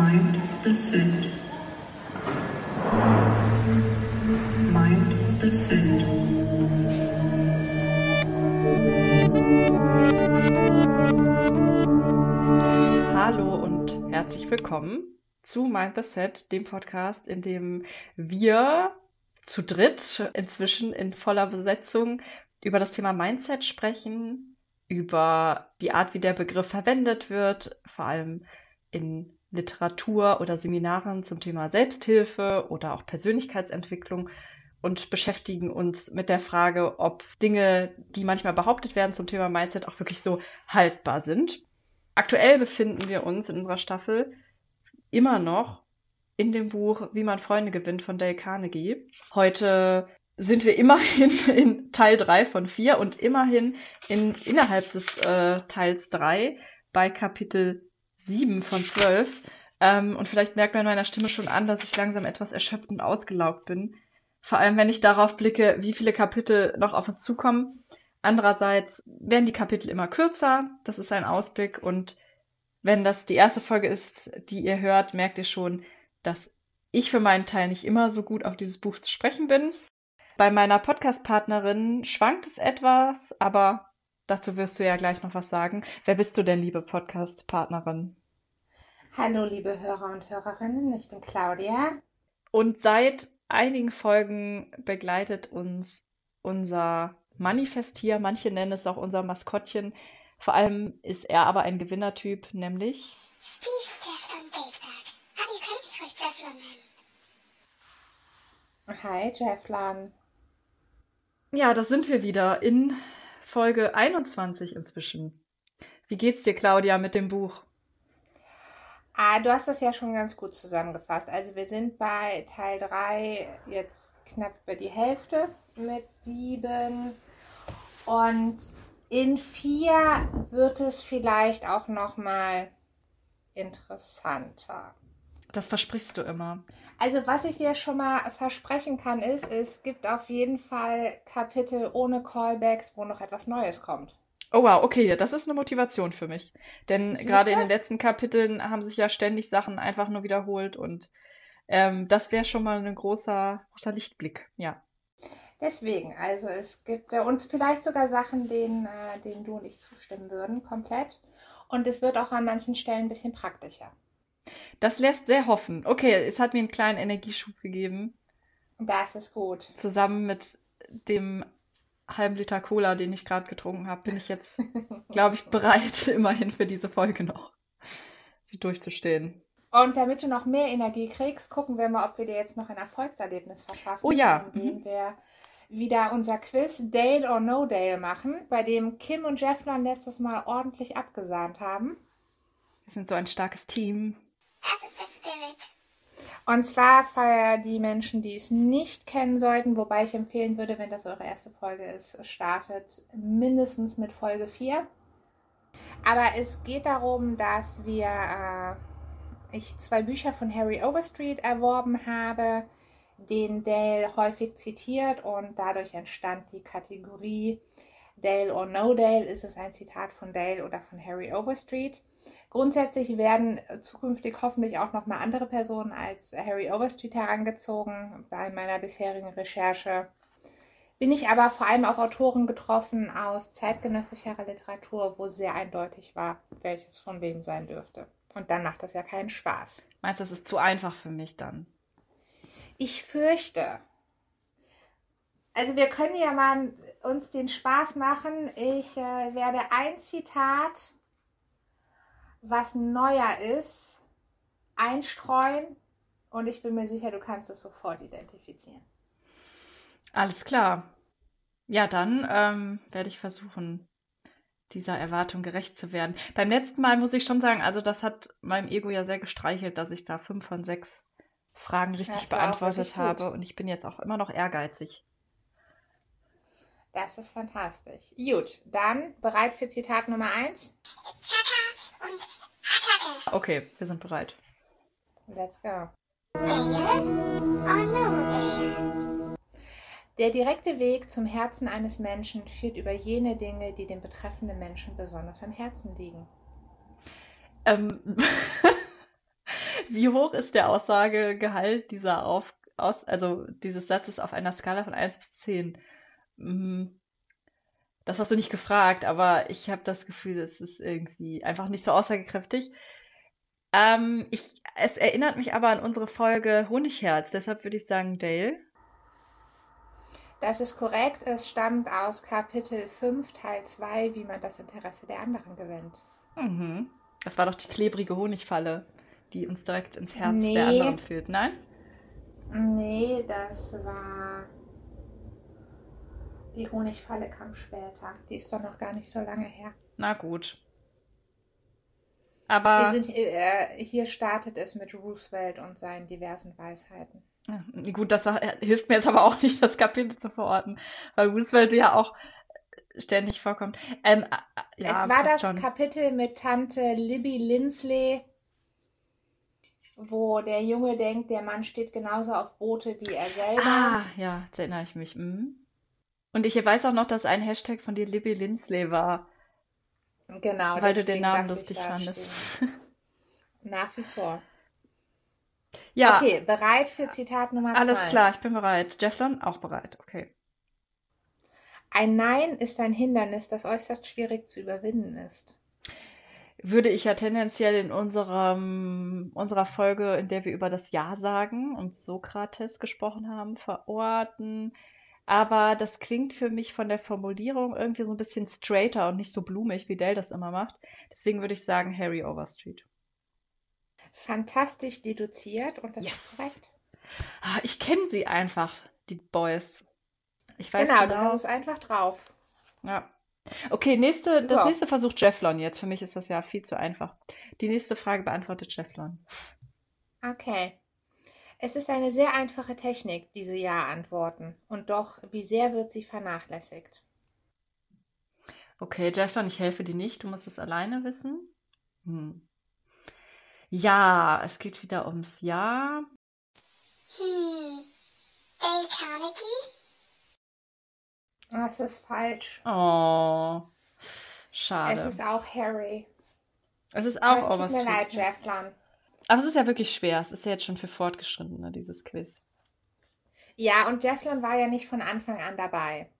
Mind the Set. Mind the Set. Hallo und herzlich willkommen zu Mind the Set, dem Podcast, in dem wir zu dritt inzwischen in voller Besetzung über das Thema Mindset sprechen, über die Art, wie der Begriff verwendet wird, vor allem in Literatur oder Seminaren zum Thema Selbsthilfe oder auch Persönlichkeitsentwicklung und beschäftigen uns mit der Frage, ob Dinge, die manchmal behauptet werden zum Thema Mindset, auch wirklich so haltbar sind. Aktuell befinden wir uns in unserer Staffel immer noch in dem Buch Wie man Freunde gewinnt von Dale Carnegie. Heute sind wir immerhin in Teil 3 von 4 und immerhin in, innerhalb des äh, Teils 3 bei Kapitel 7 von 12. Ähm, und vielleicht merkt man meiner Stimme schon an, dass ich langsam etwas erschöpft und ausgelaugt bin. Vor allem, wenn ich darauf blicke, wie viele Kapitel noch auf uns zukommen. Andererseits werden die Kapitel immer kürzer. Das ist ein Ausblick. Und wenn das die erste Folge ist, die ihr hört, merkt ihr schon, dass ich für meinen Teil nicht immer so gut auf dieses Buch zu sprechen bin. Bei meiner Podcast-Partnerin schwankt es etwas, aber dazu wirst du ja gleich noch was sagen. Wer bist du denn, liebe Podcast-Partnerin? Hallo, liebe Hörer und Hörerinnen, ich bin Claudia. Und seit einigen Folgen begleitet uns unser Manifestier, manche nennen es auch unser Maskottchen. Vor allem ist er aber ein Gewinnertyp, nämlich Steve Jefflon Gateberg. Aber ihr könnt mich ruhig Jefflon nennen. Hi, Jefflan. Ja, da sind wir wieder in Folge 21 inzwischen. Wie geht's dir, Claudia, mit dem Buch? Ah, du hast das ja schon ganz gut zusammengefasst. Also wir sind bei Teil 3 jetzt knapp über die Hälfte mit 7. Und in 4 wird es vielleicht auch noch mal interessanter. Das versprichst du immer. Also was ich dir schon mal versprechen kann, ist, es gibt auf jeden Fall Kapitel ohne Callbacks, wo noch etwas Neues kommt. Oh wow, okay, das ist eine Motivation für mich. Denn Siehste? gerade in den letzten Kapiteln haben sich ja ständig Sachen einfach nur wiederholt und ähm, das wäre schon mal ein großer, großer Lichtblick, ja. Deswegen, also es gibt äh, und vielleicht sogar Sachen, denen, äh, denen du und ich zustimmen würden, komplett. Und es wird auch an manchen Stellen ein bisschen praktischer. Das lässt sehr hoffen. Okay, es hat mir einen kleinen Energieschub gegeben, Das ist gut. zusammen mit dem halben Liter Cola, den ich gerade getrunken habe, bin ich jetzt, glaube ich, bereit, immerhin für diese Folge noch sie durchzustehen. Und damit du noch mehr Energie kriegst, gucken wir mal, ob wir dir jetzt noch ein Erfolgserlebnis verschaffen, Oh ja, indem wir wieder unser Quiz Dale or No Dale machen, bei dem Kim und Jefflon letztes Mal ordentlich abgesahnt haben. Wir sind so ein starkes Team. Das ist der Spirit. Und zwar für die Menschen, die es nicht kennen sollten, wobei ich empfehlen würde, wenn das eure erste Folge ist, startet mindestens mit Folge 4. Aber es geht darum, dass wir, äh, ich zwei Bücher von Harry Overstreet erworben habe, den Dale häufig zitiert und dadurch entstand die Kategorie Dale or No Dale. Ist es ein Zitat von Dale oder von Harry Overstreet? Grundsätzlich werden zukünftig hoffentlich auch noch mal andere Personen als Harry Overstreet herangezogen. Bei meiner bisherigen Recherche bin ich aber vor allem auf Autoren getroffen aus zeitgenössischer Literatur, wo sehr eindeutig war, welches von wem sein dürfte. Und dann macht das ja keinen Spaß. Meinst du, das ist zu einfach für mich dann? Ich fürchte. Also wir können ja mal uns den Spaß machen. Ich äh, werde ein Zitat, was neuer ist, einstreuen und ich bin mir sicher, du kannst es sofort identifizieren. Alles klar. Ja, dann ähm, werde ich versuchen, dieser Erwartung gerecht zu werden. Beim letzten Mal muss ich schon sagen, also das hat meinem Ego ja sehr gestreichelt, dass ich da fünf von sechs Fragen richtig beantwortet wirklich gut. habe und ich bin jetzt auch immer noch ehrgeizig. Das ist fantastisch. Gut, dann bereit für Zitat Nummer 1? Chaka und Attacke. Okay, wir sind bereit. Let's go. Der direkte Weg zum Herzen eines Menschen führt über jene Dinge, die dem betreffenden Menschen besonders am Herzen liegen. Ähm, Wie hoch ist der Aussagegehalt dieser auf, aus, also dieses Satzes auf einer Skala von 1 bis 10? Mhm. Das hast du nicht gefragt, aber ich habe das Gefühl, es ist irgendwie einfach nicht so aussagekräftig. Ähm, ich, es erinnert mich aber an unsere Folge Honigherz, deshalb würde ich sagen Dale. Das ist korrekt. Es stammt aus Kapitel 5, Teil 2, wie man das Interesse der anderen gewinnt. Mhm. Das war doch die klebrige Honigfalle, die uns direkt ins Herz Nee. der anderen führt. Nein? Nee, das war. Die Honigfalle kam später. Die ist doch noch gar nicht so lange her. Na gut. Wir Aber sind, äh, hier startet es mit Roosevelt und seinen diversen Weisheiten. ja, gut, das hilft mir jetzt aber auch nicht, das Kapitel zu verorten, weil Roosevelt ja auch ständig vorkommt. Ähm, äh, äh, ja, es war das schon. Kapitel mit Tante Libby Lindsley, wo der Junge denkt, der Mann steht genauso auf Boote wie er selber. Ah, ja, jetzt erinnere ich mich. Mhm. Und ich weiß auch noch, dass ein Hashtag von dir Libby Lindsley war. Genau, Weil du den Namen lustig fandest. Nach wie vor. Ja, Okay, bereit für Zitat Nummer alles zwei. klar, ich bin bereit. Jefflon, auch bereit. Okay. Ein Nein ist ein Hindernis, das äußerst schwierig zu überwinden ist. Würde ich ja tendenziell in unserem, unserer Folge, in der wir über das Ja sagen und Sokrates gesprochen haben, verorten. Aber das klingt für mich von der Formulierung irgendwie so ein bisschen straighter und nicht so blumig, wie Dell das immer macht. Deswegen würde ich sagen Harry Overstreet. Fantastisch deduziert und das Yes. ist korrekt. Ah, ich kenne sie einfach, die Boys. Ich weiß Genau, du genau. hast es einfach drauf. Ja. Okay, nächste, das So. nächste versucht Jefflon jetzt. Für mich ist das ja viel zu einfach. Die nächste Frage beantwortet Jefflon. Okay. Es ist eine sehr einfache Technik, diese Ja-Antworten. Und doch, wie sehr wird sie vernachlässigt? Okay, Jefflon, ich helfe dir nicht. Du musst es alleine wissen. Hm. Ja, es geht wieder ums Ja. Hm. Dale Carnegie? Das ist falsch. Oh, Es schade. ist auch Harry. Es ist Aber auch es tut mir leid, Overstreet. Aber es ist ja wirklich schwer. Es ist ja jetzt schon für Fortgeschrittene, dieses Quiz. Ja, und Jefflon war ja nicht von Anfang an dabei.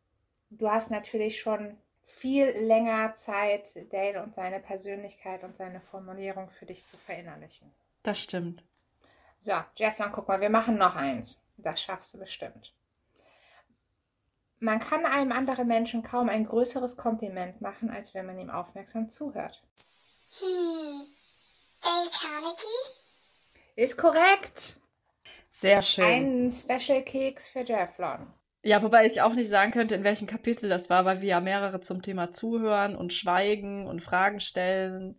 Du hast natürlich schon viel länger Zeit, Dale und seine Persönlichkeit und seine Formulierung für dich zu verinnerlichen. Das stimmt. So, Jefflon, guck mal, wir machen noch eins. Das schaffst du bestimmt. Man kann einem anderen Menschen kaum ein größeres Kompliment machen, als wenn man ihm aufmerksam zuhört. Hm. Dale Carnegie? Ist korrekt. Sehr schön. Ein Special Keks für Jefflon. Ja, wobei ich auch nicht sagen könnte, in welchem Kapitel das war, weil wir ja mehrere zum Thema Zuhören und Schweigen und Fragen stellen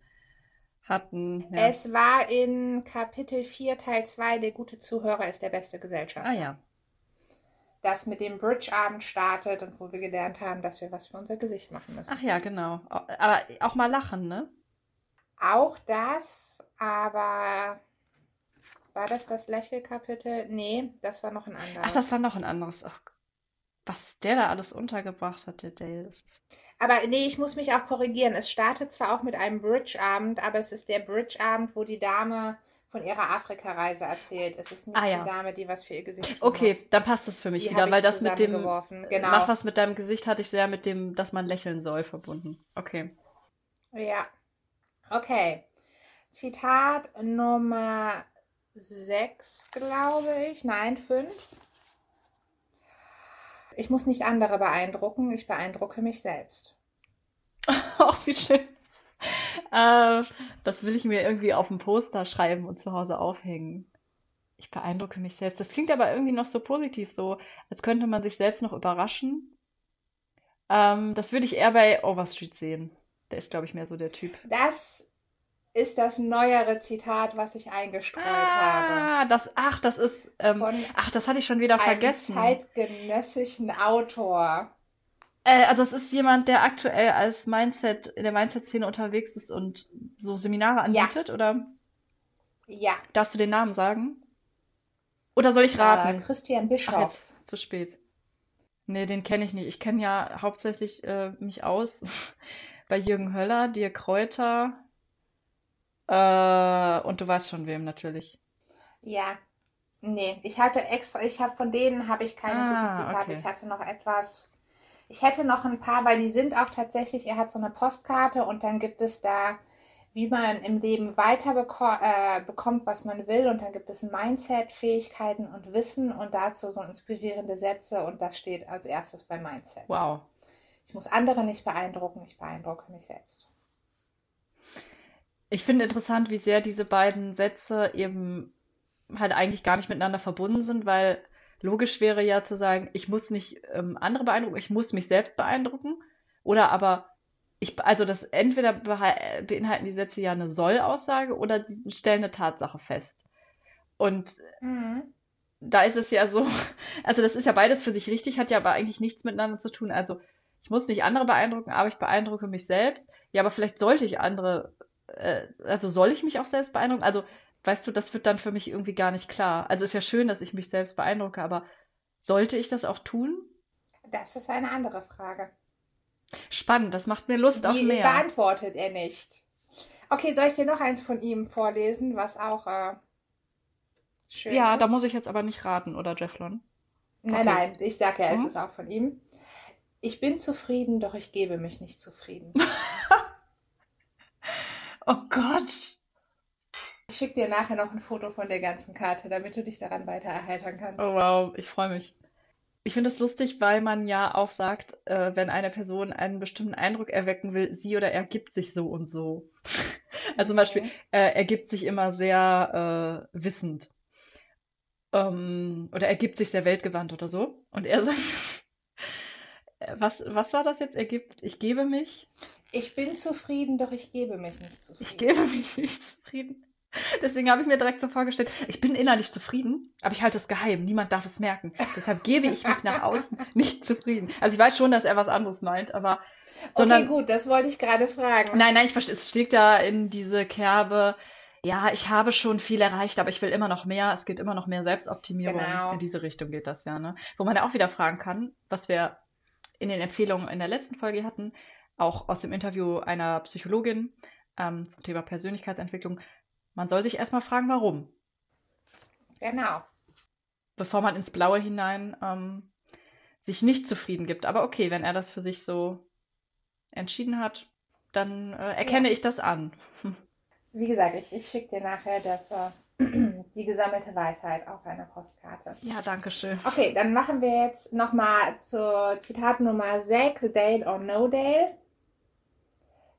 hatten. Ja. Es war in Kapitel 4, Teil 2, der gute Zuhörer ist der beste Gesellschaft. Ah ja. Das mit dem Bridge-Abend startet und wo wir gelernt haben, dass wir was für unser Gesicht machen müssen. Ach ja, genau. Aber auch mal lachen, ne? Auch das, aber war das das Lächelkapitel? Nee, das war noch ein anderes. Ach, das war noch ein anderes. Ach, was der da alles untergebracht hat, der Dale. Aber nee, ich muss mich auch korrigieren. Es startet zwar auch mit einem Bridge-Abend, aber es ist der Bridge-Abend, wo die Dame von ihrer Afrika-Reise erzählt. Es ist nicht Ah, ja. die Dame, die was für ihr Gesicht tun Okay, muss. dann passt das für mich Die wieder, weil das mit dem äh, Genau. Mach was mit deinem Gesicht hatte ich sehr mit dem, dass man lächeln soll, verbunden. Okay. Ja. Okay. Zitat Nummer 6, glaube ich. Nein, 5. Ich muss nicht andere beeindrucken, ich beeindrucke mich selbst. Auch wie schön. Äh, das will ich mir irgendwie auf ein Poster schreiben und zu Hause aufhängen. Ich beeindrucke mich selbst. Das klingt aber irgendwie noch so positiv, so als könnte man sich selbst noch überraschen. Ähm, das würde ich eher bei Overstreet sehen. Der ist, glaube ich, mehr so der Typ. Das ist das neuere Zitat, was ich eingestreut habe. Ah, das, ach, das ist, ähm, ach, das hatte ich schon wieder einem vergessen. zeitgenössischen Autor. Äh, also es ist jemand, der aktuell als Mindset, in der Mindset-Szene unterwegs ist und so Seminare Ja. anbietet, oder? Ja, Darfst du den Namen sagen? Oder soll ich äh, raten? Christian Ach, Bischoff. jetzt zu spät. Nee, den kenne ich nicht. Ich kenne ja hauptsächlich äh, mich aus bei Jürgen Höller, Dirk Kräuter äh, und du weißt schon wem natürlich. Ja. Nee, ich hatte extra, ich habe von denen habe ich keine Ah, guten Zitate. okay. Ich hatte noch etwas. Ich hätte noch ein paar, weil die sind auch tatsächlich, er hat so eine Postkarte und dann gibt es da, wie man im Leben weiter beko äh, bekommt, was man will. Und dann gibt es Mindset, Fähigkeiten und Wissen und dazu so inspirierende Sätze und das steht als erstes bei Mindset. Wow. Ich muss andere nicht beeindrucken, ich beeindrucke mich selbst. Ich finde interessant, wie sehr diese beiden Sätze eben halt eigentlich gar nicht miteinander verbunden sind, weil logisch wäre ja zu sagen, ich muss nicht ähm, andere beeindrucken, ich muss mich selbst beeindrucken. Oder aber ich, also das entweder beinhalten die Sätze ja eine Soll-Aussage oder die stellen eine Tatsache fest. Und Mhm. da ist es ja so, also das ist ja beides für sich richtig, hat ja aber eigentlich nichts miteinander zu tun. Also ich muss nicht andere beeindrucken, aber ich beeindrucke mich selbst. Ja, aber vielleicht sollte ich andere, äh, also soll ich mich auch selbst beeindrucken? Also, weißt du, das wird dann für mich irgendwie gar nicht klar. Also ist ja schön, dass ich mich selbst beeindrucke, aber sollte ich das auch tun? Das ist eine andere Frage. Spannend, das macht mir Lust auf Die mehr. beantwortet er nicht. Okay, soll ich dir noch eins von ihm vorlesen, was auch äh, schön Ja, ist? da muss ich jetzt aber nicht raten, oder Jefflon? Nein, Okay. nein, ich sag ja, es Mhm. ist auch von ihm. Ich bin zufrieden, doch ich gebe mich nicht zufrieden. Oh Gott. Ich schicke dir nachher noch ein Foto von der ganzen Karte, damit du dich daran weiter erheitern kannst. Oh wow, ich freue mich. Ich finde es lustig, weil man ja auch sagt, äh, wenn eine Person einen bestimmten Eindruck erwecken will, sie oder er gibt sich so und so. Also zum Beispiel, äh, er gibt sich immer sehr äh, wissend. Ähm, oder er gibt sich sehr weltgewandt oder so. Und er sagt, äh, was, was war das jetzt? Er gibt, ich gebe mich, Ich bin zufrieden, doch ich gebe mich nicht zufrieden. ich gebe mich nicht zufrieden. Deswegen habe ich mir direkt so vorgestellt, ich bin innerlich zufrieden, aber ich halte es geheim. Niemand darf es merken. Deshalb gebe ich mich nach außen nicht zufrieden. Also ich weiß schon, dass er was anderes meint, aber sondern okay, gut, das wollte ich gerade fragen. nein, nein, ich verstehe, es schlägt ja in diese Kerbe. Ja, ich habe schon viel erreicht, aber ich will immer noch mehr. Es geht immer noch mehr Selbstoptimierung. Genau. In diese Richtung geht das ja, ne? Wo man ja auch wieder fragen kann, was wir in den Empfehlungen in der letzten Folge hatten, auch aus dem Interview einer Psychologin ähm, zum Thema Persönlichkeitsentwicklung. Man soll sich erstmal fragen, warum, Genau. bevor man ins Blaue hinein ähm, sich nicht zufrieden gibt. Aber okay, wenn er das für sich so entschieden hat, dann äh, erkenne ich das an. Wie gesagt, ich, ich schicke dir nachher das, äh, die gesammelte Weisheit auf einer Postkarte. Ja, danke schön. Okay, dann machen wir jetzt nochmal zur Zitat Nummer 6, Dale or No Dale.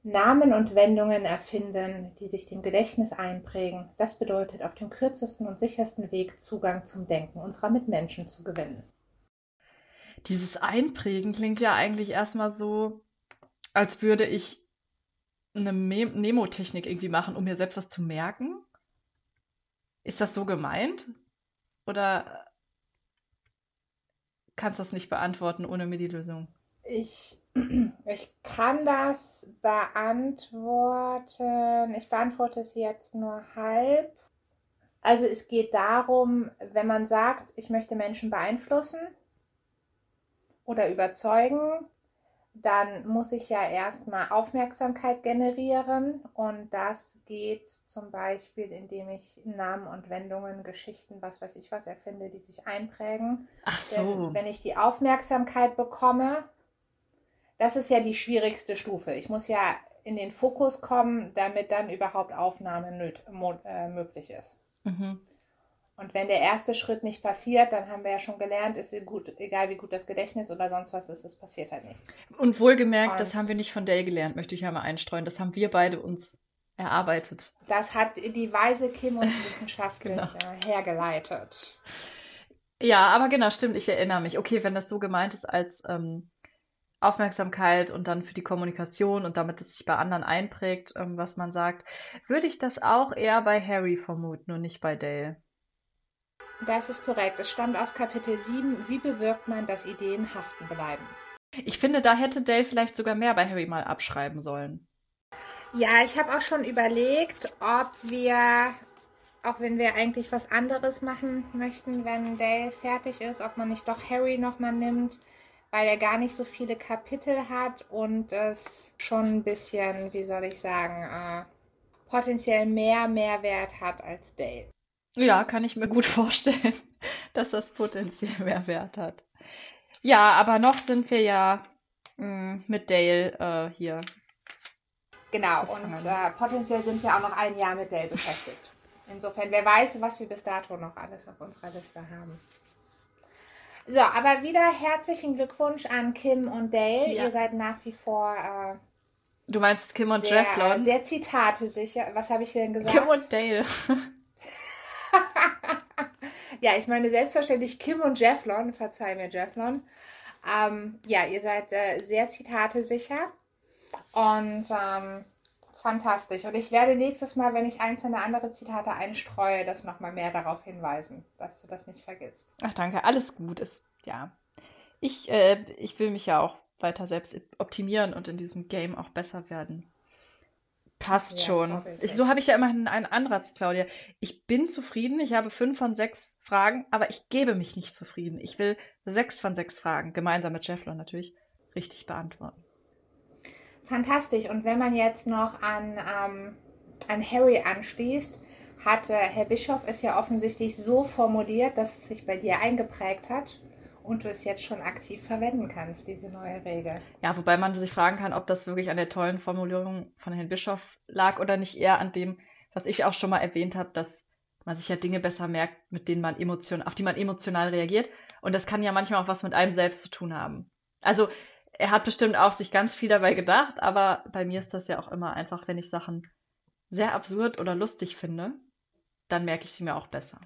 Namen und Wendungen erfinden, die sich dem Gedächtnis einprägen. Das bedeutet, auf dem kürzesten und sichersten Weg Zugang zum Denken unserer Mitmenschen zu gewinnen. Dieses Einprägen klingt ja eigentlich erstmal so, als würde ich eine Me Mnemotechnik irgendwie machen, um mir selbst was zu merken. Ist das so gemeint? Oder kannst du das nicht beantworten ohne mir die Lösung? Ich, ich kann das beantworten. Ich beantworte es jetzt nur halb. Also es geht darum, wenn man sagt, ich möchte Menschen beeinflussen oder überzeugen, dann muss ich ja erstmal Aufmerksamkeit generieren und das geht zum Beispiel, indem ich Namen und Wendungen, Geschichten, was weiß ich was erfinde, die sich einprägen. Ach Denn so. wenn ich die Aufmerksamkeit bekomme, das ist ja die schwierigste Stufe. Ich muss ja in den Fokus kommen, damit dann überhaupt Aufnahme äh, möglich ist. Mhm. Und wenn der erste Schritt nicht passiert, dann haben wir ja schon gelernt, ist gut, egal wie gut das Gedächtnis oder sonst was ist, es passiert halt nichts. Und wohlgemerkt, das Und- haben wir nicht von Dale gelernt, möchte ich ja mal einstreuen. Das haben wir beide uns erarbeitet. Das hat die weise Kim uns wissenschaftlich Genau. äh, hergeleitet. Ja, aber genau, stimmt, ich erinnere mich. Okay, wenn das so gemeint ist als ähm, Aufmerksamkeit und dann für die Kommunikation und damit es sich bei anderen einprägt, ähm, was man sagt, würde ich das auch eher bei Harry vermuten und nicht bei Dale. Das ist korrekt. Es stammt aus Kapitel 7. Wie bewirkt man, dass Ideen haften bleiben? Ich finde, da hätte Dale vielleicht sogar mehr bei Harry mal abschreiben sollen. Ja, ich habe auch schon überlegt, ob wir, auch wenn wir eigentlich was anderes machen möchten, wenn Dale fertig ist, ob man nicht doch Harry nochmal nimmt, weil er gar nicht so viele Kapitel hat und es schon ein bisschen, wie soll ich sagen, äh, potenziell mehr Mehrwert hat als Dale. Ja, kann ich mir gut vorstellen, dass das potenziell mehr Wert hat. Ja, aber noch sind wir ja mh, mit Dale äh, hier. Genau, und äh, potenziell sind wir auch noch ein Jahr mit Dale beschäftigt. Insofern, wer weiß, was wir bis dato noch alles auf unserer Liste haben. So, aber wieder herzlichen Glückwunsch an Kim und Dale. Ja. Ihr seid nach wie vor äh, Du meinst Kim und sehr, Jefflon? sehr Zitate sicher. Was habe ich denn gesagt? Kim und Dale. ja, ich meine selbstverständlich Kim und Jefflon. Verzeih mir, Jefflon. Ähm, ja, ihr seid äh, sehr Zitate sicher. Und ähm, fantastisch. Und ich werde nächstes Mal, wenn ich einzelne andere Zitate einstreue, das nochmal mehr darauf hinweisen, dass du das nicht vergisst. Ach, danke, alles gut. Ist, ja. Ich, äh, ich will mich ja auch weiter selbst optimieren und in diesem Game auch besser werden. Passt Ja, schon. Ich, so habe ich ja immerhin einen Anreiz, Claudia. Ich bin zufrieden. Ich habe fünf von sechs Fragen, aber ich gebe mich nicht zufrieden. Ich will sechs von sechs Fragen, gemeinsam mit Jefflon natürlich, richtig beantworten. Fantastisch. Und wenn man jetzt noch an, ähm, an Harry anschließt, hat äh, Herr Bischof es ja offensichtlich so formuliert, dass es sich bei dir eingeprägt hat und du es jetzt schon aktiv verwenden kannst, diese neue Regel. Ja, wobei man sich fragen kann, ob das wirklich an der tollen Formulierung von Herrn Bischof lag oder nicht eher an dem, was ich auch schon mal erwähnt habe, dass man sich ja Dinge besser merkt, mit denen man emotion, auf die man emotional reagiert. Und das kann ja manchmal auch was mit einem selbst zu tun haben. Also er hat bestimmt auch sich ganz viel dabei gedacht, aber bei mir ist das ja auch immer einfach, wenn ich Sachen sehr absurd oder lustig finde, dann merke ich sie mir auch besser.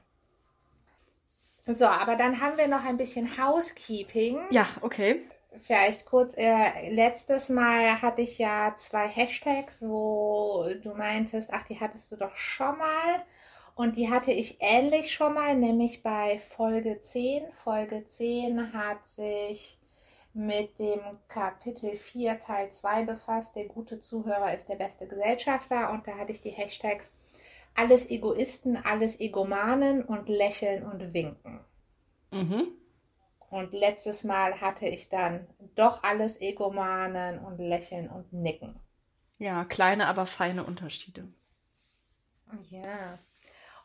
So, aber dann haben wir noch ein bisschen Housekeeping. Ja, okay. Vielleicht kurz, äh, letztes Mal hatte ich ja zwei Hashtags, wo du meintest, ach, die hattest du doch schon mal. Und die hatte ich ähnlich schon mal, nämlich bei Folge 10. Folge 10 hat sich mit dem Kapitel 4 Teil 2 befasst. Der gute Zuhörer ist der beste Gesellschafter. Und da hatte ich die Hashtags alles Egoisten, alles Egomanen und Lächeln und Winken. Mhm. Und letztes Mal hatte ich dann doch alles Egomanen und Lächeln und Nicken. Ja, kleine, aber feine Unterschiede. Ja.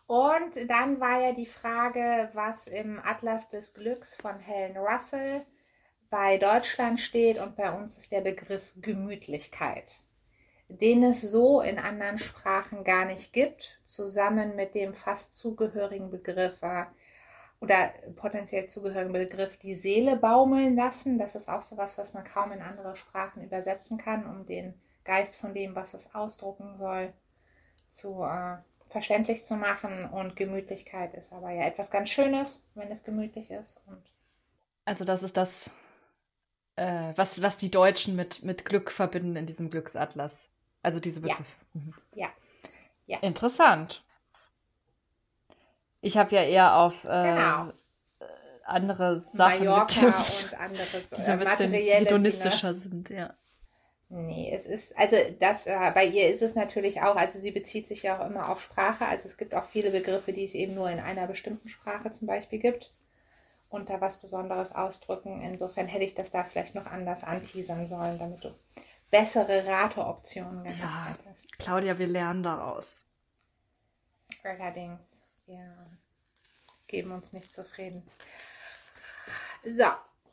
Und dann war ja die Frage, was im Atlas des Glücks von Helen Russell bei Deutschland steht. Und bei uns ist der Begriff Gemütlichkeit, den es so in anderen Sprachen gar nicht gibt, zusammen mit dem fast zugehörigen Begriff äh, oder potenziell zugehörigen Begriff die Seele baumeln lassen. Das ist auch sowas, was man kaum in andere Sprachen übersetzen kann, um den Geist von dem, was es ausdrucken soll, zu äh, verständlich zu machen. Und Gemütlichkeit ist aber ja etwas ganz Schönes, wenn es gemütlich ist. Und Also das ist das, äh, was, was die Deutschen mit, mit Glück verbinden in diesem Glücksatlas. Also diese Ja. Begriffe. Mhm. Ja. Ja. Interessant. Ich habe ja eher auf äh, Genau. andere Sachen Mallorca getippt, und anderes äh, materielle Dinge. hedonistischer sind, ja. Nee, es ist, also das, äh, bei ihr ist es natürlich auch, also sie bezieht sich ja auch immer auf Sprache. Also es gibt auch viele Begriffe, die es eben nur in einer bestimmten Sprache zum Beispiel gibt da was Besonderes ausdrücken. Insofern hätte ich das da vielleicht noch anders anteasern sollen, damit du bessere Rateoptionen gehabt Ja. hättest. Claudia, wir lernen daraus. Allerdings, wir geben uns nicht zufrieden. So,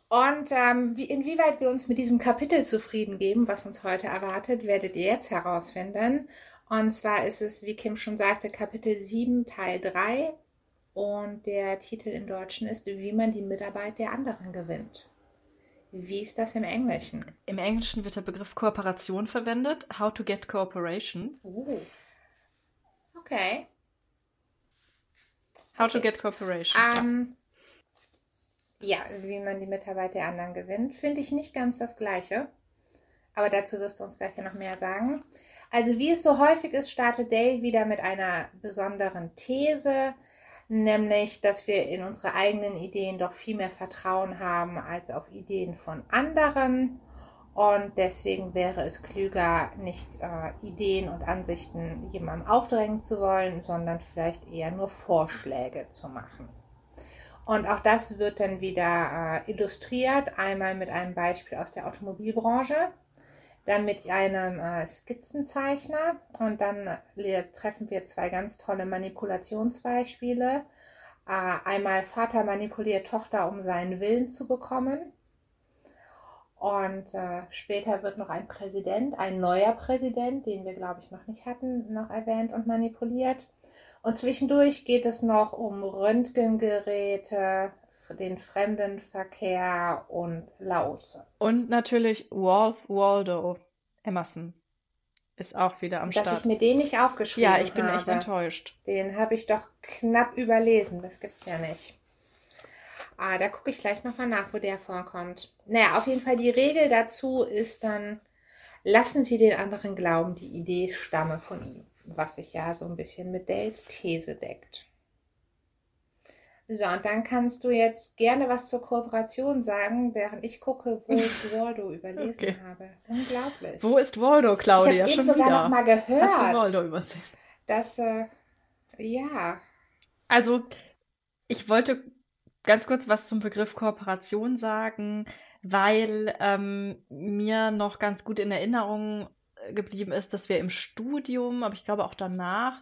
und ähm, wie, inwieweit wir uns mit diesem Kapitel zufrieden geben, was uns heute erwartet, werdet ihr jetzt herausfinden. Und zwar ist es, wie Kim schon sagte, Kapitel 7, Teil 3. Und der Titel im Deutschen ist, wie man die Mitarbeit der anderen gewinnt. Wie ist das im Englischen? Im Englischen wird der Begriff Kooperation verwendet. How to get cooperation. Uh. Okay. How to Okay. get cooperation. ja. Ähm, ja, wie man die Mitarbeit der anderen gewinnt, finde ich nicht ganz das Gleiche. Aber dazu wirst du uns gleich ja noch mehr sagen. Also, wie es so häufig ist, startet Dale wieder mit einer besonderen These, nämlich, dass wir in unsere eigenen Ideen doch viel mehr Vertrauen haben als auf Ideen von anderen. Und deswegen wäre es klüger, nicht äh, Ideen und Ansichten jemandem aufdrängen zu wollen, sondern vielleicht eher nur Vorschläge zu machen. Und auch das wird dann wieder äh, illustriert, einmal mit einem Beispiel aus der Automobilbranche. Dann mit einem äh, Skizzenzeichner und dann äh, treffen wir zwei ganz tolle Manipulationsbeispiele. Äh, einmal Vater manipuliert Tochter, um seinen Willen zu bekommen. Und äh, später wird noch ein Präsident, ein neuer Präsident, den wir, glaube ich, noch nicht hatten, noch erwähnt und manipuliert. Und zwischendurch geht es noch um Röntgengeräte, den Fremdenverkehr und Laoze. Und natürlich Wolf Waldo Emerson ist auch wieder am Dass Start. ich mir den nicht aufgeschrieben ja, ich bin habe. echt enttäuscht. Den habe ich doch knapp überlesen. Das gibt's ja nicht. Ah, da gucke ich gleich nochmal nach, wo der vorkommt. Naja, auf jeden Fall die Regel dazu ist dann, lassen Sie den anderen glauben, die Idee stamme von ihm. Was sich ja so ein bisschen mit Dales These deckt. So, und dann kannst du jetzt gerne was zur Kooperation sagen, während ich gucke, wo ich Waldo überlesen Okay. habe. Unglaublich. Wo ist Waldo, ich Claudia? habe eben sogar wieder. noch mal Hast du Waldo gehört, übersehen? dass, äh, ja, Also, ich wollte ganz kurz was zum Begriff Kooperation sagen, weil ähm, mir noch ganz gut in Erinnerung geblieben ist, dass wir im Studium, aber ich glaube auch danach,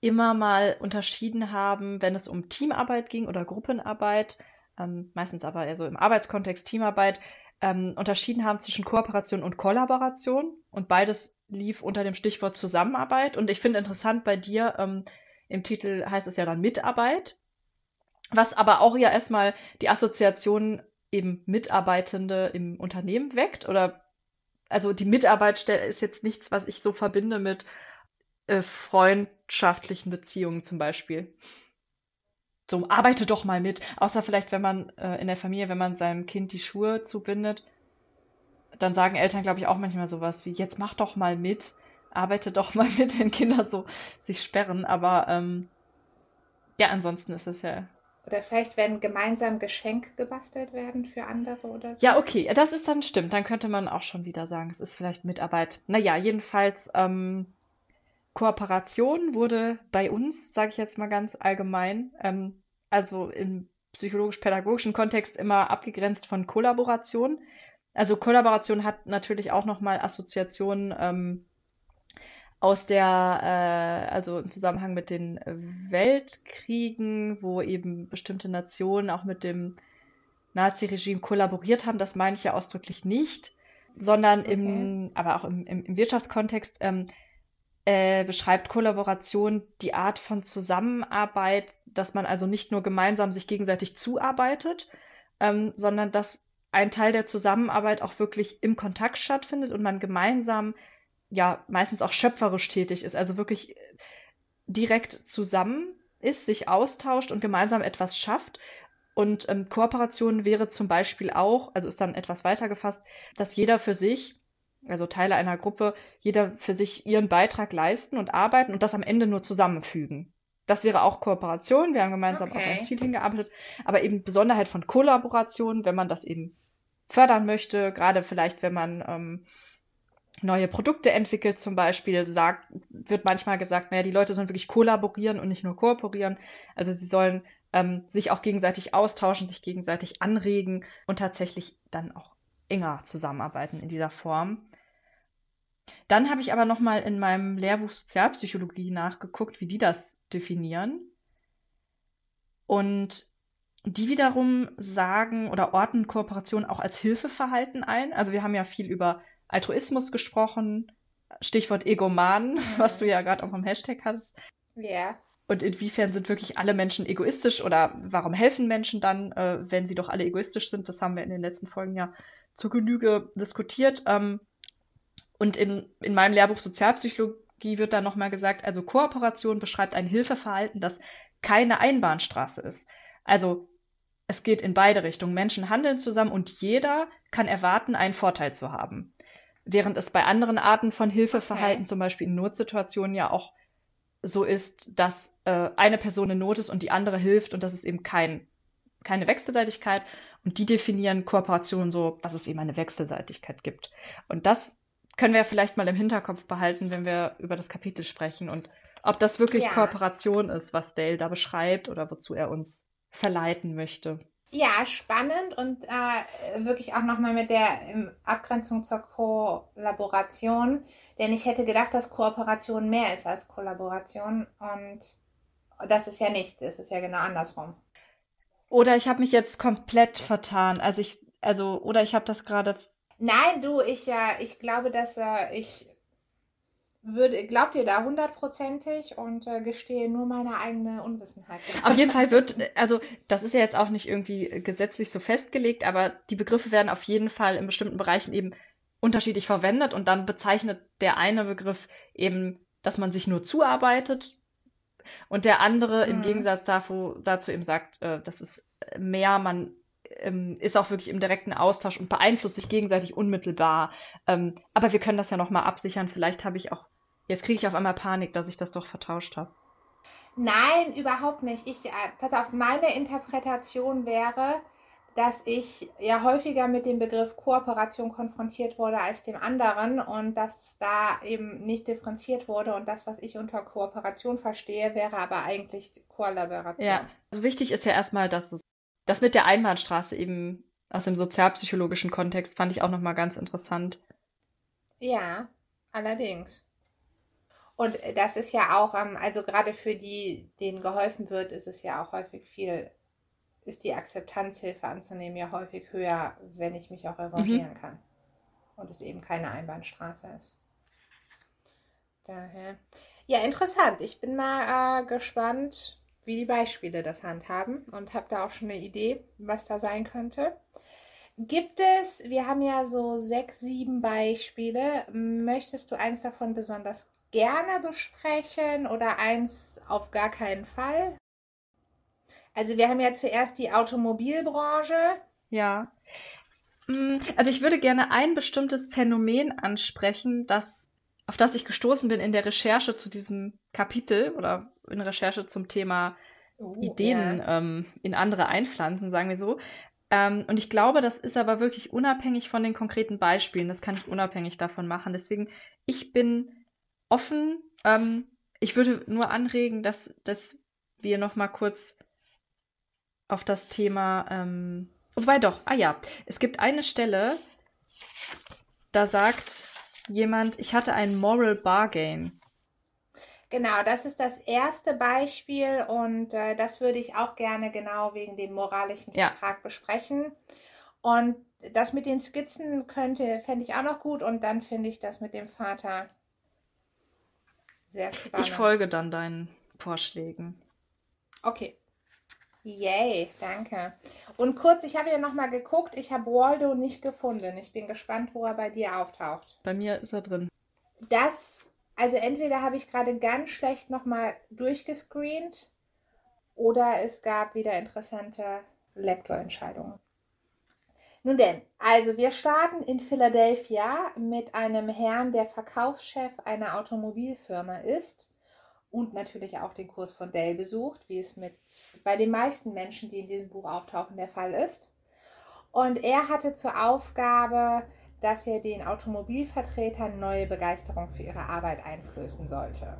immer mal unterschieden haben, wenn es um Teamarbeit ging oder Gruppenarbeit, ähm, meistens aber eher so im Arbeitskontext Teamarbeit, ähm, unterschieden haben zwischen Kooperation und Kollaboration und beides lief unter dem Stichwort Zusammenarbeit. Und ich finde interessant bei dir, ähm, im Titel heißt es ja dann Mitarbeit, was aber auch ja erstmal die Assoziation eben Mitarbeitende im Unternehmen weckt oder also die Mitarbeitstelle ist jetzt nichts, was ich so verbinde mit äh, freundschaftlichen Beziehungen zum Beispiel. So, arbeite doch mal mit. Außer vielleicht, wenn man äh, in der Familie, wenn man seinem Kind die Schuhe zubindet, dann sagen Eltern, glaube ich, auch manchmal sowas wie, jetzt mach doch mal mit, arbeite doch mal mit, wenn Kinder so sich sperren. Aber ähm, ja, ansonsten ist es ja. Oder vielleicht, wenn gemeinsam Geschenke gebastelt werden für andere oder so. Ja, okay, das ist dann stimmt. Dann könnte man auch schon wieder sagen, es ist vielleicht Mitarbeit. Naja, jedenfalls, ähm, Kooperation wurde bei uns, sage ich jetzt mal ganz allgemein, ähm, also im psychologisch-pädagogischen Kontext immer abgegrenzt von Kollaboration. Also Kollaboration hat natürlich auch nochmal Assoziationen ähm, aus der, äh, also im Zusammenhang mit den Weltkriegen, wo eben bestimmte Nationen auch mit dem Nazi-Regime kollaboriert haben. Das meine ich ja ausdrücklich nicht, sondern im, aber auch im, im, im Wirtschaftskontext ähm, äh, beschreibt Kollaboration die Art von Zusammenarbeit, dass man also nicht nur gemeinsam sich gegenseitig zuarbeitet, ähm, sondern dass ein Teil der Zusammenarbeit auch wirklich im Kontakt stattfindet und man gemeinsam ja meistens auch schöpferisch tätig ist, also wirklich direkt zusammen ist, sich austauscht und gemeinsam etwas schafft. Und ähm, Kooperation wäre zum Beispiel auch, also ist dann etwas weiter gefasst, dass jeder für sich, also Teile einer Gruppe, jeder für sich ihren Beitrag leisten und arbeiten und das am Ende nur zusammenfügen. Das wäre auch Kooperation. Wir haben gemeinsam Okay. auf ein Ziel hingearbeitet, aber eben Besonderheit von Kollaboration, wenn man das eben fördern möchte, gerade vielleicht, wenn man ähm, neue Produkte entwickelt, zum Beispiel, sagt, wird manchmal gesagt, naja, die Leute sollen wirklich kollaborieren und nicht nur kooperieren. Also sie sollen ähm, sich auch gegenseitig austauschen, sich gegenseitig anregen und tatsächlich dann auch enger zusammenarbeiten in dieser Form. Dann habe ich aber nochmal in meinem Lehrbuch Sozialpsychologie nachgeguckt, wie die das definieren. Und die wiederum sagen oder orten Kooperation auch als Hilfeverhalten ein. Also wir haben ja viel über Altruismus gesprochen, Stichwort Egoman, was du ja gerade auch im Hashtag hattest. Ja. Und inwiefern sind wirklich alle Menschen egoistisch oder warum helfen Menschen dann, äh, wenn sie doch alle egoistisch sind? Das haben wir in den letzten Folgen ja zur Genüge diskutiert. Ähm, und in, in meinem Lehrbuch Sozialpsychologie wird dann nochmal gesagt, also Kooperation beschreibt ein Hilfeverhalten, das keine Einbahnstraße ist. Also es geht in beide Richtungen. Menschen handeln zusammen und jeder kann erwarten, einen Vorteil zu haben. Während es bei anderen Arten von Hilfeverhalten, Okay. zum Beispiel in Notsituationen, ja auch so ist, dass äh, eine Person in Not ist und die andere hilft und das ist eben kein, keine Wechselseitigkeit. Und die definieren Kooperation so, dass es eben eine Wechselseitigkeit gibt. Und das können wir vielleicht mal im Hinterkopf behalten, wenn wir über das Kapitel sprechen und ob das wirklich Ja. Kooperation ist, was Dale da beschreibt oder wozu er uns verleiten möchte. Ja, spannend und äh, wirklich auch nochmal mit der ähm, Abgrenzung zur Kollaboration. Denn ich hätte gedacht, dass Kooperation mehr ist als Kollaboration. Und das ist ja nicht. Es ist ja genau andersrum. Oder ich habe mich jetzt komplett vertan. Also ich, also, oder ich habe das gerade. Nein, du, ich, ja, ich glaube, dass äh, ich würde, glaubt ihr da hundertprozentig und äh, gestehe nur meine eigene Unwissenheit. Auf jeden Fall wird, also das ist ja jetzt auch nicht irgendwie gesetzlich so festgelegt, aber die Begriffe werden auf jeden Fall in bestimmten Bereichen eben unterschiedlich verwendet und dann bezeichnet der eine Begriff eben, dass man sich nur zuarbeitet und der andere mhm. im Gegensatz dazu, dazu eben sagt, äh, das ist mehr, man ähm, ist auch wirklich im direkten Austausch und beeinflusst sich gegenseitig unmittelbar. Ähm, aber wir können das ja nochmal absichern. Vielleicht habe ich auch, jetzt kriege ich auf einmal Panik, dass ich das doch vertauscht habe. Nein, überhaupt nicht. Ich, äh, pass auf, meine Interpretation wäre, dass ich ja häufiger mit dem Begriff Kooperation konfrontiert wurde als dem anderen und dass es da eben nicht differenziert wurde und das, was ich unter Kooperation verstehe, wäre aber eigentlich Kollaboration. Ja, also wichtig ist ja erstmal, dass es das mit der Einbahnstraße eben aus dem sozialpsychologischen Kontext fand ich auch nochmal ganz interessant. Ja, allerdings. Und das ist ja auch, ähm, also gerade für die, denen geholfen wird, ist es ja auch häufig viel, ist die Akzeptanzhilfe anzunehmen ja häufig höher, wenn ich mich auch revanchieren mhm. kann. Und es eben keine Einbahnstraße ist. Daher. Ja, interessant. Ich bin mal äh, gespannt, wie die Beispiele das handhaben und habe da auch schon eine Idee, was da sein könnte. Gibt es, wir haben ja so sechs, sieben Beispiele. Möchtest du eins davon besonders gerne besprechen oder eins auf gar keinen Fall? Also wir haben ja zuerst die Automobilbranche. Ja. Mm, also ich würde gerne ein bestimmtes Phänomen ansprechen, das, auf das ich gestoßen bin in der Recherche zu diesem Kapitel oder in Recherche zum Thema oh, Ideen ja. ähm, in andere einpflanzen, sagen wir so. Ähm, und ich glaube, das ist aber wirklich unabhängig von den konkreten Beispielen. Das kann ich unabhängig davon machen. Deswegen, ich bin offen. Ähm, ich würde nur anregen, dass, dass wir noch mal kurz auf das Thema. Ähm, wobei doch, ah ja, es gibt eine Stelle, da sagt jemand, ich hatte ein Moral Bargain. Genau, das ist das erste Beispiel und äh, das würde ich auch gerne genau wegen dem moralischen ja. Vertrag besprechen. Und das mit den Skizzen könnte, fände ich auch noch gut und dann finde ich das mit dem Vater sehr spannend. Ich folge dann deinen Vorschlägen. Okay. Yay, danke. Und kurz, ich habe ja nochmal geguckt, ich habe Waldo nicht gefunden. Ich bin gespannt, wo er bei dir auftaucht. Bei mir ist er drin. Das also entweder habe ich gerade ganz schlecht nochmal durchgescreent oder es gab wieder interessante Lektorentscheidungen. Nun denn, also wir starten in Philadelphia mit einem Herrn, der Verkaufschef einer Automobilfirma ist und natürlich auch den Kurs von Dell besucht, wie es mit bei den meisten Menschen, die in diesem Buch auftauchen, der Fall ist. Und er hatte zur Aufgabe, dass er den Automobilvertretern neue Begeisterung für ihre Arbeit einflößen sollte.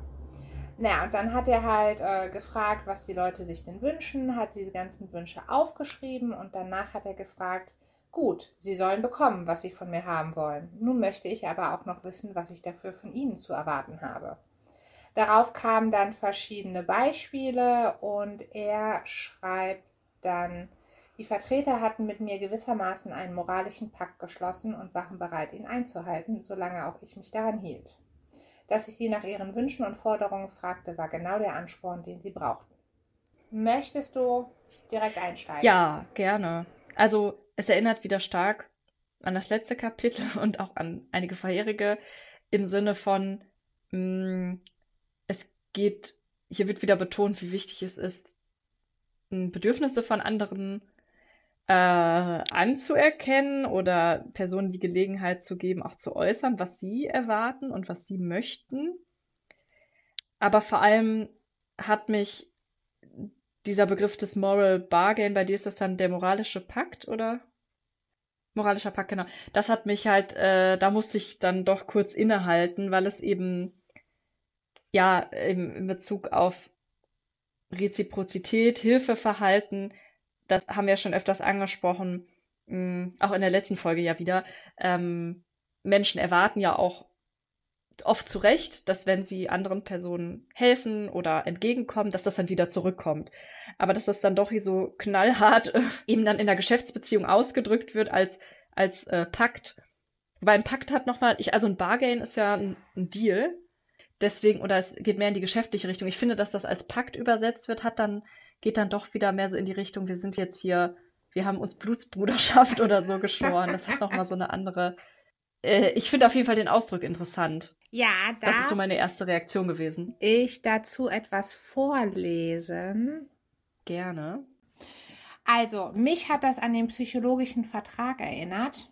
Naja, und dann hat er halt äh, gefragt, was die Leute sich denn wünschen, hat diese ganzen Wünsche aufgeschrieben und danach hat er gefragt, gut, sie sollen bekommen, was sie von mir haben wollen. Nun möchte ich aber auch noch wissen, was ich dafür von ihnen zu erwarten habe. Darauf kamen dann verschiedene Beispiele und er schreibt dann, die Vertreter hatten mit mir gewissermaßen einen moralischen Pakt geschlossen und waren bereit, ihn einzuhalten, solange auch ich mich daran hielt. Dass ich sie nach ihren Wünschen und Forderungen fragte, war genau der Ansporn, den sie brauchten. Möchtest du direkt einsteigen? Ja, gerne. Also es erinnert wieder stark an das letzte Kapitel und auch an einige vorherige im Sinne von, mh, mm, geht, hier wird wieder betont, wie wichtig es ist, Bedürfnisse von anderen äh, anzuerkennen oder Personen die Gelegenheit zu geben, auch zu äußern, was sie erwarten und was sie möchten. Aber vor allem hat mich dieser Begriff des Moral Bargain, bei dir ist das dann der moralische Pakt, oder? Moralischer Pakt, genau. Das hat mich halt, äh, da musste ich dann doch kurz innehalten, weil es eben, ja, in Bezug auf Reziprozität, Hilfeverhalten, das haben wir schon öfters angesprochen, mh, auch in der letzten Folge ja wieder, ähm, Menschen erwarten ja auch oft zu Recht, dass wenn sie anderen Personen helfen oder entgegenkommen, dass das dann wieder zurückkommt. Aber dass das dann doch hier so knallhart äh, eben dann in der Geschäftsbeziehung ausgedrückt wird als, als äh, Pakt. Weil ein Pakt hat nochmal, ich, also ein Bargain ist ja ein, ein Deal. Deswegen, oder es geht mehr in die geschäftliche Richtung. Ich finde, dass das als Pakt übersetzt wird, hat dann, geht dann doch wieder mehr so in die Richtung, wir sind jetzt hier, wir haben uns Blutsbruderschaft oder so geschworen. Das hat nochmal so eine andere. Äh, ich finde auf jeden Fall den Ausdruck interessant. Ja, Das ist so meine erste Reaktion gewesen. ich dazu etwas vorlesen? Gerne. Also, mich hat das an den psychologischen Vertrag erinnert,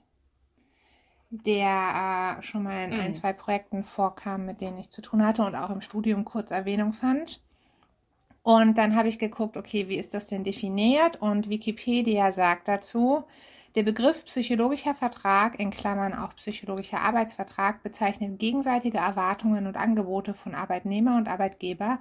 der äh, schon mal in Mhm. ein, zwei Projekten vorkam, mit denen ich zu tun hatte und auch im Studium kurz Erwähnung fand. Und dann habe ich geguckt, okay, wie ist das denn definiert? Und Wikipedia sagt dazu, der Begriff psychologischer Vertrag, in Klammern auch psychologischer Arbeitsvertrag, bezeichnet gegenseitige Erwartungen und Angebote von Arbeitnehmer und Arbeitgeber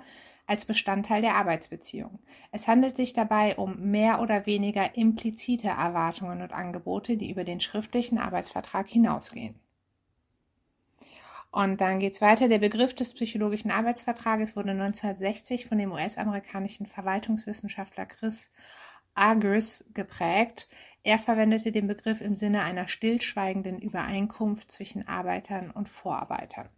als Bestandteil der Arbeitsbeziehung. Es handelt sich dabei um mehr oder weniger implizite Erwartungen und Angebote, die über den schriftlichen Arbeitsvertrag hinausgehen. Und dann geht's weiter. Der Begriff des psychologischen Arbeitsvertrages wurde 1960 von dem US-amerikanischen Verwaltungswissenschaftler Chris Agers geprägt. Er verwendete den Begriff im Sinne einer stillschweigenden Übereinkunft zwischen Arbeitern und Vorarbeitern.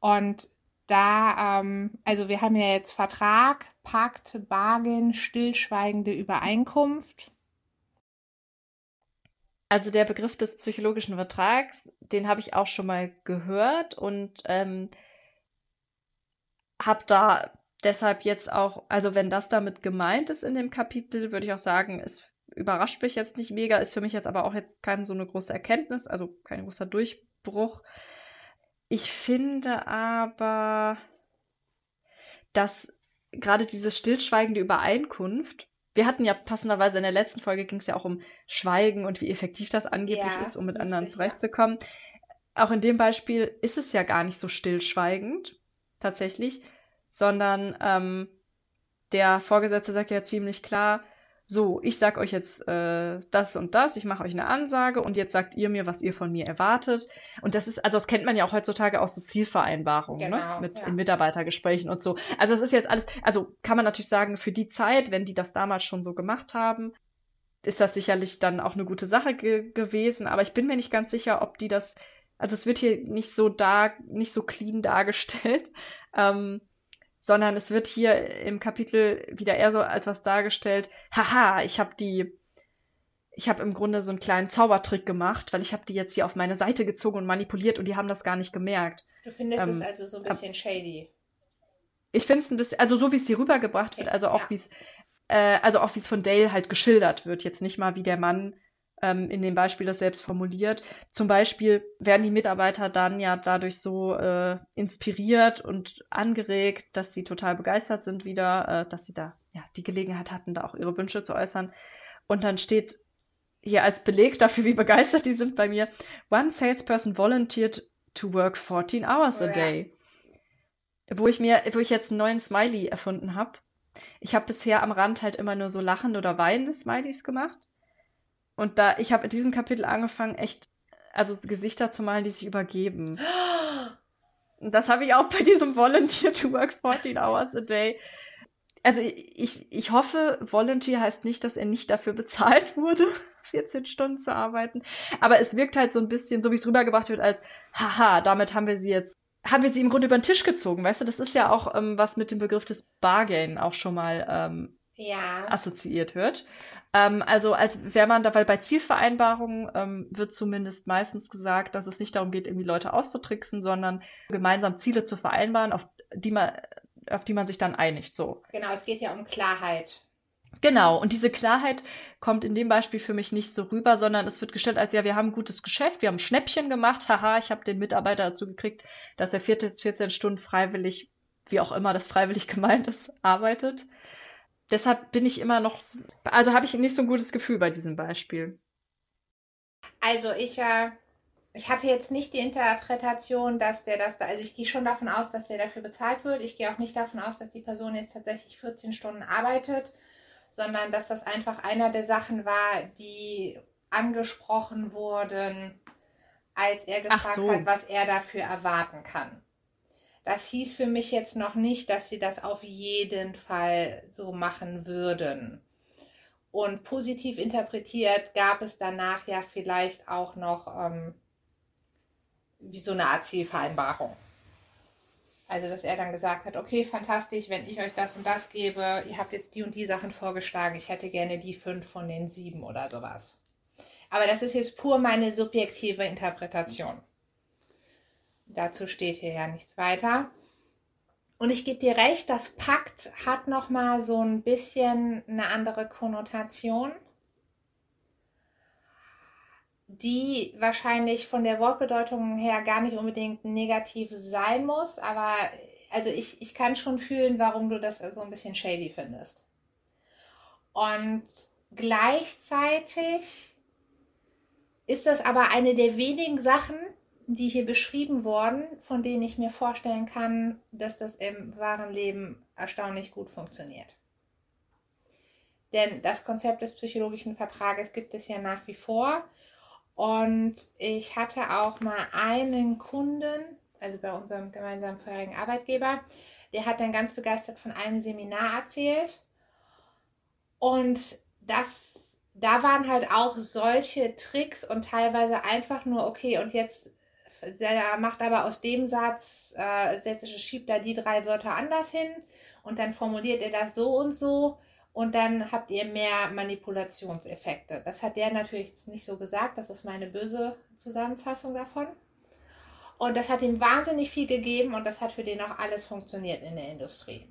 Und da, ähm, also wir haben ja jetzt Vertrag, Pakt, Bargain, stillschweigende Übereinkunft. Also der Begriff des psychologischen Vertrags, den habe ich auch schon mal gehört und ähm, habe da deshalb jetzt auch, also wenn das damit gemeint ist in dem Kapitel, würde ich auch sagen, es überrascht mich jetzt nicht mega, ist für mich jetzt aber auch jetzt keine so eine große Erkenntnis, also kein großer Durchbruch. Ich finde aber, dass gerade diese stillschweigende Übereinkunft, wir hatten ja passenderweise in der letzten Folge ging es ja auch um Schweigen und wie effektiv das angeblich Ja, ist, um mit anderen ja. zurechtzukommen. Auch in dem Beispiel ist es ja gar nicht so stillschweigend, tatsächlich, sondern ähm, der Vorgesetzte sagt ja ziemlich klar, so, ich sag euch jetzt äh, das und das, ich mache euch eine Ansage und jetzt sagt ihr mir, was ihr von mir erwartet. Und das ist, also das kennt man ja auch heutzutage aus so Zielvereinbarungen, Genau, ne? Mit ja. in Mitarbeitergesprächen und so. Also das ist jetzt alles, also kann man natürlich sagen, für die Zeit, wenn die das damals schon so gemacht haben, ist das sicherlich dann auch eine gute Sache ge gewesen. Aber ich bin mir nicht ganz sicher, ob die das, also es wird hier nicht so da, nicht so clean dargestellt. Ähm, sondern es wird hier im Kapitel wieder eher so als was dargestellt, haha, ich habe die, ich habe im Grunde so einen kleinen Zaubertrick gemacht, weil ich habe die jetzt hier auf meine Seite gezogen und manipuliert und die haben das gar nicht gemerkt. Du findest Ähm, es also so ein bisschen shady. Ich finde es ein bisschen, also so wie es hier rübergebracht Okay, wird, also auch ja. wie es, äh, also auch wie es von Dale halt geschildert wird, jetzt nicht mal wie der Mann ähm, in dem Beispiel das selbst formuliert. Zum Beispiel werden die Mitarbeiter dann ja dadurch so äh, inspiriert und angeregt, dass sie total begeistert sind wieder, äh, dass sie da ja die Gelegenheit hatten, da auch ihre Wünsche zu äußern. Und dann steht hier als Beleg dafür, wie begeistert die sind bei mir, one salesperson volunteered to work 14 hours a day. Wo ich mir, wo ich jetzt einen neuen Smiley erfunden habe. Ich habe bisher am Rand halt immer nur so lachende oder weinende Smileys gemacht. Und da, ich habe in diesem Kapitel angefangen, echt, also Gesichter zu malen, die sich übergeben. Und das habe ich auch bei diesem Volunteer to work 14 hours a day. Also ich, ich hoffe, Volunteer heißt nicht, dass er nicht dafür bezahlt wurde, 14 Stunden zu arbeiten. Aber es wirkt halt so ein bisschen, so wie es rübergebracht wird, als, haha, damit haben wir sie jetzt, haben wir sie im Grunde über den Tisch gezogen, weißt du? Das ist ja auch, ähm, was mit dem Begriff des Bargain auch schon mal ähm, Ja. assoziiert wird. Ähm, also als wäre man dabei bei Zielvereinbarungen ähm, wird zumindest meistens gesagt, dass es nicht darum geht, irgendwie Leute auszutricksen, sondern gemeinsam Ziele zu vereinbaren, auf die man, auf die man sich dann einigt. So. Genau, es geht ja um Klarheit. Genau, und diese Klarheit kommt in dem Beispiel für mich nicht so rüber, sondern es wird gestellt als, ja, wir haben ein gutes Geschäft, wir haben Schnäppchen gemacht, haha, ich habe den Mitarbeiter dazu gekriegt, dass er 14, 14 Stunden freiwillig, wie auch immer das freiwillig gemeint ist, arbeitet. Deshalb bin ich immer noch, also habe ich nicht so ein gutes Gefühl bei diesem Beispiel. Also ich, äh, ich hatte jetzt nicht die Interpretation, dass der das da, also ich gehe schon davon aus, dass der dafür bezahlt wird. Ich gehe auch nicht davon aus, dass die Person jetzt tatsächlich 14 Stunden arbeitet, sondern dass das einfach einer der Sachen war, die angesprochen wurden, als er gefragt so. hat, was er dafür erwarten kann. Das hieß für mich jetzt noch nicht, dass sie das auf jeden Fall so machen würden. Und positiv interpretiert gab es danach ja vielleicht auch noch ähm, wie so eine Art Zielvereinbarung. Also, dass er dann gesagt hat, okay, fantastisch, wenn ich euch das und das gebe, ihr habt jetzt die und die Sachen vorgeschlagen, ich hätte gerne die fünf von den sieben oder sowas. Aber das ist jetzt pur meine subjektive Interpretation. Dazu steht hier ja nichts weiter. Und ich gebe dir recht, das Pakt hat noch mal so ein bisschen eine andere Konnotation, die wahrscheinlich von der Wortbedeutung her gar nicht unbedingt negativ sein muss, aber also ich, ich kann schon fühlen, warum du das so ein bisschen shady findest. Und gleichzeitig ist das aber eine der wenigen Sachen, die hier beschrieben wurden, von denen ich mir vorstellen kann, dass das im wahren Leben erstaunlich gut funktioniert. Denn das Konzept des psychologischen Vertrages gibt es ja nach wie vor. Und ich hatte auch mal einen Kunden, also bei unserem gemeinsamen vorherigen Arbeitgeber, der hat dann ganz begeistert von einem Seminar erzählt. Und das, da waren halt auch solche Tricks und teilweise einfach nur, okay, und jetzt er macht aber aus dem Satz, äh, schiebt da die drei Wörter anders hin und dann formuliert er das so und so und dann habt ihr mehr Manipulationseffekte. Das hat der natürlich nicht so gesagt, das ist meine böse Zusammenfassung davon. Und das hat ihm wahnsinnig viel gegeben und das hat für den auch alles funktioniert in der Industrie.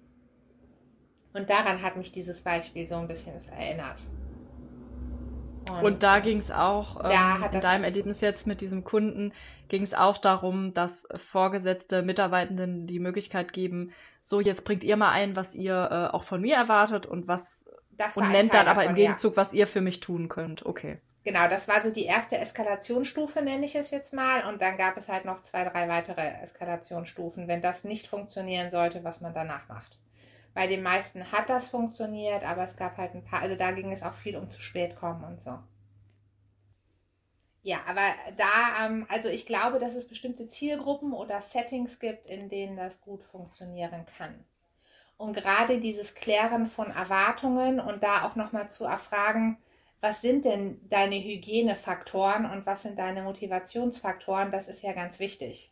Und daran hat mich dieses Beispiel so ein bisschen erinnert. Und, und da ging es auch ähm, in deinem Erlebnis jetzt mit diesem Kunden, ging es auch darum, dass vorgesetzte Mitarbeitenden die Möglichkeit geben, so jetzt bringt ihr mal ein, was ihr äh, auch von mir erwartet und was und nennt dann aber im davon, ja. Gegenzug, was ihr für mich tun könnt. Okay. Genau, das war so die erste Eskalationsstufe, nenne ich es jetzt mal. Und dann gab es halt noch zwei, drei weitere Eskalationsstufen, wenn das nicht funktionieren sollte, was man danach macht. Bei den meisten hat das funktioniert, aber es gab halt ein paar, also da ging es auch viel um zu spät kommen und so. Ja, aber da, ähm, also ich glaube, dass es bestimmte Zielgruppen oder Settings gibt, in denen das gut funktionieren kann. Und gerade dieses Klären von Erwartungen und da auch nochmal zu erfragen, was sind denn deine Hygienefaktoren und was sind deine Motivationsfaktoren, das ist ja ganz wichtig.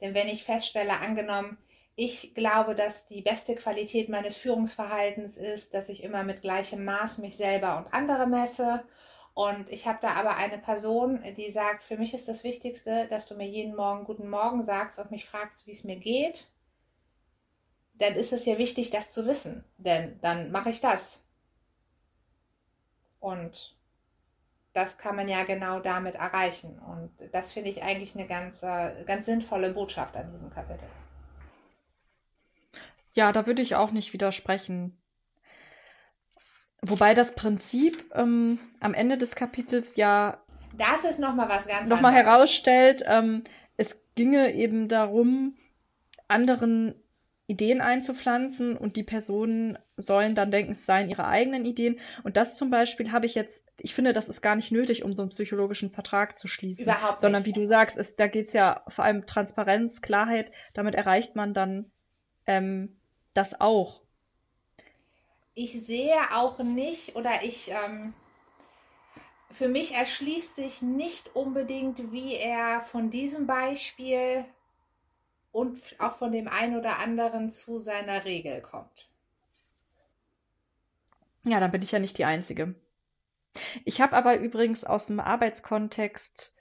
Denn wenn ich feststelle, angenommen, ich glaube, dass die beste Qualität meines Führungsverhaltens ist, dass ich immer mit gleichem Maß mich selber und andere messe. Und ich habe da aber eine Person, die sagt, für mich ist das Wichtigste, dass du mir jeden Morgen guten Morgen sagst und mich fragst, wie es mir geht. Dann ist es ja wichtig, das zu wissen. Denn dann mache ich das. Und das kann man ja genau damit erreichen. Und das finde ich eigentlich eine ganz, äh, ganz sinnvolle Botschaft an diesem Kapitel. Ja, da würde ich auch nicht widersprechen. Wobei das Prinzip ähm, am Ende des Kapitels ja Das ist nochmal was ganz nochmal anderes. herausstellt, ähm, es ginge eben darum, anderen Ideen einzupflanzen und die Personen sollen dann denken, es seien ihre eigenen Ideen. Und das zum Beispiel habe ich jetzt, ich finde, das ist gar nicht nötig, um so einen psychologischen Vertrag zu schließen. Überhaupt Sondern nicht. wie du sagst, ist, da geht es ja vor allem Transparenz, Klarheit, damit erreicht man dann ähm, das auch. Ich sehe auch nicht oder ich, ähm, für mich erschließt sich nicht unbedingt, wie er von diesem Beispiel und auch von dem einen oder anderen zu seiner Regel kommt. Ja, dann bin ich ja nicht die Einzige. Ich habe aber übrigens aus dem Arbeitskontext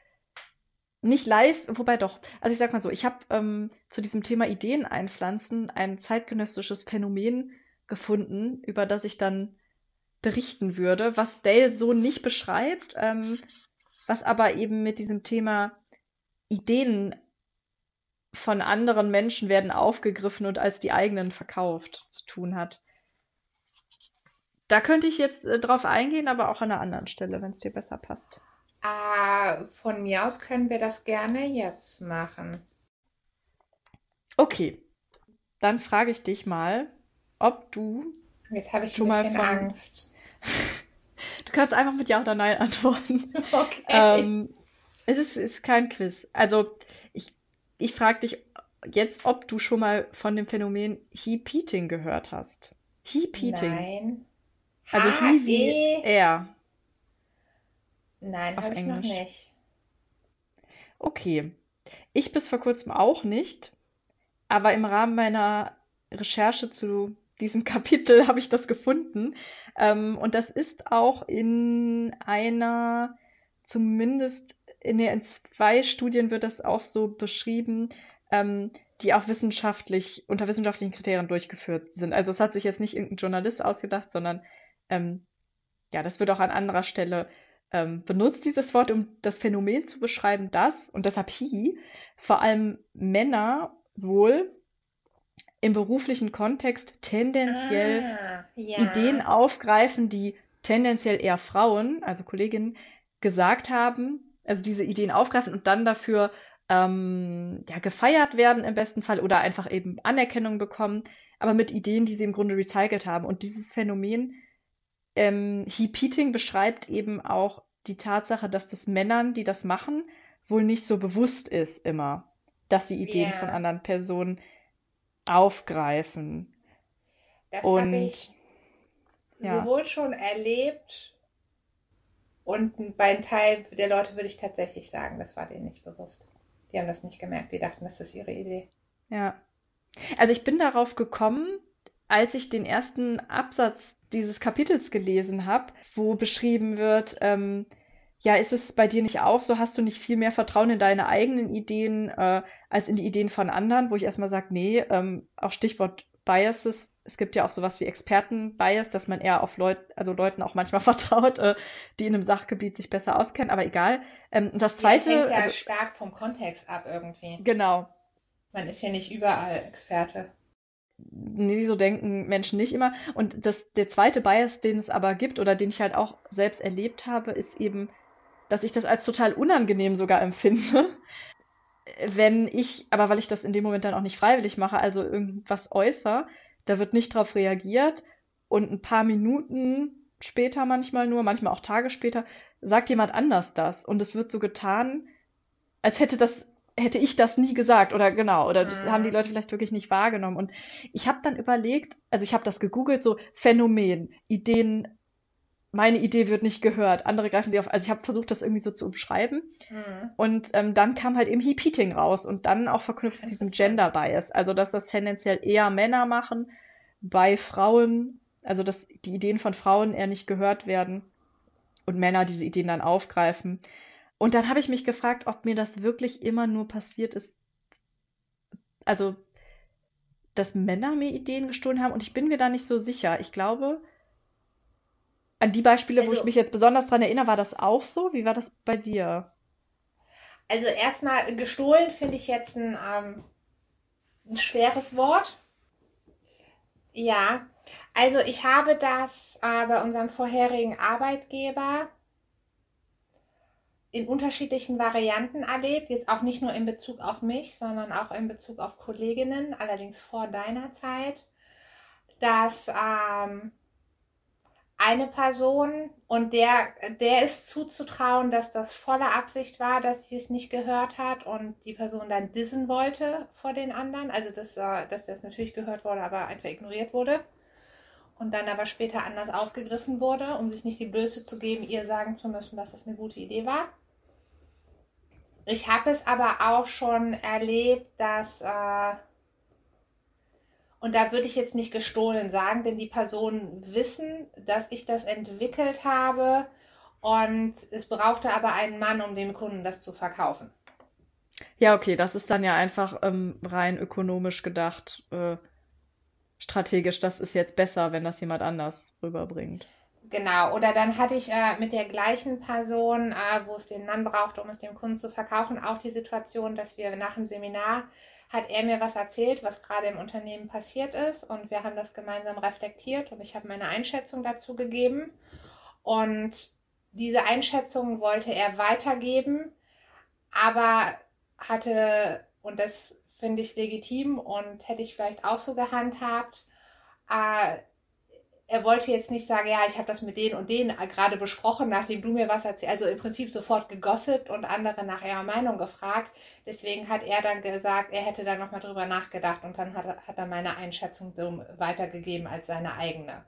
nicht live, wobei doch. Also ich sag mal so, ich habe ähm, zu diesem Thema Ideen einpflanzen ein zeitgenössisches Phänomen gefunden, über das ich dann berichten würde, was Dale so nicht beschreibt, ähm, was aber eben mit diesem Thema Ideen von anderen Menschen werden aufgegriffen und als die eigenen verkauft zu tun hat. Da könnte ich jetzt äh, drauf eingehen, aber auch an einer anderen Stelle, wenn es dir besser passt. Ah, von mir aus können wir das gerne jetzt machen. Okay, dann frage ich dich mal, ob du Jetzt habe ich ein Schon mal bisschen von- Angst. kannst einfach mit Ja oder Nein antworten. Okay. Ähm, es ist, ist kein Quiz. Also, ich, ich frage dich jetzt, ob du schon mal von dem Phänomen Heap Eating gehört hast. Heap Eating. Nein. Also He wie H-E? Nein, habe ich noch nicht. Okay. Ich bis vor kurzem auch nicht, aber im Rahmen meiner Recherche zu diesem Kapitel habe ich das gefunden. Ähm, und das ist auch in einer, zumindest in, der, in zwei Studien wird das auch so beschrieben, ähm, die auch wissenschaftlich, unter wissenschaftlichen Kriterien durchgeführt sind. Also es hat sich jetzt nicht irgendein Journalist ausgedacht, sondern ähm, ja, das wird auch an anderer Stelle ähm, benutzt, dieses Wort, um das Phänomen zu beschreiben, dass, und deshalb he, vor allem Männer wohl im beruflichen Kontext tendenziell Ah, ja. Ideen aufgreifen, die tendenziell eher Frauen, also Kolleginnen, gesagt haben, also diese Ideen aufgreifen und dann dafür ähm, ja, gefeiert werden im besten Fall oder einfach eben Anerkennung bekommen, aber mit Ideen, die sie im Grunde recycelt haben. Und dieses Phänomen ähm, Heap-Eating beschreibt eben auch die Tatsache, dass das Männern, die das machen, wohl nicht so bewusst ist immer, dass sie Ideen Ja. von anderen Personen aufgreifen. Das habe ich ja. sowohl schon erlebt und bei einem Teil der Leute würde ich tatsächlich sagen, das war denen nicht bewusst. Die haben das nicht gemerkt, die dachten, das ist ihre Idee. Ja. Also ich bin darauf gekommen, als ich den ersten Absatz dieses Kapitels gelesen habe, wo beschrieben wird, ähm, ja, ist es bei dir nicht auch so? Hast du nicht viel mehr Vertrauen in deine eigenen Ideen äh, als in die Ideen von anderen? Wo ich erstmal sage, nee, ähm, auch Stichwort Biases. Es gibt ja auch sowas wie Experten-Bias, dass man eher auf Leut also Leuten auch manchmal vertraut, äh, die in einem Sachgebiet sich besser auskennen, aber egal. Ähm, das zweite, hängt ja also, stark vom Kontext ab irgendwie. genau, Man ist ja nicht überall Experte. Nee, so denken Menschen nicht immer. Und das, der zweite Bias, den es aber gibt oder den ich halt auch selbst erlebt habe, ist eben, dass ich das als total unangenehm sogar empfinde, wenn ich, aber weil ich das in dem Moment dann auch nicht freiwillig mache, also irgendwas äußere, da wird nicht drauf reagiert. Und ein paar Minuten später manchmal nur, manchmal auch Tage später, sagt jemand anders das. Und es wird so getan, als hätte das hätte ich das nie gesagt oder genau oder das Mhm. haben die Leute vielleicht wirklich nicht wahrgenommen und ich habe dann überlegt, also ich habe das gegoogelt, so Phänomen, Ideen, meine Idee wird nicht gehört, andere greifen sie auf, also ich habe versucht, das irgendwie so zu umschreiben Mhm. und ähm, dann kam halt eben Heap-Eating raus und dann auch verknüpft mit diesem Interessant. Gender-Bias, also dass das tendenziell eher Männer machen, bei Frauen, also dass die Ideen von Frauen eher nicht gehört werden und Männer diese Ideen dann aufgreifen. Und dann habe ich mich gefragt, ob mir das wirklich immer nur passiert ist, also dass Männer mir Ideen gestohlen haben und ich bin mir da nicht so sicher. Ich glaube, an die Beispiele, wo ich Also- mich jetzt besonders dran erinnere, war das auch so? Wie war das bei dir? Also erstmal gestohlen finde ich jetzt ein, ähm, ein schweres Wort. Ja, also ich habe das äh, bei unserem vorherigen Arbeitgeber in unterschiedlichen Varianten erlebt. Jetzt auch nicht nur in Bezug auf mich, sondern auch in Bezug auf Kolleginnen, allerdings vor deiner Zeit, dass ähm, eine Person und der, der ist zuzutrauen, dass das volle Absicht war, dass sie es nicht gehört hat und die Person dann dissen wollte vor den anderen. Also dass, äh, dass das natürlich gehört wurde, aber einfach ignoriert wurde. Und dann aber später anders aufgegriffen wurde, um sich nicht die Blöße zu geben, ihr sagen zu müssen, dass das eine gute Idee war. Ich habe es aber auch schon erlebt, dass äh, und da würde ich jetzt nicht gestohlen sagen, denn die Personen wissen, dass ich das entwickelt habe und es brauchte aber einen Mann, um dem Kunden das zu verkaufen. Ja, okay, das ist dann ja einfach ähm, rein ökonomisch gedacht, äh, strategisch. Das ist jetzt besser, wenn das jemand anders rüberbringt. Genau, oder dann hatte ich äh, mit der gleichen Person, äh, wo es den Mann brauchte, um es dem Kunden zu verkaufen, auch die Situation, dass wir nach dem Seminar hat er mir was erzählt, was gerade im Unternehmen passiert ist und wir haben das gemeinsam reflektiert und ich habe meine Einschätzung dazu gegeben. Und diese Einschätzung wollte er weitergeben, aber hatte, und das finde ich legitim und hätte ich vielleicht auch so gehandhabt, äh, er wollte jetzt nicht sagen, ja, ich habe das mit denen und denen gerade besprochen, nachdem du mir was erzählst. Also im Prinzip sofort gegossipt und andere nach ihrer Meinung gefragt. Deswegen hat er dann gesagt, er hätte da nochmal drüber nachgedacht und dann hat, hat er meine Einschätzung so weitergegeben als seine eigene.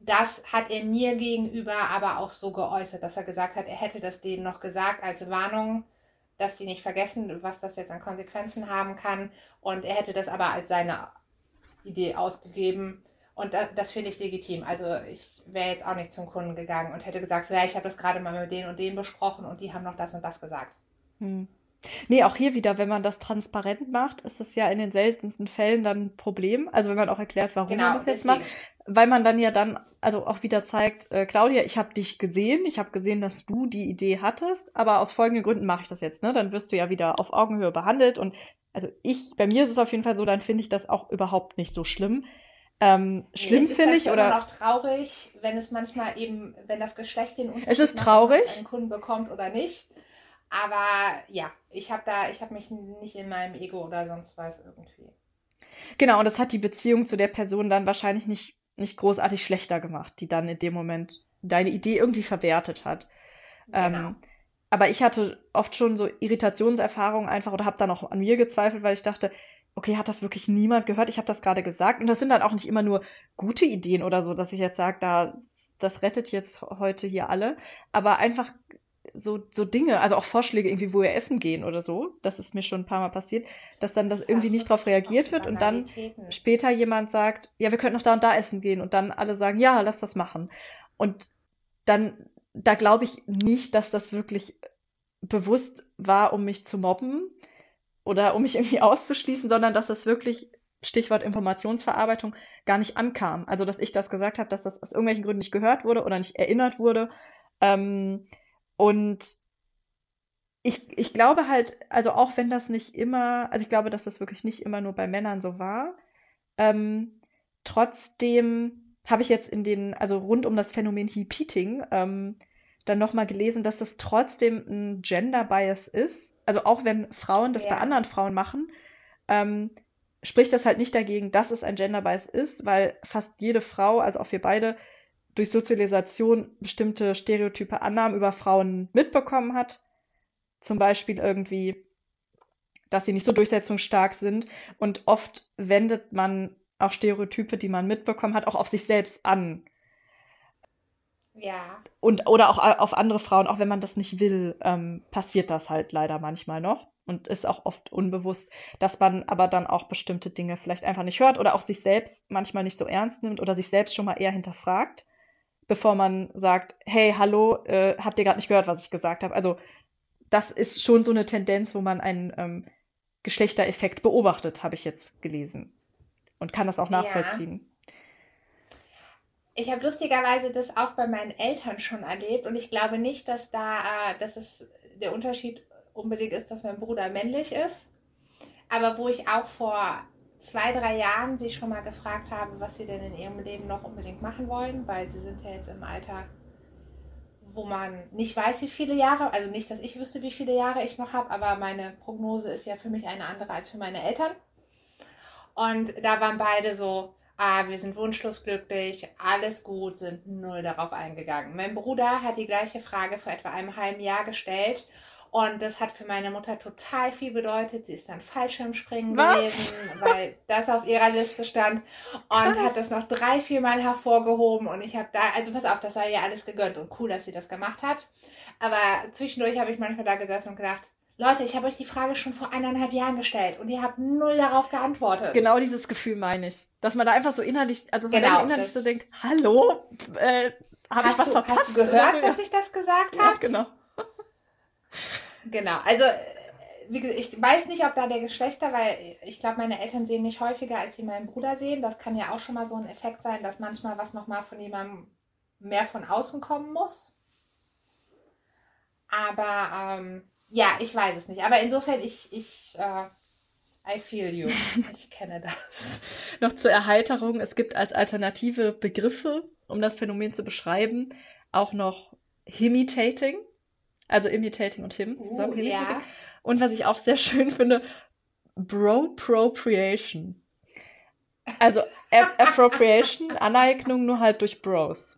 Das hat er mir gegenüber aber auch so geäußert, dass er gesagt hat, er hätte das denen noch gesagt als Warnung, dass sie nicht vergessen, was das jetzt an Konsequenzen haben kann. Und er hätte das aber als seine Idee ausgegeben. Und das, das finde ich legitim. Also ich wäre jetzt auch nicht zum Kunden gegangen und hätte gesagt, so ja, ich habe das gerade mal mit denen und denen besprochen und die haben noch das und das gesagt. Hm. Nee, auch hier wieder, wenn man das transparent macht, ist es ja in den seltensten Fällen dann ein Problem. Also wenn man auch erklärt, warum Genau, man das jetzt deswegen. macht, weil man dann ja dann also auch wieder zeigt, äh, Claudia, ich habe dich gesehen, ich habe gesehen, dass du die Idee hattest, aber aus folgenden Gründen mache ich das jetzt, ne? Dann wirst du ja wieder auf Augenhöhe behandelt und also ich, bei mir ist es auf jeden Fall so, dann finde ich das auch überhaupt nicht so schlimm. Ähm, schlimm Nee, es ist finde ich oder noch traurig, wenn es manchmal eben, wenn das Geschlecht den Unterschied Es ist macht, traurig. einen Kunden bekommt oder nicht. Aber ja, ich habe da, ich habe mich nicht in meinem Ego oder sonst was irgendwie. genau, und das hat die Beziehung zu der Person dann wahrscheinlich nicht, nicht großartig schlechter gemacht, die dann in dem Moment deine Idee irgendwie verwertet hat. Genau. Ähm, aber ich hatte oft schon so Irritationserfahrungen einfach oder habe dann auch an mir gezweifelt, weil ich dachte, okay, hat das wirklich niemand gehört? Ich habe das gerade gesagt. Und das sind dann auch nicht immer nur gute Ideen oder so, dass ich jetzt sage, da, das rettet jetzt heute hier alle. Aber einfach so, so Dinge, also auch Vorschläge irgendwie, wo wir essen gehen oder so, das ist mir schon ein paar Mal passiert, dass dann das irgendwie nicht drauf reagiert wird und dann später jemand sagt, ja, wir könnten noch da und da essen gehen und dann alle sagen, ja, lass das machen. Und dann, da glaube ich nicht, dass das wirklich bewusst war, um mich zu mobben oder um mich irgendwie auszuschließen, sondern dass das wirklich, Stichwort Informationsverarbeitung, gar nicht ankam. Also, dass ich das gesagt habe, dass das aus irgendwelchen Gründen nicht gehört wurde oder nicht erinnert wurde. Ähm, und ich, ich glaube halt, also auch wenn das nicht immer, also ich glaube, dass das wirklich nicht immer nur bei Männern so war, ähm, trotzdem habe ich jetzt in den, also rund um das Phänomen Heap Eating, ähm, dann nochmal gelesen, dass es trotzdem ein Gender Bias ist. Also auch wenn Frauen das bei Ja. anderen Frauen machen, ähm, spricht das halt nicht dagegen, dass es ein Gender Bias ist, weil fast jede Frau, also auch wir beide, durch Sozialisation bestimmte stereotype Annahmen über Frauen mitbekommen hat. Zum Beispiel irgendwie, dass sie nicht so durchsetzungsstark sind. Und oft wendet man auch Stereotype, die man mitbekommen hat, auch auf sich selbst an. Ja, Und, oder auch auf andere Frauen, auch wenn man das nicht will, ähm, passiert das halt leider manchmal noch. Und ist auch oft unbewusst, dass man aber dann auch bestimmte Dinge vielleicht einfach nicht hört oder auch sich selbst manchmal nicht so ernst nimmt oder sich selbst schon mal eher hinterfragt, bevor man sagt, hey, hallo, äh, habt ihr gerade nicht gehört, was ich gesagt habe? Also das ist schon so eine Tendenz, wo man einen ähm, Geschlechtereffekt beobachtet, habe ich jetzt gelesen. Und kann das auch Ja. Ich habe lustigerweise das auch bei meinen Eltern schon erlebt und ich glaube nicht, dass da, äh, dass es der Unterschied unbedingt ist, dass mein Bruder männlich ist. Aber wo ich auch vor zwei, drei Jahren sie schon mal gefragt habe, was sie denn in ihrem Leben noch unbedingt machen wollen, weil sie sind ja jetzt im Alter, wo man nicht weiß, wie viele Jahre, also nicht, dass ich wüsste, wie viele Jahre ich noch habe, aber meine Prognose ist ja für mich eine andere als für meine Eltern. Und da waren beide so, ah, wir sind wunschlos glücklich, alles gut, sind null darauf eingegangen. Mein Bruder hat die gleiche Frage vor etwa einem halben Jahr gestellt und das hat für meine Mutter total viel bedeutet. Sie ist dann Fallschirmspringen Was? gewesen, weil das auf ihrer Liste stand und hat das noch drei, vier Mal hervorgehoben und ich habe da, also pass auf, das sei ihr alles gegönnt und cool, dass sie das gemacht hat. Aber zwischendurch habe ich manchmal da gesessen und gedacht, Leute, ich habe euch die Frage schon vor eineinhalb Jahren gestellt und ihr habt null darauf geantwortet. Genau dieses Gefühl meine ich. Dass man da einfach so innerlich, also man Genau, dann innerlich so denkt, hallo, äh, habe ich was du, verpasst? hast du gehört, dass ich das gesagt ja, habe? genau. Genau, also äh, wie gesagt, ich weiß nicht, ob da der Geschlechter, weil ich glaube, meine Eltern sehen mich häufiger, als sie meinen Bruder sehen. Das kann ja auch schon mal so ein Effekt sein, dass manchmal was nochmal von jemandem mehr von außen kommen muss. Aber ähm, ja, ich weiß es nicht. Aber insofern, ich, ich, äh, I feel you. Ich kenne das. Noch zur Erheiterung, es gibt als alternative Begriffe, um das Phänomen zu beschreiben, auch noch Himitating, also Imitating und Him zusammen. Uh, ja. Und was ich auch sehr schön finde, Bro-Propriation. Also Appropriation, Aneignung nur halt durch Bros.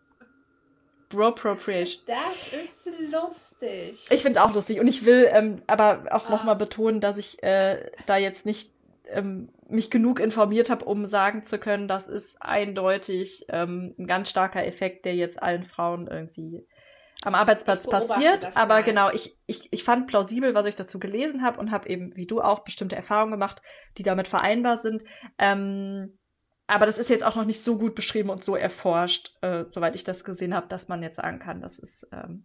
Bro-Appropriation. Das ist lustig. Ich finde es auch lustig und ich will ähm, aber auch ah. nochmal betonen, dass ich äh, da jetzt nicht ähm, mich genug informiert habe, um sagen zu können, das ist eindeutig ähm, ein ganz starker Effekt, der jetzt allen Frauen irgendwie am Arbeitsplatz passiert. Aber mal. genau, ich, ich, ich fand plausibel, was ich dazu gelesen habe und habe eben, wie du auch, bestimmte Erfahrungen gemacht, die damit vereinbar sind. Ähm, aber das ist jetzt auch noch nicht so gut beschrieben und so erforscht, äh, soweit ich das gesehen habe, dass man jetzt sagen kann, das ist ähm,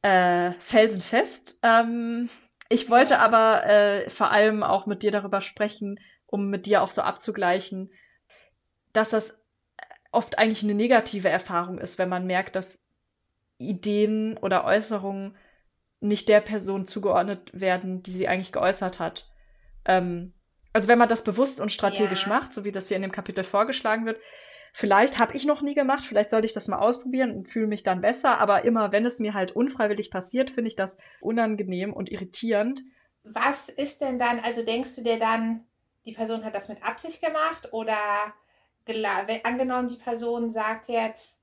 äh, felsenfest. Ähm, ich wollte aber äh, vor allem auch mit dir darüber sprechen, um mit dir auch so abzugleichen, dass das oft eigentlich eine negative Erfahrung ist, wenn man merkt, dass Ideen oder Äußerungen nicht der Person zugeordnet werden, die sie eigentlich geäußert hat. Ähm, also wenn man das bewusst und strategisch ja. macht, so wie das hier in dem Kapitel vorgeschlagen wird, vielleicht habe ich noch nie gemacht, vielleicht sollte ich das mal ausprobieren und fühle mich dann besser, aber immer wenn es mir halt unfreiwillig passiert, finde ich das unangenehm und irritierend. Was ist denn dann, also denkst du dir dann, die Person hat das mit Absicht gemacht oder angenommen, die Person sagt jetzt,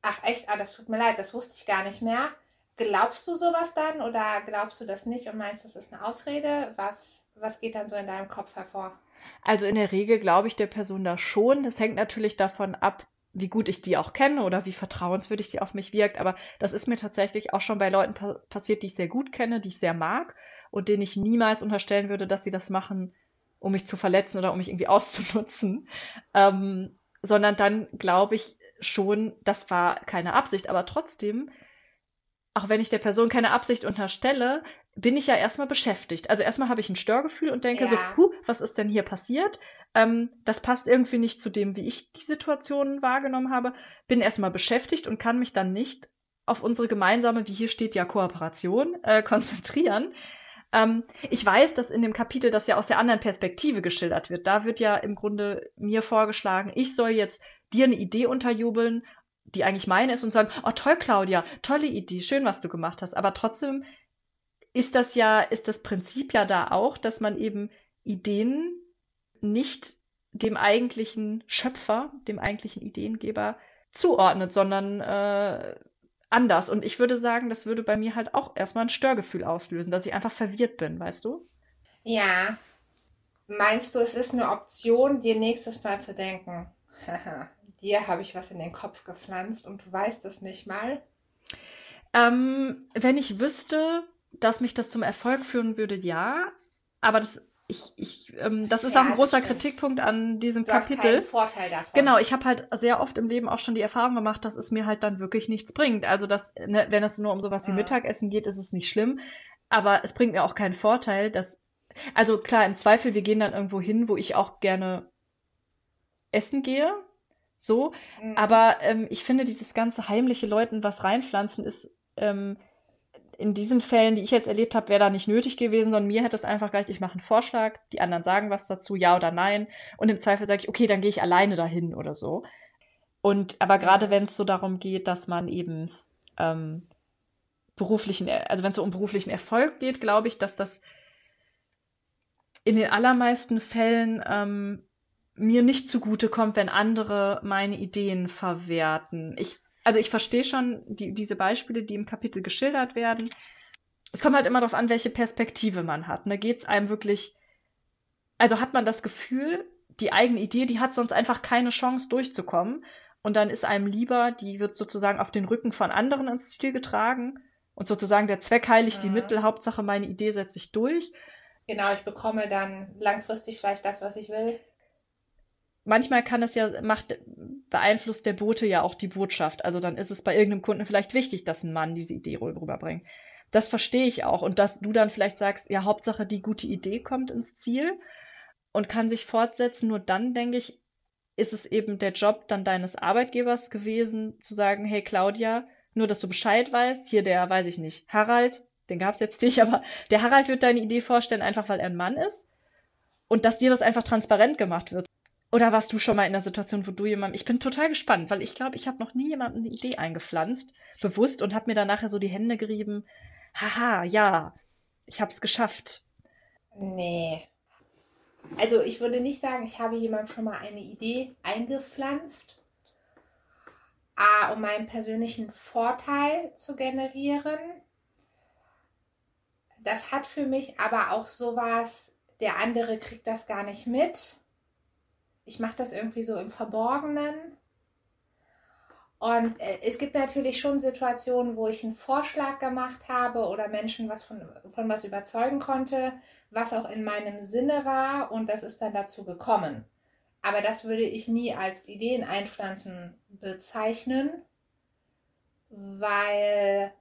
ach echt, ah, das tut mir leid, das wusste ich gar nicht mehr. Glaubst du sowas dann oder glaubst du das nicht und meinst, das ist eine Ausrede? Was, was geht dann so in deinem Kopf hervor? Also in der Regel glaube ich der Person da schon. Das hängt natürlich davon ab, wie gut ich die auch kenne oder wie vertrauenswürdig die auf mich wirkt. Aber das ist mir tatsächlich auch schon bei Leuten pa passiert, die ich sehr gut kenne, die ich sehr mag und denen ich niemals unterstellen würde, dass sie das machen, um mich zu verletzen oder um mich irgendwie auszunutzen. Ähm, sondern dann glaube ich schon, das war keine Absicht. Aber trotzdem auch wenn ich der Person keine Absicht unterstelle, bin ich ja erstmal beschäftigt. Also erstmal habe ich ein Störgefühl und denke ja. so, puh, was ist denn hier passiert? Ähm, das passt irgendwie nicht zu dem, wie ich die Situation wahrgenommen habe. Bin erstmal beschäftigt und kann mich dann nicht auf unsere gemeinsame, wie hier steht ja Kooperation, äh, konzentrieren. Ähm, ich weiß, dass in dem Kapitel das ja aus der anderen Perspektive geschildert wird. Da wird ja im Grunde mir vorgeschlagen, ich soll jetzt dir eine Idee unterjubeln die eigentlich meine ist und sagen, oh toll, Claudia, tolle Idee, schön, was du gemacht hast. Aber trotzdem ist das ja, ist das Prinzip ja da auch, dass man eben Ideen nicht dem eigentlichen Schöpfer, dem eigentlichen Ideengeber zuordnet, sondern äh, anders. Und ich würde sagen, das würde bei mir halt auch erstmal ein Störgefühl auslösen, dass ich einfach verwirrt bin, weißt du? Ja. Meinst du, es ist eine Option, dir nächstes Mal zu denken? Dir habe ich was in den Kopf gepflanzt und du weißt es nicht mal? Ähm, wenn ich wüsste, dass mich das zum Erfolg führen würde, ja. Aber das, ich, ich, ähm, das ist ja, auch ein großer Kritikpunkt an diesem du Kapitel. Hast keinen Vorteil davon. Genau, ich habe halt sehr oft im Leben auch schon die Erfahrung gemacht, dass es mir halt dann wirklich nichts bringt. Also, dass, ne, wenn es nur um sowas wie mhm. Mittagessen geht, ist es nicht schlimm. Aber es bringt mir auch keinen Vorteil, dass. Also klar, im Zweifel, wir gehen dann irgendwo hin, wo ich auch gerne essen gehe so. Mhm. Aber ähm, ich finde, dieses ganze heimliche Leuten was reinpflanzen ist ähm, in diesen Fällen, die ich jetzt erlebt habe, wäre da nicht nötig gewesen, sondern mir hätte es einfach gleich, ich mache einen Vorschlag, die anderen sagen was dazu, ja oder nein. Und im Zweifel sage ich, okay, dann gehe ich alleine dahin oder so. Und aber gerade wenn es so darum geht, dass man eben ähm, beruflichen, also wenn es so um beruflichen Erfolg geht, glaube ich, dass das in den allermeisten Fällen ähm, mir nicht zugute kommt, wenn andere meine Ideen verwerten. Ich, also ich verstehe schon die, diese Beispiele, die im Kapitel geschildert werden. Es kommt halt immer darauf an, welche Perspektive man hat. Ne? Geht es einem wirklich, also hat man das Gefühl, die eigene Idee, die hat sonst einfach keine Chance durchzukommen. Und dann ist einem lieber, die wird sozusagen auf den Rücken von anderen ins Ziel getragen. Und sozusagen der Zweck heiligt mhm. die Mittel, Hauptsache meine Idee setze ich durch. Genau, ich bekomme dann langfristig vielleicht das, was ich will manchmal kann es ja, macht, beeinflusst der Bote ja auch die Botschaft. Also dann ist es bei irgendeinem Kunden vielleicht wichtig, dass ein Mann diese Idee rüberbringt. Das verstehe ich auch. Und dass du dann vielleicht sagst, ja, Hauptsache die gute Idee kommt ins Ziel und kann sich fortsetzen. Nur dann, denke ich, ist es eben der Job dann deines Arbeitgebers gewesen, zu sagen, hey Claudia, nur dass du Bescheid weißt, hier der, weiß ich nicht, Harald, den gab es jetzt nicht, aber der Harald wird deine Idee vorstellen, einfach weil er ein Mann ist. Und dass dir das einfach transparent gemacht wird. Oder warst du schon mal in der Situation, wo du jemandem. Ich bin total gespannt, weil ich glaube, ich habe noch nie jemandem eine Idee eingepflanzt, bewusst, und habe mir dann nachher so die Hände gerieben. Haha, ja, ich habe es geschafft. Nee. also ich würde nicht sagen, ich habe jemandem schon mal eine Idee eingepflanzt, A, um meinen persönlichen Vorteil zu generieren. Das hat für mich aber auch sowas, der andere kriegt das gar nicht mit. Ich mache das irgendwie so im Verborgenen. Und äh, es gibt natürlich schon Situationen, wo ich einen Vorschlag gemacht habe oder Menschen was von, von was überzeugen konnte, was auch in meinem Sinne war und das ist dann dazu gekommen. Aber das würde ich nie als Ideen einpflanzen bezeichnen, weil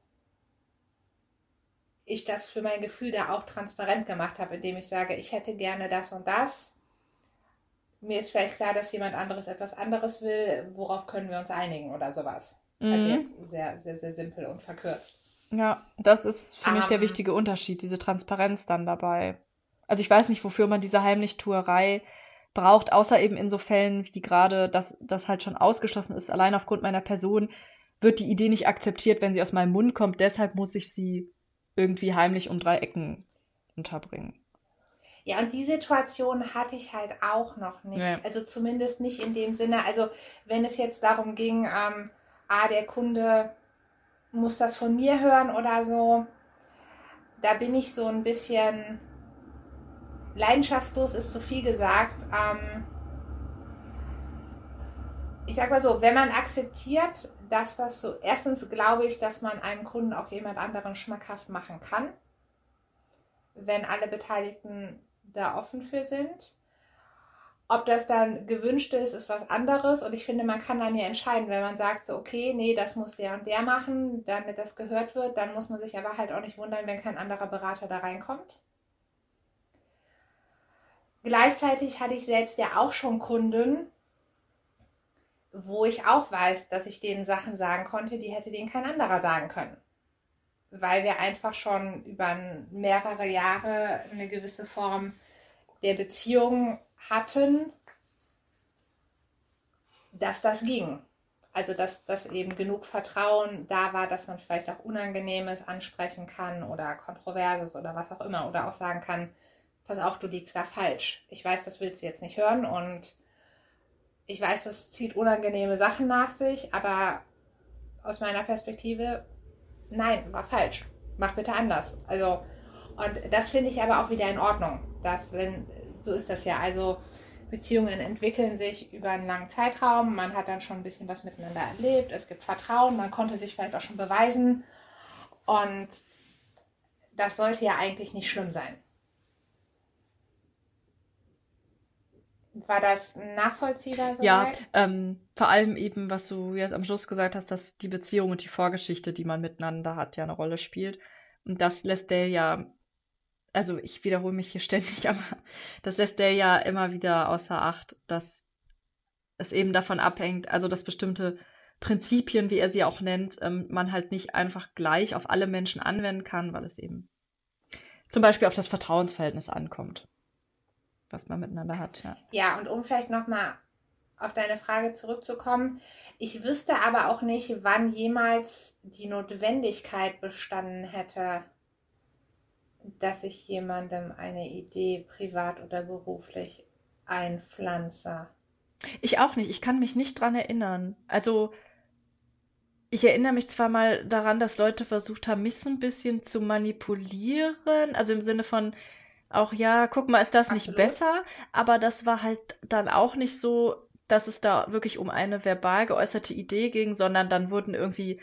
ich das für mein Gefühl da auch transparent gemacht habe, indem ich sage, ich hätte gerne das und das. Mir ist vielleicht klar, dass jemand anderes etwas anderes will. Worauf können wir uns einigen oder sowas? Also Mhm. Also jetzt sehr, sehr, sehr simpel und verkürzt. Ja, das ist für mich der Ähm. wichtige Unterschied, diese Transparenz dann dabei. Also ich weiß nicht, wofür man diese Heimlichtuerei braucht, außer eben in so Fällen wie gerade, dass das halt schon ausgeschlossen ist, allein aufgrund meiner Person wird die Idee nicht akzeptiert, wenn sie aus meinem Mund kommt, deshalb muss ich sie irgendwie heimlich um drei Ecken unterbringen. Ja, und die Situation hatte ich halt auch noch nicht. Ja. Also zumindest nicht in dem Sinne. Also wenn es jetzt darum ging, ähm, ah, der Kunde muss das von mir hören oder so, da bin ich so ein bisschen leidenschaftslos, ist zu viel gesagt. Ähm, ich sag mal so, wenn man akzeptiert, dass das so, erstens glaube ich, dass man einem Kunden auch jemand anderen schmackhaft machen kann, wenn alle Beteiligten da offen für sind. Ob das dann gewünscht ist, ist was anderes. Und ich finde, man kann dann ja entscheiden, wenn man sagt, so, okay, nee, das muss der und der machen, damit das gehört wird, dann muss man sich aber halt auch nicht wundern, wenn kein anderer Berater da reinkommt. Gleichzeitig hatte ich selbst ja auch schon Kunden, wo ich auch weiß, dass ich denen Sachen sagen konnte, die hätte denen kein anderer sagen können. Weil wir einfach schon über mehrere Jahre eine gewisse Form der Beziehung hatten, dass das ging. Also dass, dass eben genug Vertrauen da war, dass man vielleicht auch Unangenehmes ansprechen kann oder Kontroverses oder was auch immer. Oder auch sagen kann, pass auf, du liegst da falsch. Ich weiß, das willst du jetzt nicht hören und ich weiß, das zieht unangenehme Sachen nach sich, aber aus meiner Perspektive, nein, war falsch. Mach bitte anders. Also, und das finde ich aber auch wieder in Ordnung. Dass, wenn, so ist das ja. Also, Beziehungen entwickeln sich über einen langen Zeitraum. Man hat dann schon ein bisschen was miteinander erlebt. Es gibt Vertrauen. Man konnte sich vielleicht auch schon beweisen. Und das sollte ja eigentlich nicht schlimm sein. War das nachvollziehbar? Ja, soweit? ähm, vor allem eben, was du jetzt am Schluss gesagt hast, dass die Beziehung und die Vorgeschichte, die man miteinander hat, ja eine Rolle spielt. Und das lässt der ja, also ich wiederhole mich hier ständig, aber das lässt der ja immer wieder außer Acht, dass es eben davon abhängt, also dass bestimmte Prinzipien, wie er sie auch nennt, ähm, man halt nicht einfach gleich auf alle Menschen anwenden kann, weil es eben zum Beispiel auf das Vertrauensverhältnis ankommt, was man miteinander hat, ja. Ja, und um vielleicht nochmal auf deine Frage zurückzukommen, ich wüsste aber auch nicht, wann jemals die Notwendigkeit bestanden hätte, dass ich jemandem eine Idee privat oder beruflich einpflanze. Ich auch nicht. Ich kann mich nicht dran erinnern. Also, ich erinnere mich zwar mal daran, dass Leute versucht haben, mich so ein bisschen zu manipulieren. Also im Sinne von auch, ja, guck mal, ist das nicht Absolut. besser? Aber das war halt dann auch nicht so, dass es da wirklich um eine verbal geäußerte Idee ging, sondern dann wurden irgendwie,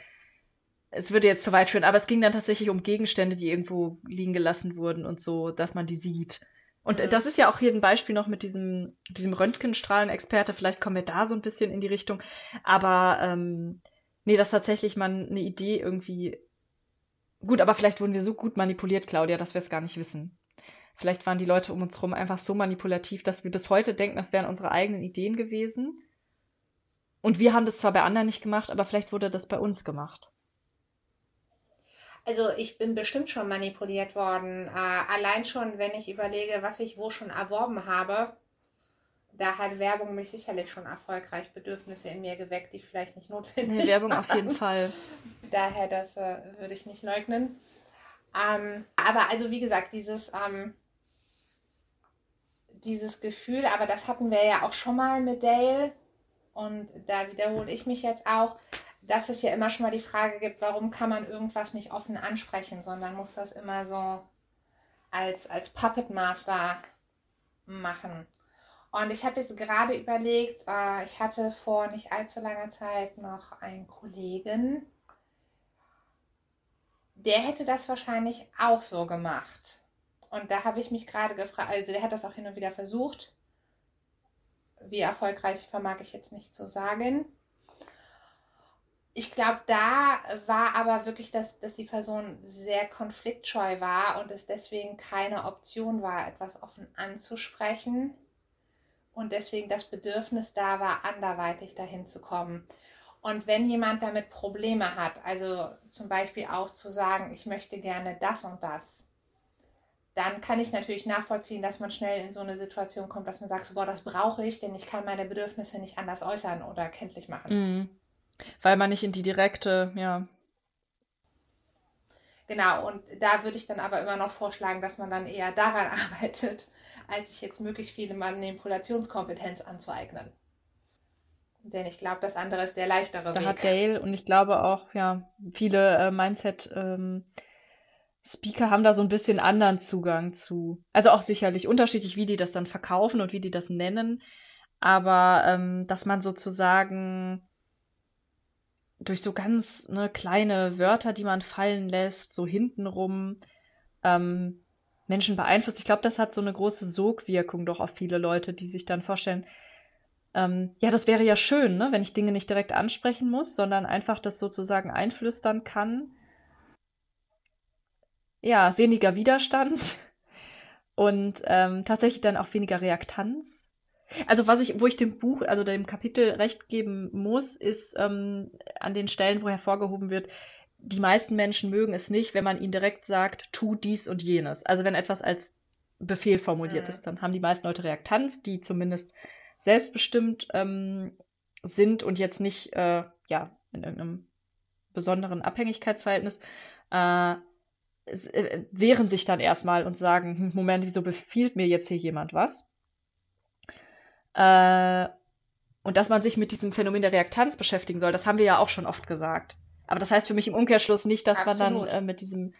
es würde jetzt zu weit führen, aber es ging dann tatsächlich um Gegenstände, die irgendwo liegen gelassen wurden und so, dass man die sieht. Und Mhm. das ist ja auch hier ein Beispiel noch mit diesem, diesem Röntgenstrahlenexperte. Vielleicht kommen wir da so ein bisschen in die Richtung. Aber ähm, nee, dass tatsächlich man eine Idee irgendwie. Gut, aber vielleicht wurden wir so gut manipuliert, Claudia, dass wir es gar nicht wissen. Vielleicht waren die Leute um uns herum einfach so manipulativ, dass wir bis heute denken, das wären unsere eigenen Ideen gewesen. Und wir haben das zwar bei anderen nicht gemacht, aber vielleicht wurde das bei uns gemacht. Also ich bin bestimmt schon manipuliert worden. Äh, allein schon, wenn ich überlege, was ich wo schon erworben habe, da hat Werbung mich sicherlich schon erfolgreich Bedürfnisse in mir geweckt, die vielleicht nicht notwendig Nee, Werbung auf jeden waren. Fall. Daher, das äh, würde ich nicht leugnen. Ähm, aber also wie gesagt, dieses, ähm, dieses Gefühl, aber das hatten wir ja auch schon mal mit Dale und da wiederhole ich mich jetzt auch, dass es ja immer schon mal die Frage gibt, warum kann man irgendwas nicht offen ansprechen, sondern muss das immer so als, als Puppet Master machen. Und ich habe jetzt gerade überlegt, äh, ich hatte vor nicht allzu langer Zeit noch einen Kollegen, der hätte das wahrscheinlich auch so gemacht. Und da habe ich mich gerade gefragt, also der hat das auch hin und wieder versucht. Wie erfolgreich vermag ich jetzt nicht zu sagen. Ich glaube, da war aber wirklich, dass, dass die Person sehr konfliktscheu war und es deswegen keine Option war, etwas offen anzusprechen und deswegen das Bedürfnis da war, anderweitig dahin zu kommen. Und wenn jemand damit Probleme hat, also zum Beispiel auch zu sagen, ich möchte gerne das und das, dann kann ich natürlich nachvollziehen, dass man schnell in so eine Situation kommt, dass man sagt, boah, das brauche ich, denn ich kann meine Bedürfnisse nicht anders äußern oder kenntlich machen. Mhm. Weil man nicht in die direkte, ja. Genau, und da würde ich dann aber immer noch vorschlagen, dass man dann eher daran arbeitet, als sich jetzt möglichst viele Manipulationskompetenz anzueignen. Denn ich glaube, das andere ist der leichtere da Weg. hat Dale und ich glaube auch, ja, viele äh, Mindset ähm, Speaker haben da so ein bisschen anderen Zugang zu. Also auch sicherlich unterschiedlich, wie die das dann verkaufen und wie die das nennen. Aber ähm, dass man sozusagen durch so ganz ne, kleine Wörter, die man fallen lässt, so hintenrum ähm, Menschen beeinflusst. Ich glaube, das hat so eine große Sogwirkung doch auf viele Leute, die sich dann vorstellen, ähm, ja, das wäre ja schön, ne, wenn ich Dinge nicht direkt ansprechen muss, sondern einfach das sozusagen einflüstern kann. Ja, weniger Widerstand und ähm, tatsächlich dann auch weniger Reaktanz. Also was ich, wo ich dem Buch, also dem Kapitel recht geben muss, ist ähm, an den Stellen, wo hervorgehoben wird, die meisten Menschen mögen es nicht, wenn man ihnen direkt sagt, tu dies und jenes. Also wenn etwas als Befehl formuliert Mhm. ist, dann haben die meisten Leute Reaktanz, die zumindest selbstbestimmt ähm, sind und jetzt nicht äh, ja in irgendeinem besonderen Abhängigkeitsverhältnis äh, äh, wehren sich dann erstmal und sagen, hm, Moment, wieso befiehlt mir jetzt hier jemand was? Äh, und dass man sich mit diesem Phänomen der Reaktanz beschäftigen soll, das haben wir ja auch schon oft gesagt. Aber das heißt für mich im Umkehrschluss nicht, dass man Absolut. dann äh, mit diesem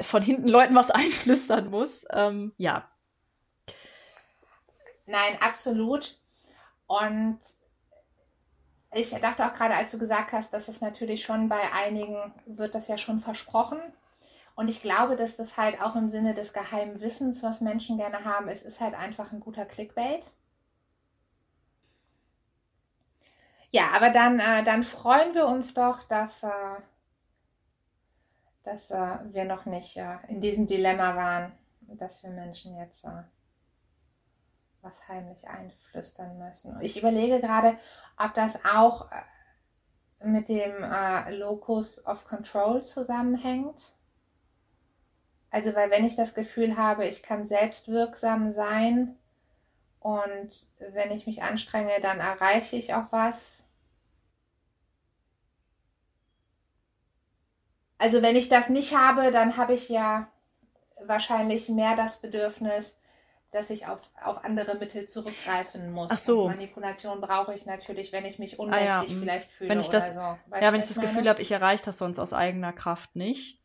von hinten Leuten was einflüstern muss. Ähm, ja. Nein, absolut. Und ich dachte auch gerade, als du gesagt hast, dass es natürlich schon bei einigen wird das ja schon versprochen. Und ich glaube, dass das halt auch im Sinne des geheimen Wissens, was Menschen gerne haben, ist, ist halt einfach ein guter Clickbait. Ja, aber dann, äh, dann freuen wir uns doch, dass, äh, dass äh, wir noch nicht äh, in diesem Dilemma waren, dass wir Menschen jetzt äh, was heimlich einflüstern müssen. Ich überlege gerade, ob das auch äh, mit dem Locus of Control zusammenhängt. Also, weil wenn ich das Gefühl habe, ich kann selbstwirksam sein und wenn ich mich anstrenge, dann erreiche ich auch was. Also, wenn ich das nicht habe, dann habe ich ja wahrscheinlich mehr das Bedürfnis, dass ich auf, auf andere Mittel zurückgreifen muss. Ach so. Und Manipulation brauche ich natürlich, wenn ich mich Ah ohnmächtig ja, mm. vielleicht fühle Wenn ich oder das- so. Weißt Ja, wenn ich das Gefühl meine? habe, ich erreiche das sonst aus eigener Kraft nicht.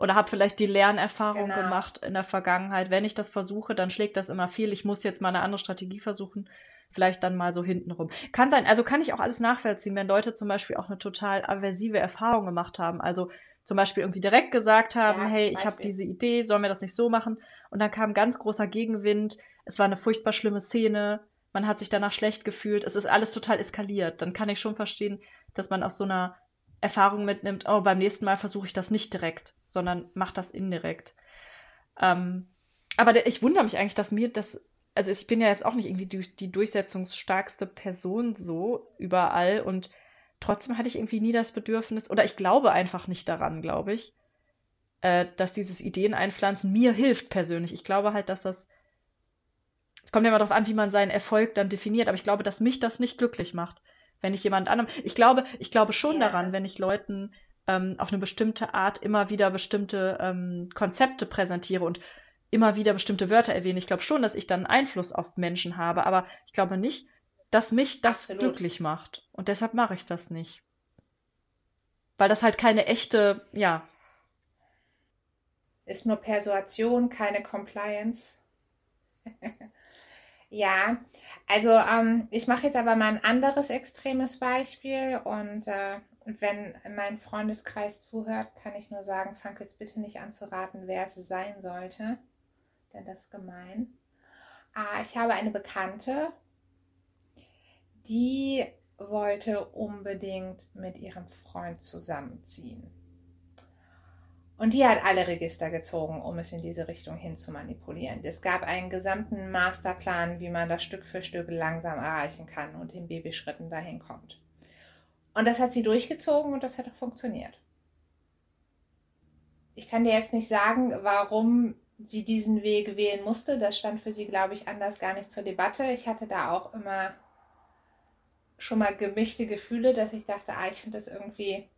Oder habe vielleicht die Lernerfahrung Genau. gemacht in der Vergangenheit. Wenn ich das versuche, dann schlägt das immer viel. Ich muss jetzt mal eine andere Strategie versuchen. Vielleicht dann mal so hintenrum. Kann sein, also kann ich auch alles nachvollziehen, wenn Leute zum Beispiel auch eine total aversive Erfahrung gemacht haben. Also zum Beispiel irgendwie direkt gesagt haben, Ja, hey, ich habe diese Idee, sollen wir das nicht so machen? Und dann kam ganz großer Gegenwind. Es war eine furchtbar schlimme Szene. Man hat sich danach schlecht gefühlt. Es ist alles total eskaliert. Dann kann ich schon verstehen, dass man aus so einer Erfahrung mitnimmt, oh, beim nächsten Mal versuche ich das nicht direkt, sondern mach das indirekt. Ähm, aber der, ich wundere mich eigentlich, dass mir das, also ich bin ja jetzt auch nicht irgendwie die, die durchsetzungsstarkste Person so überall und trotzdem hatte ich irgendwie nie das Bedürfnis, oder ich glaube einfach nicht daran, glaube ich, äh, dass dieses Ideen einpflanzen mir hilft persönlich. Ich glaube halt, dass das, es kommt ja immer darauf an, wie man seinen Erfolg dann definiert, aber ich glaube, dass mich das nicht glücklich macht, wenn ich jemand anderem, ich glaube, ich glaube schon Ja. daran, wenn ich Leuten ähm, auf eine bestimmte Art immer wieder bestimmte ähm, Konzepte präsentiere und immer wieder bestimmte Wörter erwähne. Ich glaube schon, dass ich dann Einfluss auf Menschen habe, aber ich glaube nicht, dass mich das Absolut. glücklich macht. Und deshalb mache ich das nicht. Weil das halt keine echte, ja, Ist nur Persuasion, keine Compliance. Ja, also ähm, ich mache jetzt aber mal ein anderes extremes Beispiel und äh, wenn mein Freundeskreis zuhört, kann ich nur sagen, fang jetzt bitte nicht an zu raten, wer es sein sollte, denn das ist gemein. Ah, ich habe eine Bekannte, die wollte unbedingt mit ihrem Freund zusammenziehen. Und die hat alle Register gezogen, um es in diese Richtung hin zu manipulieren. Es gab einen gesamten Masterplan, wie man das Stück für Stück langsam erreichen kann und in Babyschritten dahin kommt. Und das hat sie durchgezogen und das hat auch funktioniert. Ich kann dir jetzt nicht sagen, warum sie diesen Weg wählen musste. Das stand für sie, glaube ich, anders gar nicht zur Debatte. Ich hatte da auch immer schon mal gemischte Gefühle, dass ich dachte, ah, ich finde das irgendwie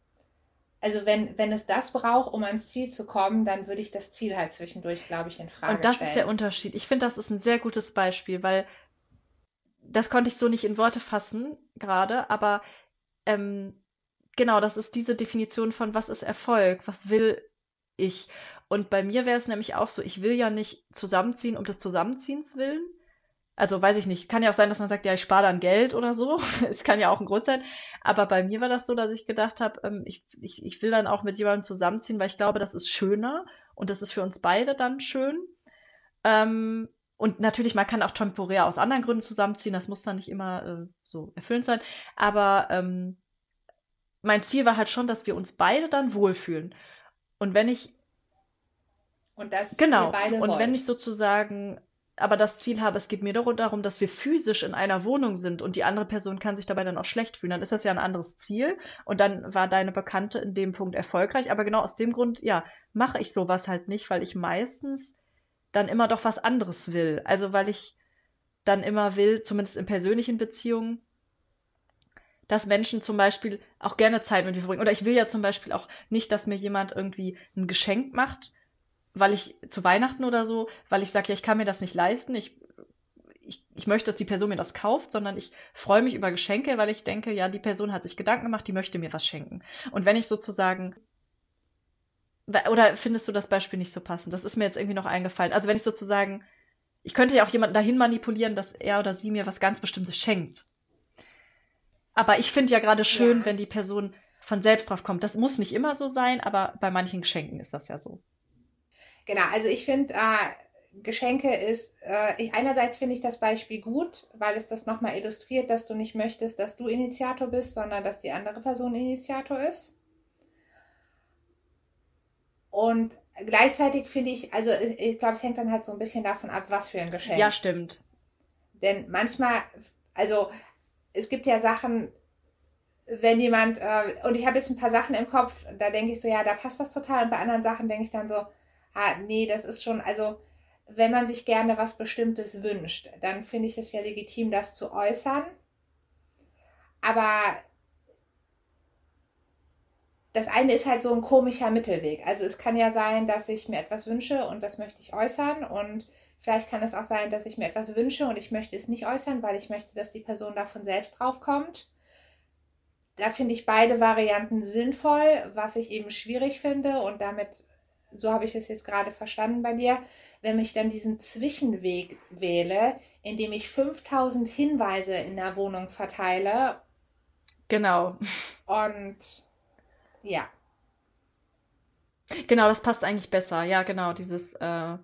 also wenn, wenn es das braucht, um ans Ziel zu kommen, dann würde ich das Ziel halt zwischendurch, glaube ich, in Frage Und das stellen. ist der Unterschied. Ich finde, das ist ein sehr gutes Beispiel, weil das konnte ich so nicht in Worte fassen gerade, aber ähm, genau, das ist diese Definition von, was ist Erfolg, was will ich. Und bei mir wäre es nämlich auch so, ich will ja nicht zusammenziehen um des Zusammenziehens willen. Also weiß ich nicht, kann ja auch sein, dass man sagt, ja, ich spare dann Geld oder so. Es kann ja auch ein Grund sein. Aber bei mir war das so, dass ich gedacht habe, ähm, ich, ich, ich will dann auch mit jemandem zusammenziehen, weil ich glaube, das ist schöner und das ist für uns beide dann schön. Ähm, und natürlich, man kann auch temporär aus anderen Gründen zusammenziehen, das muss dann nicht immer äh, so erfüllend sein. Aber ähm, mein Ziel war halt schon, dass wir uns beide dann wohlfühlen. Und wenn ich, und das genau, und wollt. wenn ich sozusagen aber das Ziel habe, es geht mir darum, dass wir physisch in einer Wohnung sind und die andere Person kann sich dabei dann auch schlecht fühlen, dann ist das ja ein anderes Ziel und dann war deine Bekannte in dem Punkt erfolgreich. Aber genau aus dem Grund, ja, mache ich sowas halt nicht, weil ich meistens dann immer doch was anderes will. Also weil ich dann immer will, zumindest in persönlichen Beziehungen, dass Menschen zum Beispiel auch gerne Zeit mit mir verbringen. Oder ich will ja zum Beispiel auch nicht, dass mir jemand irgendwie ein Geschenk macht, weil ich zu Weihnachten oder so, weil ich sage, ja, ich kann mir das nicht leisten, ich, ich, ich möchte, dass die Person mir das kauft, sondern ich freue mich über Geschenke, weil ich denke, ja, die Person hat sich Gedanken gemacht, die möchte mir was schenken. Und wenn ich sozusagen oder findest du das Beispiel nicht so passend? Das ist mir jetzt irgendwie noch eingefallen. Also wenn ich sozusagen, ich könnte ja auch jemanden dahin manipulieren, dass er oder sie mir was ganz Bestimmtes schenkt. Aber ich finde ja gerade schön, Ja. wenn die Person von selbst drauf kommt. Das muss nicht immer so sein, aber bei manchen Geschenken ist das ja so. Genau, also ich finde, äh, Geschenke ist, äh, ich, einerseits finde ich das Beispiel gut, weil es das nochmal illustriert, dass du nicht möchtest, dass du Initiator bist, sondern dass die andere Person Initiator ist. Und gleichzeitig finde ich, also ich, glaube, es hängt dann halt so ein bisschen davon ab, was für ein Geschenk. Ja, stimmt. Denn manchmal, also es gibt ja Sachen, wenn jemand, äh, und ich habe jetzt ein paar Sachen im Kopf, da denke ich so, ja, da passt das total. Und bei anderen Sachen denke ich dann so, ah, nee, das ist schon, also wenn man sich gerne was Bestimmtes wünscht, dann finde ich es ja legitim, das zu äußern. Aber das eine ist halt so ein komischer Mittelweg. Also es kann ja sein, dass ich mir etwas wünsche und das möchte ich äußern und vielleicht kann es auch sein, dass ich mir etwas wünsche und ich möchte es nicht äußern, weil ich möchte, dass die Person davon selbst draufkommt. Da finde ich beide Varianten sinnvoll, was ich eben schwierig finde und damit, so habe ich es jetzt gerade verstanden bei dir, wenn ich dann diesen Zwischenweg wähle, indem ich 5000 Hinweise in der Wohnung verteile Genau. und ja, Genau, das passt eigentlich besser. Ja, genau, dieses, äh,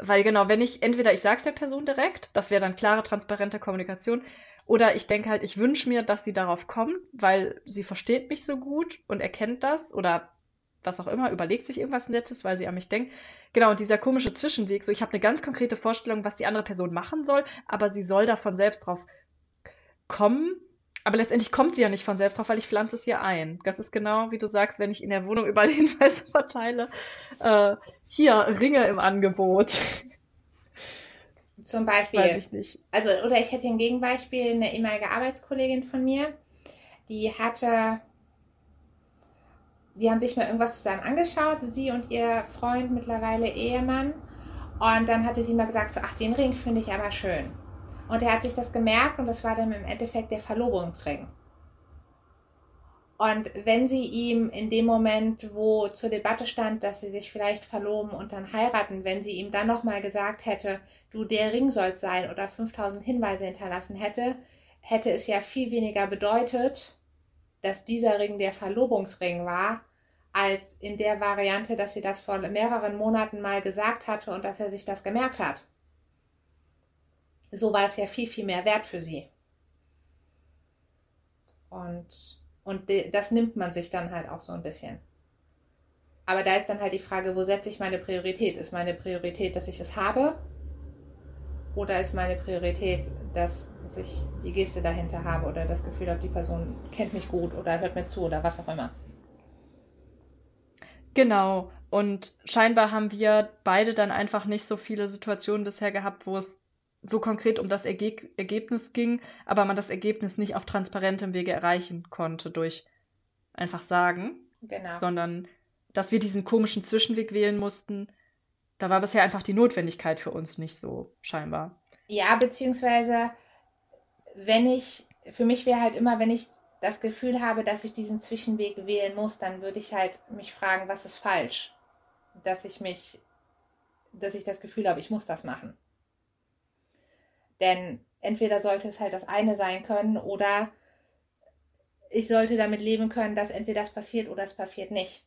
weil genau, wenn ich, entweder ich sag's der Person direkt, das wäre dann klare, transparente Kommunikation, oder ich denke halt, ich wünsche mir, dass sie darauf kommt, weil sie versteht mich so gut und erkennt das, oder was auch immer, überlegt sich irgendwas Nettes, weil sie an mich denkt. Genau, und dieser komische Zwischenweg, so ich habe eine ganz konkrete Vorstellung, was die andere Person machen soll, aber sie soll davon selbst drauf kommen. Aber letztendlich kommt sie ja nicht von selbst drauf, weil ich pflanze es ihr ein. Das ist genau, wie du sagst, wenn ich in der Wohnung überall Hinweise verteile. Äh, hier, Ringe im Angebot. zum Weiß Beispiel. ich nicht. Also, oder ich hätte ein Gegenbeispiel, eine ehemalige Arbeitskollegin von mir, die hatte die haben sich mal irgendwas zusammen angeschaut, sie und ihr Freund, mittlerweile Ehemann. Und dann hatte sie mal gesagt, so, ach, den Ring finde ich aber schön. Und er hat sich das gemerkt und das war dann im Endeffekt der Verlobungsring. Und wenn sie ihm in dem Moment, wo zur Debatte stand, dass sie sich vielleicht verloben und dann heiraten, wenn sie ihm dann nochmal gesagt hätte, du, der Ring soll sein oder 5000 Hinweise hinterlassen hätte, hätte es ja viel weniger bedeutet, dass dieser Ring der Verlobungsring war, als in der Variante, dass sie das vor mehreren Monaten mal gesagt hatte und dass er sich das gemerkt hat. So war es ja viel, viel mehr wert für sie. Und, und das nimmt man sich dann halt auch so ein bisschen. Aber da ist dann halt die Frage, wo setze ich meine Priorität? Ist meine Priorität, dass ich es habe? Oder ist meine Priorität, dass, dass ich die Geste dahinter habe oder das Gefühl habe, die Person kennt mich gut oder hört mir zu oder was auch immer? Genau. Und scheinbar haben wir beide dann einfach nicht so viele Situationen bisher gehabt, wo es so konkret um das Erge Ergebnis ging, aber man das Ergebnis nicht auf transparentem Wege erreichen konnte durch einfach sagen, Genau. sondern dass wir diesen komischen Zwischenweg wählen mussten. Da war bisher einfach die Notwendigkeit für uns nicht so scheinbar. Ja, beziehungsweise, wenn ich, für mich wäre halt immer, wenn ich das Gefühl habe, dass ich diesen Zwischenweg wählen muss, dann würde ich halt mich fragen, was ist falsch? Dass ich mich, dass ich das Gefühl habe, ich muss das machen. Denn entweder sollte es halt das eine sein können oder ich sollte damit leben können, dass entweder das passiert oder es passiert nicht.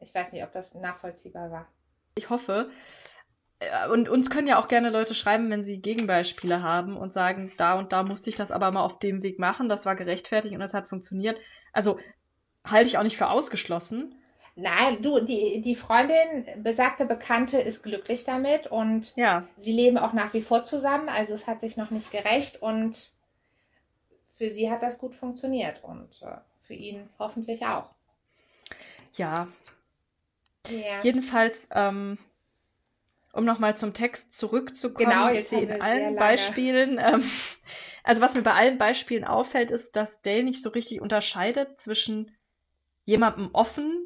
Ich weiß nicht, ob das nachvollziehbar war. Ich hoffe. Äh, Und uns können ja auch gerne Leute schreiben, wenn sie Gegenbeispiele haben und sagen, da und da musste ich das aber mal auf dem Weg machen, das war gerechtfertigt und das hat funktioniert. Also halte ich auch nicht für ausgeschlossen. Nein, du, die, die Freundin, besagte Bekannte, ist glücklich damit und Ja, sie leben auch nach wie vor zusammen. Also es hat sich noch nicht gerecht und für sie hat das gut funktioniert und äh, für ihn hoffentlich auch. ja. Ja. Jedenfalls, ähm, um nochmal zum Text zurückzukommen, Genau, ich jetzt sehe haben in allen Beispielen, ähm, also was mir bei allen Beispielen auffällt, ist, dass Dale nicht so richtig unterscheidet zwischen jemandem offen,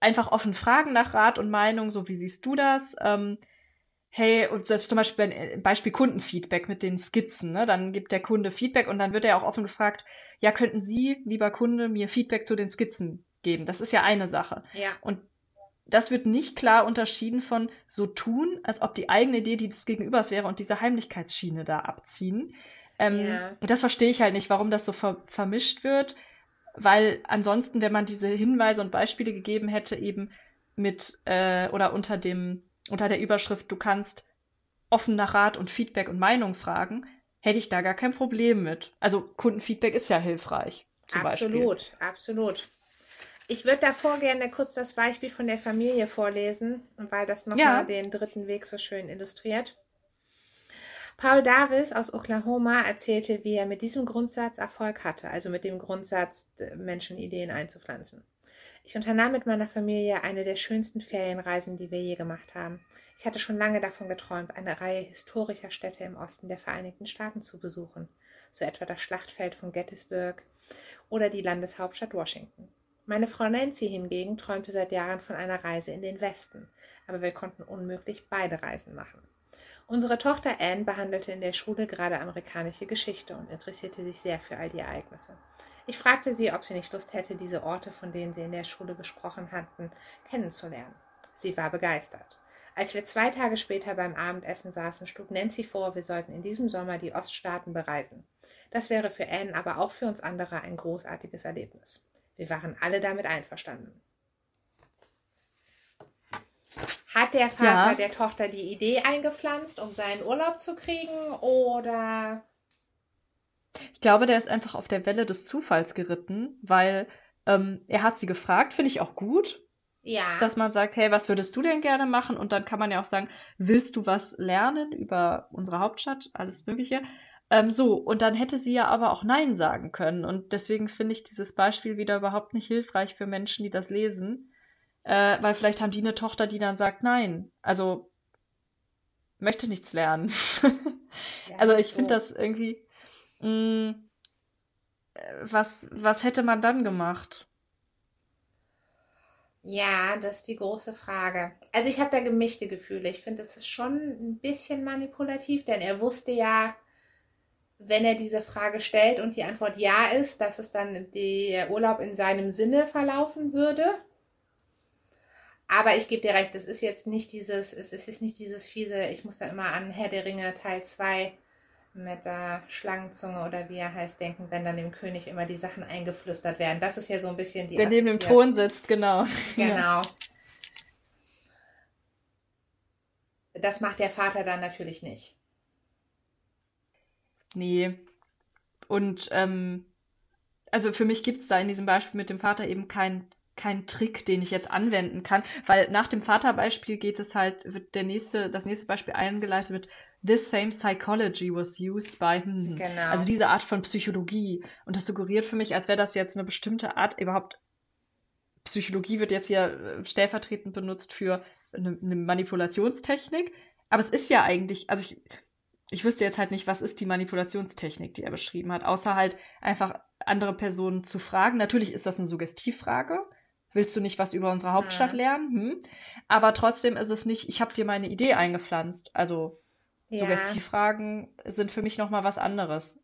einfach offen fragen nach Rat und Meinung, so wie siehst du das? Ähm, hey, und ist zum Beispiel ein Beispiel Kundenfeedback mit den Skizzen, ne? Dann gibt der Kunde Feedback und dann wird er auch offen gefragt, ja, könnten Sie, lieber Kunde, mir Feedback zu den Skizzen geben? Das ist ja eine Sache. Ja. Und das wird nicht klar unterschieden von so tun, als ob die eigene Idee die des Gegenübers wäre und diese Heimlichkeitsschiene da abziehen. Ähm, Ja. Und das verstehe ich halt nicht, warum das so ver vermischt wird, weil ansonsten, wenn man diese Hinweise und Beispiele gegeben hätte, eben mit äh, oder unter dem, unter der Überschrift, du kannst offen nach Rat und Feedback und Meinung fragen, hätte ich da gar kein Problem mit. Also Kundenfeedback ist ja hilfreich. Zum Beispiel. Absolut, absolut. Ich würde davor gerne kurz das Beispiel von der Familie vorlesen, weil das nochmal Ja. den dritten Weg so schön illustriert. Paul Davis aus Oklahoma erzählte, wie er mit diesem Grundsatz Erfolg hatte, also mit dem Grundsatz, Menschen Ideen einzupflanzen. Ich unternahm mit meiner Familie eine der schönsten Ferienreisen, die wir je gemacht haben. Ich hatte schon lange davon geträumt, eine Reihe historischer Städte im Osten der Vereinigten Staaten zu besuchen, so etwa das Schlachtfeld von Gettysburg oder die Landeshauptstadt Washington. Meine Frau Nancy hingegen träumte seit Jahren von einer Reise in den Westen, aber wir konnten unmöglich beide Reisen machen. Unsere Tochter Anne behandelte in der Schule gerade amerikanische Geschichte und interessierte sich sehr für all die Ereignisse. Ich fragte sie, ob sie nicht Lust hätte, diese Orte, von denen sie in der Schule gesprochen hatten, kennenzulernen. Sie war begeistert. Als wir zwei Tage später beim Abendessen saßen, schlug Nancy vor, wir sollten in diesem Sommer die Oststaaten bereisen. Das wäre für Anne, aber auch für uns andere ein großartiges Erlebnis. Wir waren alle damit einverstanden. Hat der Vater Ja. der Tochter die Idee eingepflanzt, um seinen Urlaub zu kriegen, oder Ich glaube, der ist einfach auf der Welle des Zufalls geritten, weil ähm, er hat sie gefragt, finde ich auch gut, ja, dass man sagt, hey, was würdest du denn gerne machen? Und dann kann man ja auch sagen, willst du was lernen über unsere Hauptstadt, alles Mögliche? Ähm, so, und dann hätte sie ja aber auch Nein sagen können. Und deswegen finde ich dieses Beispiel wieder überhaupt nicht hilfreich für Menschen, die das lesen, äh, weil vielleicht haben die eine Tochter, die dann sagt Nein. Also möchte nichts lernen. Ja, Also das ich ist finde das irgendwie. Mh, was, was hätte man dann gemacht? Ja, das ist die große Frage. Also ich habe da gemischte Gefühle. Ich finde, es ist schon ein bisschen manipulativ, denn er wusste ja, wenn er diese Frage stellt und die Antwort ja ist, dass es dann der Urlaub in seinem Sinne verlaufen würde. Aber ich gebe dir recht, es ist jetzt nicht dieses, es ist jetzt nicht dieses fiese, ich muss da immer an Herr der Ringe Teil 2 mit der Schlangenzunge oder wie er heißt denken, wenn dann dem König immer die Sachen eingeflüstert werden. Das ist ja so ein bisschen die Der neben dem Thron sitzt, genau. Genau. Ja. Das macht der Vater dann natürlich nicht. Nee. Und ähm, also für mich gibt es da in diesem Beispiel mit dem Vater eben keinen kein Trick, den ich jetzt anwenden kann, weil nach dem Vaterbeispiel geht es halt, wird der nächste, das nächste Beispiel eingeleitet mit This same psychology was used by hm. Genau. Also diese Art von Psychologie. Und das suggeriert für mich, als wäre das jetzt eine bestimmte Art, überhaupt Psychologie wird jetzt hier äh, stellvertretend benutzt für eine, eine Manipulationstechnik. Aber es ist ja eigentlich, also ich, ich wüsste jetzt halt nicht, was ist die Manipulationstechnik, die er beschrieben hat, außer halt einfach andere Personen zu fragen. Natürlich ist das eine Suggestivfrage. Willst du nicht was über unsere Hauptstadt Mhm. lernen? Hm. Aber trotzdem ist es nicht, ich habe dir meine Idee eingepflanzt. Also Ja. Suggestivfragen sind für mich nochmal was anderes.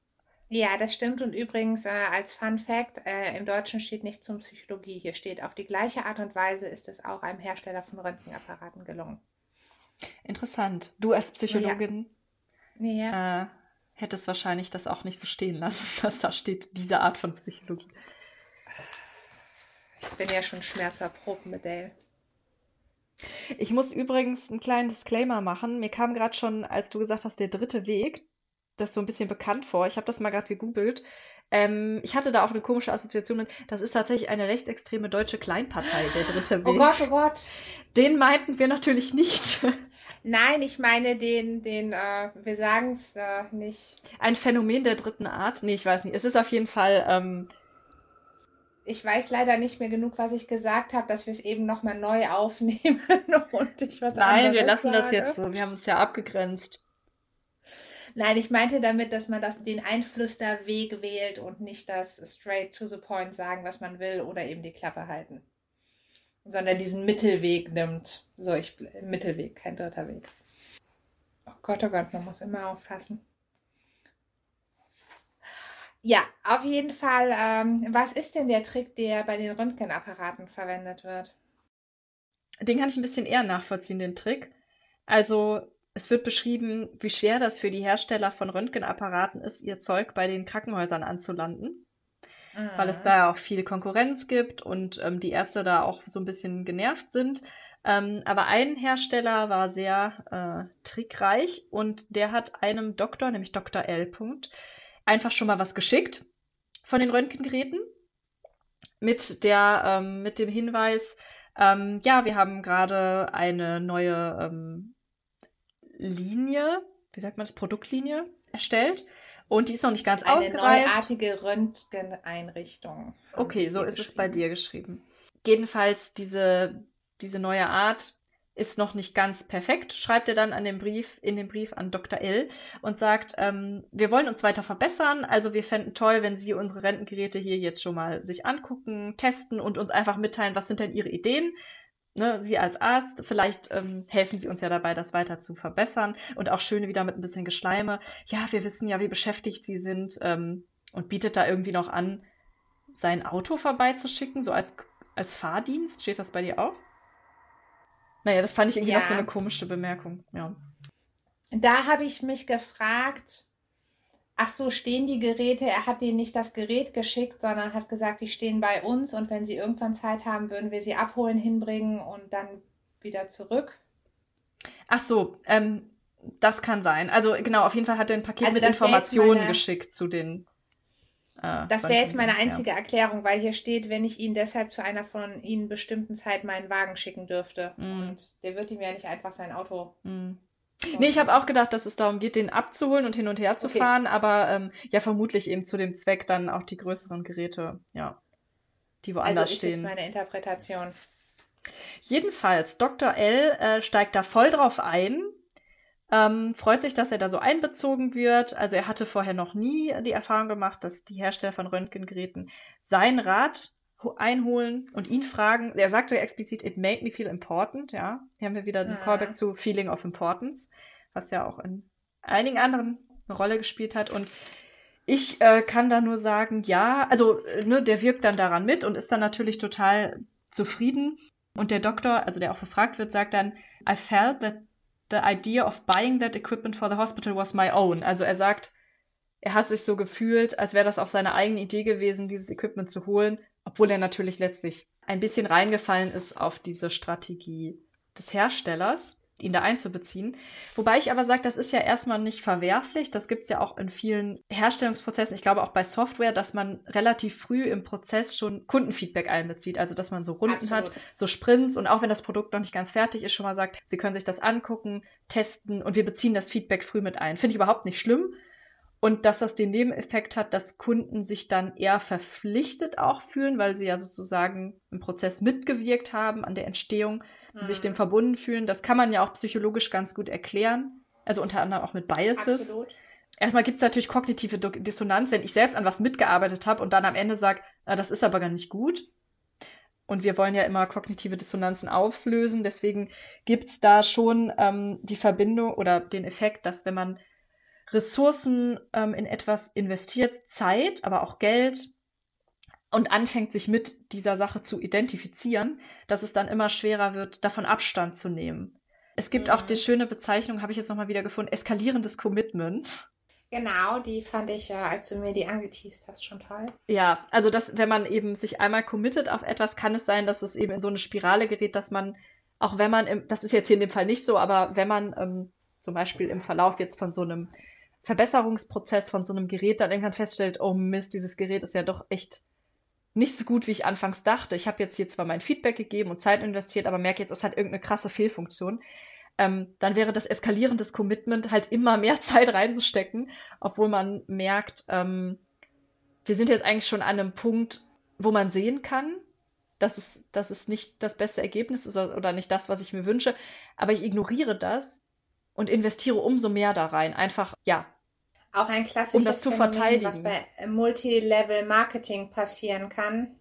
Ja, das stimmt. Und übrigens, äh, als Fun Fact, äh, im Deutschen steht nicht zum Psychologie. Hier steht, auf die gleiche Art und Weise ist es auch einem Hersteller von Röntgenapparaten gelungen. Interessant. Du als Psychologin Ja. äh, hättest wahrscheinlich das auch nicht so stehen lassen, dass da steht, diese Art von Psychologie. Ich bin ja schon schmerzerprobt mit Dale. Ich muss übrigens einen kleinen Disclaimer machen. Mir kam gerade schon, als du gesagt hast, der dritte Weg, das so ein bisschen bekannt vor. Ich habe das mal gerade gegoogelt. Ähm, ich hatte da auch eine komische Assoziation mit. Das ist tatsächlich eine rechtsextreme deutsche Kleinpartei, der dritte Oh Weg. Gott, oh Gott. Den meinten wir natürlich nicht. Nein, ich meine den, den, äh, wir sagen es äh, nicht. Ein Phänomen der dritten Art? Nee, ich weiß nicht. Es ist auf jeden Fall, ähm, Ich weiß leider nicht mehr genug, was ich gesagt habe, dass wir es eben nochmal neu aufnehmen und ich was nein, wir lassen das sage. jetzt so. Wir haben uns ja abgegrenzt. Nein, ich meinte damit, dass man das, den Einflüsterweg wählt und nicht das straight to the point sagen, was man will oder eben die Klappe halten. Sondern diesen Mittelweg nimmt. So, ich, Mittelweg, kein dritter Weg. Oh Gott, oh Gott, man muss immer aufpassen. Ja, auf jeden Fall. Ähm, was ist denn der Trick, der bei den Röntgenapparaten verwendet wird? Den kann ich ein bisschen eher nachvollziehen, den Trick. Also, es wird beschrieben, wie schwer das für die Hersteller von Röntgenapparaten ist, ihr Zeug bei den Krankenhäusern anzulanden, weil es Mhm. da auch viel Konkurrenz gibt und ähm, die Ärzte da auch so ein bisschen genervt sind. Ähm, aber ein Hersteller war sehr äh, trickreich und der hat einem Doktor, nämlich Dr. L. Punkt, einfach schon mal was geschickt von den Röntgengeräten mit der, ähm, mit dem Hinweis, ähm, ja, wir haben gerade eine neue ähm, Linie, wie sagt man das, Produktlinie erstellt und die ist noch nicht ganz Eine ausgereift. neuartige Röntgeneinrichtung. Okay, so ist es bei dir geschrieben. Jedenfalls, diese, diese neue Art ist noch nicht ganz perfekt, schreibt er dann an dem Brief, in dem Brief an Dr. L und sagt, ähm, wir wollen uns weiter verbessern, also wir fänden toll, wenn Sie unsere Rentengeräte hier jetzt schon mal sich angucken, testen und uns einfach mitteilen, was sind denn Ihre Ideen? Ne, Sie als Arzt, vielleicht ähm, helfen Sie uns ja dabei, das weiter zu verbessern und auch schön wieder mit ein bisschen Geschleime. Ja, wir wissen ja, wie beschäftigt Sie sind ähm, und bietet da irgendwie noch an, sein Auto vorbeizuschicken, so als, als Fahrdienst? Steht das bei dir auch? Naja, das fand ich irgendwie Ja. noch so eine komische Bemerkung. Ja. Da habe ich mich gefragt, ach so, stehen die Geräte? Er hat denen nicht das Gerät geschickt, sondern hat gesagt, die stehen bei uns und wenn sie irgendwann Zeit haben, würden wir sie abholen, hinbringen und dann wieder zurück. Ach so, ähm, das kann sein. Also genau, auf jeden Fall hat er ein Paket Also mit Informationen meine- geschickt zu den. Äh, Das wäre jetzt meine einzige Erklärung, weil hier steht, wenn ich ihn deshalb zu einer von Ihnen bestimmten Zeit meinen Wagen schicken dürfte. Mhm. Und der wird ihm ja nicht einfach sein Auto. Ja. So- Nee, ich habe auch gedacht, dass es darum geht, den abzuholen und hin und her zu Okay. fahren, aber ähm, ja, vermutlich eben zu dem Zweck dann auch die größeren Geräte, ja, die Also woanders ist stehen. jetzt meine Interpretation. Jedenfalls, Dr. L äh, steigt da voll drauf ein Ähm, freut sich, dass er da so einbezogen wird. Also er hatte vorher noch nie die Erfahrung gemacht, dass die Hersteller von Röntgengeräten seinen Rat einholen und ihn fragen. Er sagte explizit, it made me feel important, ja. Hier haben wir wieder den Mhm. Callback zu Feeling of Importance, was ja auch in einigen anderen eine Rolle gespielt hat. Und ich äh, kann da nur sagen, ja, also äh, ne, der wirkt dann daran mit und ist dann natürlich total zufrieden. Und der Doktor, also der auch befragt wird, sagt dann, I felt that the idea of buying that equipment for the hospital was my own. Also er sagt, er hat sich so gefühlt, als wäre das auch seine eigene Idee gewesen, dieses Equipment zu holen, obwohl er natürlich letztlich ein bisschen reingefallen ist auf diese Strategie des Herstellers, ihn da einzubeziehen. Wobei ich aber sage, das ist ja erstmal nicht verwerflich. Das gibt es ja auch in vielen Herstellungsprozessen. Ich glaube auch bei Software, dass man relativ früh im Prozess schon Kundenfeedback einbezieht. Also dass man so Runden hat, Absolut. so Sprints und auch wenn das Produkt noch nicht ganz fertig ist, schon mal sagt, Sie können sich das angucken, testen und wir beziehen das Feedback früh mit ein. Finde ich überhaupt nicht schlimm. Und dass das den Nebeneffekt hat, dass Kunden sich dann eher verpflichtet auch fühlen, weil sie ja sozusagen im Prozess mitgewirkt haben an der Entstehung und sich dem Mhm. verbunden fühlen. Das kann man ja auch psychologisch ganz gut erklären. Also unter anderem auch mit Biases. Absolut. Erstmal gibt es natürlich kognitive Dissonanz, wenn ich selbst an was mitgearbeitet habe und dann am Ende sage, ah, das ist aber gar nicht gut. Und wir wollen ja immer kognitive Dissonanzen auflösen. Deswegen gibt es da schon ähm, die Verbindung oder den Effekt, dass wenn man Ressourcen ähm, in etwas investiert, Zeit, aber auch Geld und anfängt, sich mit dieser Sache zu identifizieren, dass es dann immer schwerer wird, davon Abstand zu nehmen. Es gibt auch Mhm. die schöne Bezeichnung, habe ich jetzt nochmal wieder gefunden, eskalierendes Commitment. Genau, die fand ich ja, als du mir die angeteased hast, schon toll. Ja, also dass, wenn man eben sich einmal committet auf etwas, kann es sein, dass es eben in so eine Spirale gerät, dass man, auch wenn man, im, das ist jetzt hier in dem Fall nicht so, aber wenn man ähm, zum Beispiel im Verlauf jetzt von so einem Verbesserungsprozess von so einem Gerät dann irgendwann feststellt, oh Mist, dieses Gerät ist ja doch echt nicht so gut, wie ich anfangs dachte. Ich habe jetzt hier zwar mein Feedback gegeben und Zeit investiert, aber merke jetzt, es hat irgendeine krasse Fehlfunktion. Ähm, dann wäre das Eskalieren des Commitment halt immer mehr Zeit reinzustecken, obwohl man merkt, ähm, wir sind jetzt eigentlich schon an einem Punkt, wo man sehen kann, dass es, dass es nicht das beste Ergebnis ist oder, oder nicht das, was ich mir wünsche, aber ich ignoriere das und investiere umso mehr da rein. Einfach, ja, Auch ein klassisches Um das zu Phänomen, verteidigen. was bei Multilevel-Marketing passieren kann.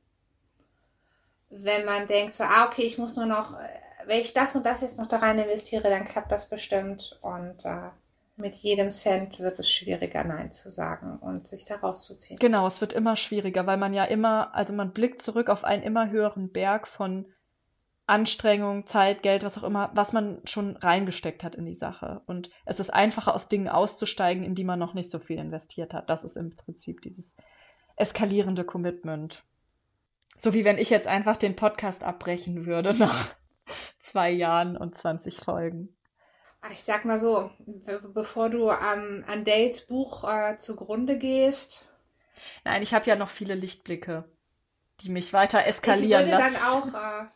Wenn man denkt, so, ah, okay, ich muss nur noch, äh, wenn ich das und das jetzt noch da rein investiere, dann klappt das bestimmt. Und äh, mit jedem Cent wird es schwieriger, Nein zu sagen und sich da rauszuziehen. Genau, es wird immer schwieriger, weil man ja immer, also man blickt zurück auf einen immer höheren Berg von Anstrengung, Zeit, Geld, was auch immer, was man schon reingesteckt hat in die Sache. Und es ist einfacher, aus Dingen auszusteigen, in die man noch nicht so viel investiert hat. Das ist im Prinzip dieses eskalierende Commitment. So wie wenn ich jetzt einfach den Podcast abbrechen würde nach zwei Jahren und 20 Folgen. Ich sag mal so, be bevor du ähm, an Dates Buch äh, zugrunde gehst, Nein, ich habe ja noch viele Lichtblicke, die mich weiter ich eskalieren würde lassen. dann auch äh,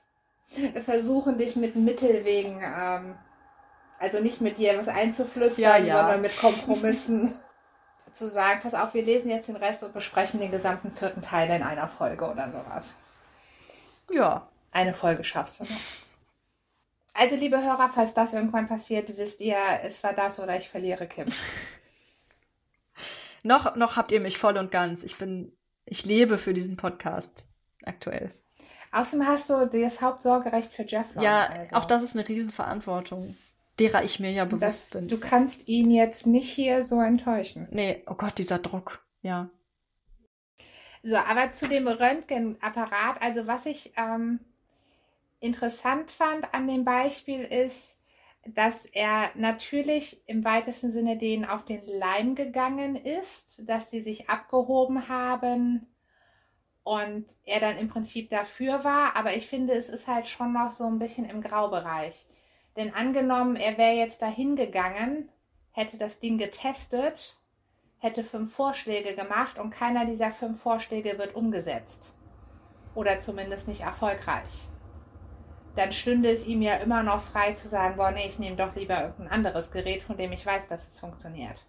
versuchen, dich mit Mittelwegen, ähm, also nicht mit dir was einzuflüstern, Ja, ja. sondern mit Kompromissen zu sagen, pass auf, wir lesen jetzt den Rest und besprechen den gesamten vierten Teil in einer Folge oder sowas. Ja, Eine Folge schaffst du noch. Also, liebe Hörer, falls das irgendwann passiert, wisst ihr, es war das oder ich verliere Kim. noch, noch habt ihr mich voll und ganz. Ich bin, ich lebe für diesen Podcast aktuell. Außerdem hast du das Hauptsorgerecht für Jeff Long. Ja, also. auch das ist eine Riesenverantwortung, derer ich mir ja bewusst Das, bin. du kannst ihn jetzt nicht hier so enttäuschen. Nee, oh Gott, dieser Druck. Ja. So, aber zu dem Röntgenapparat, also was ich ähm, interessant fand an dem Beispiel ist, dass er natürlich im weitesten Sinne denen auf den Leim gegangen ist, dass sie sich abgehoben haben und er dann im Prinzip dafür war. Aber ich finde, es ist halt schon noch so ein bisschen im Graubereich. Denn angenommen, er wäre jetzt dahin gegangen, hätte das Ding getestet, hätte fünf Vorschläge gemacht und keiner dieser fünf Vorschläge wird umgesetzt. Oder zumindest nicht erfolgreich. Dann stünde es ihm ja immer noch frei zu sagen, boah, nee, ich nehme doch lieber irgendein anderes Gerät, von dem ich weiß, dass es funktioniert.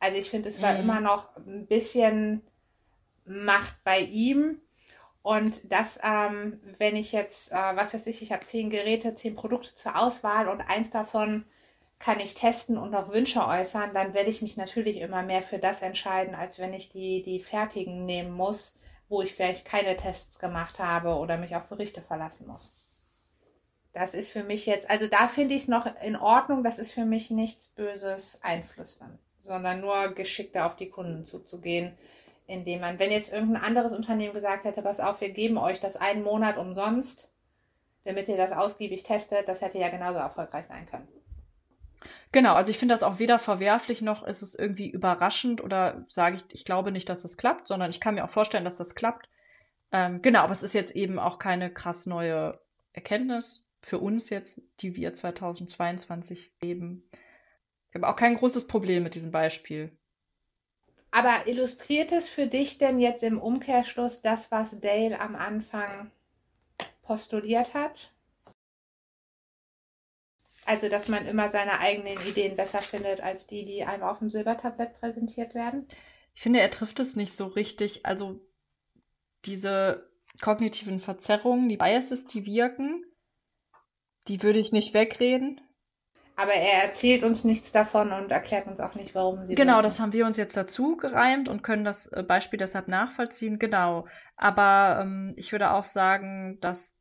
Also ich finde, es war Mhm. immer noch ein bisschen Macht bei ihm. Und das, ähm, wenn ich jetzt, äh, was weiß ich, ich habe zehn Geräte, zehn Produkte zur Auswahl und eins davon kann ich testen und auch Wünsche äußern, dann werde ich mich natürlich immer mehr für das entscheiden, als wenn ich die, die fertigen nehmen muss, wo ich vielleicht keine Tests gemacht habe oder mich auf Berichte verlassen muss. Das ist für mich jetzt, also da finde ich es noch in Ordnung, das ist für mich nichts Böses einflüstern, sondern nur geschickter auf die Kunden zuzugehen, indem man, wenn jetzt irgendein anderes Unternehmen gesagt hätte, pass auf, wir geben euch das einen Monat umsonst, damit ihr das ausgiebig testet, das hätte ja genauso erfolgreich sein können. Genau, also ich finde das auch weder verwerflich noch ist es irgendwie überraschend oder sage ich, ich glaube nicht, dass das klappt, sondern ich kann mir auch vorstellen, dass das klappt. Ähm, genau, aber es ist jetzt eben auch keine krass neue Erkenntnis für uns jetzt, die wir 2022 leben. Ich habe auch kein großes Problem mit diesem Beispiel. Aber illustriert es für dich denn jetzt im Umkehrschluss das, was Dale am Anfang postuliert hat? Also, dass man immer seine eigenen Ideen besser findet als die, die einem auf dem Silbertablett präsentiert werden? Ich finde, er trifft es nicht so richtig. Also, diese kognitiven Verzerrungen, die Biases, die wirken, die würde ich nicht wegreden. Aber er erzählt uns nichts davon und erklärt uns auch nicht, warum sie. Genau, wirken. das haben wir uns jetzt dazu gereimt und können das äh, Beispiel deshalb nachvollziehen. Genau. Aber ähm, ich würde auch sagen, dass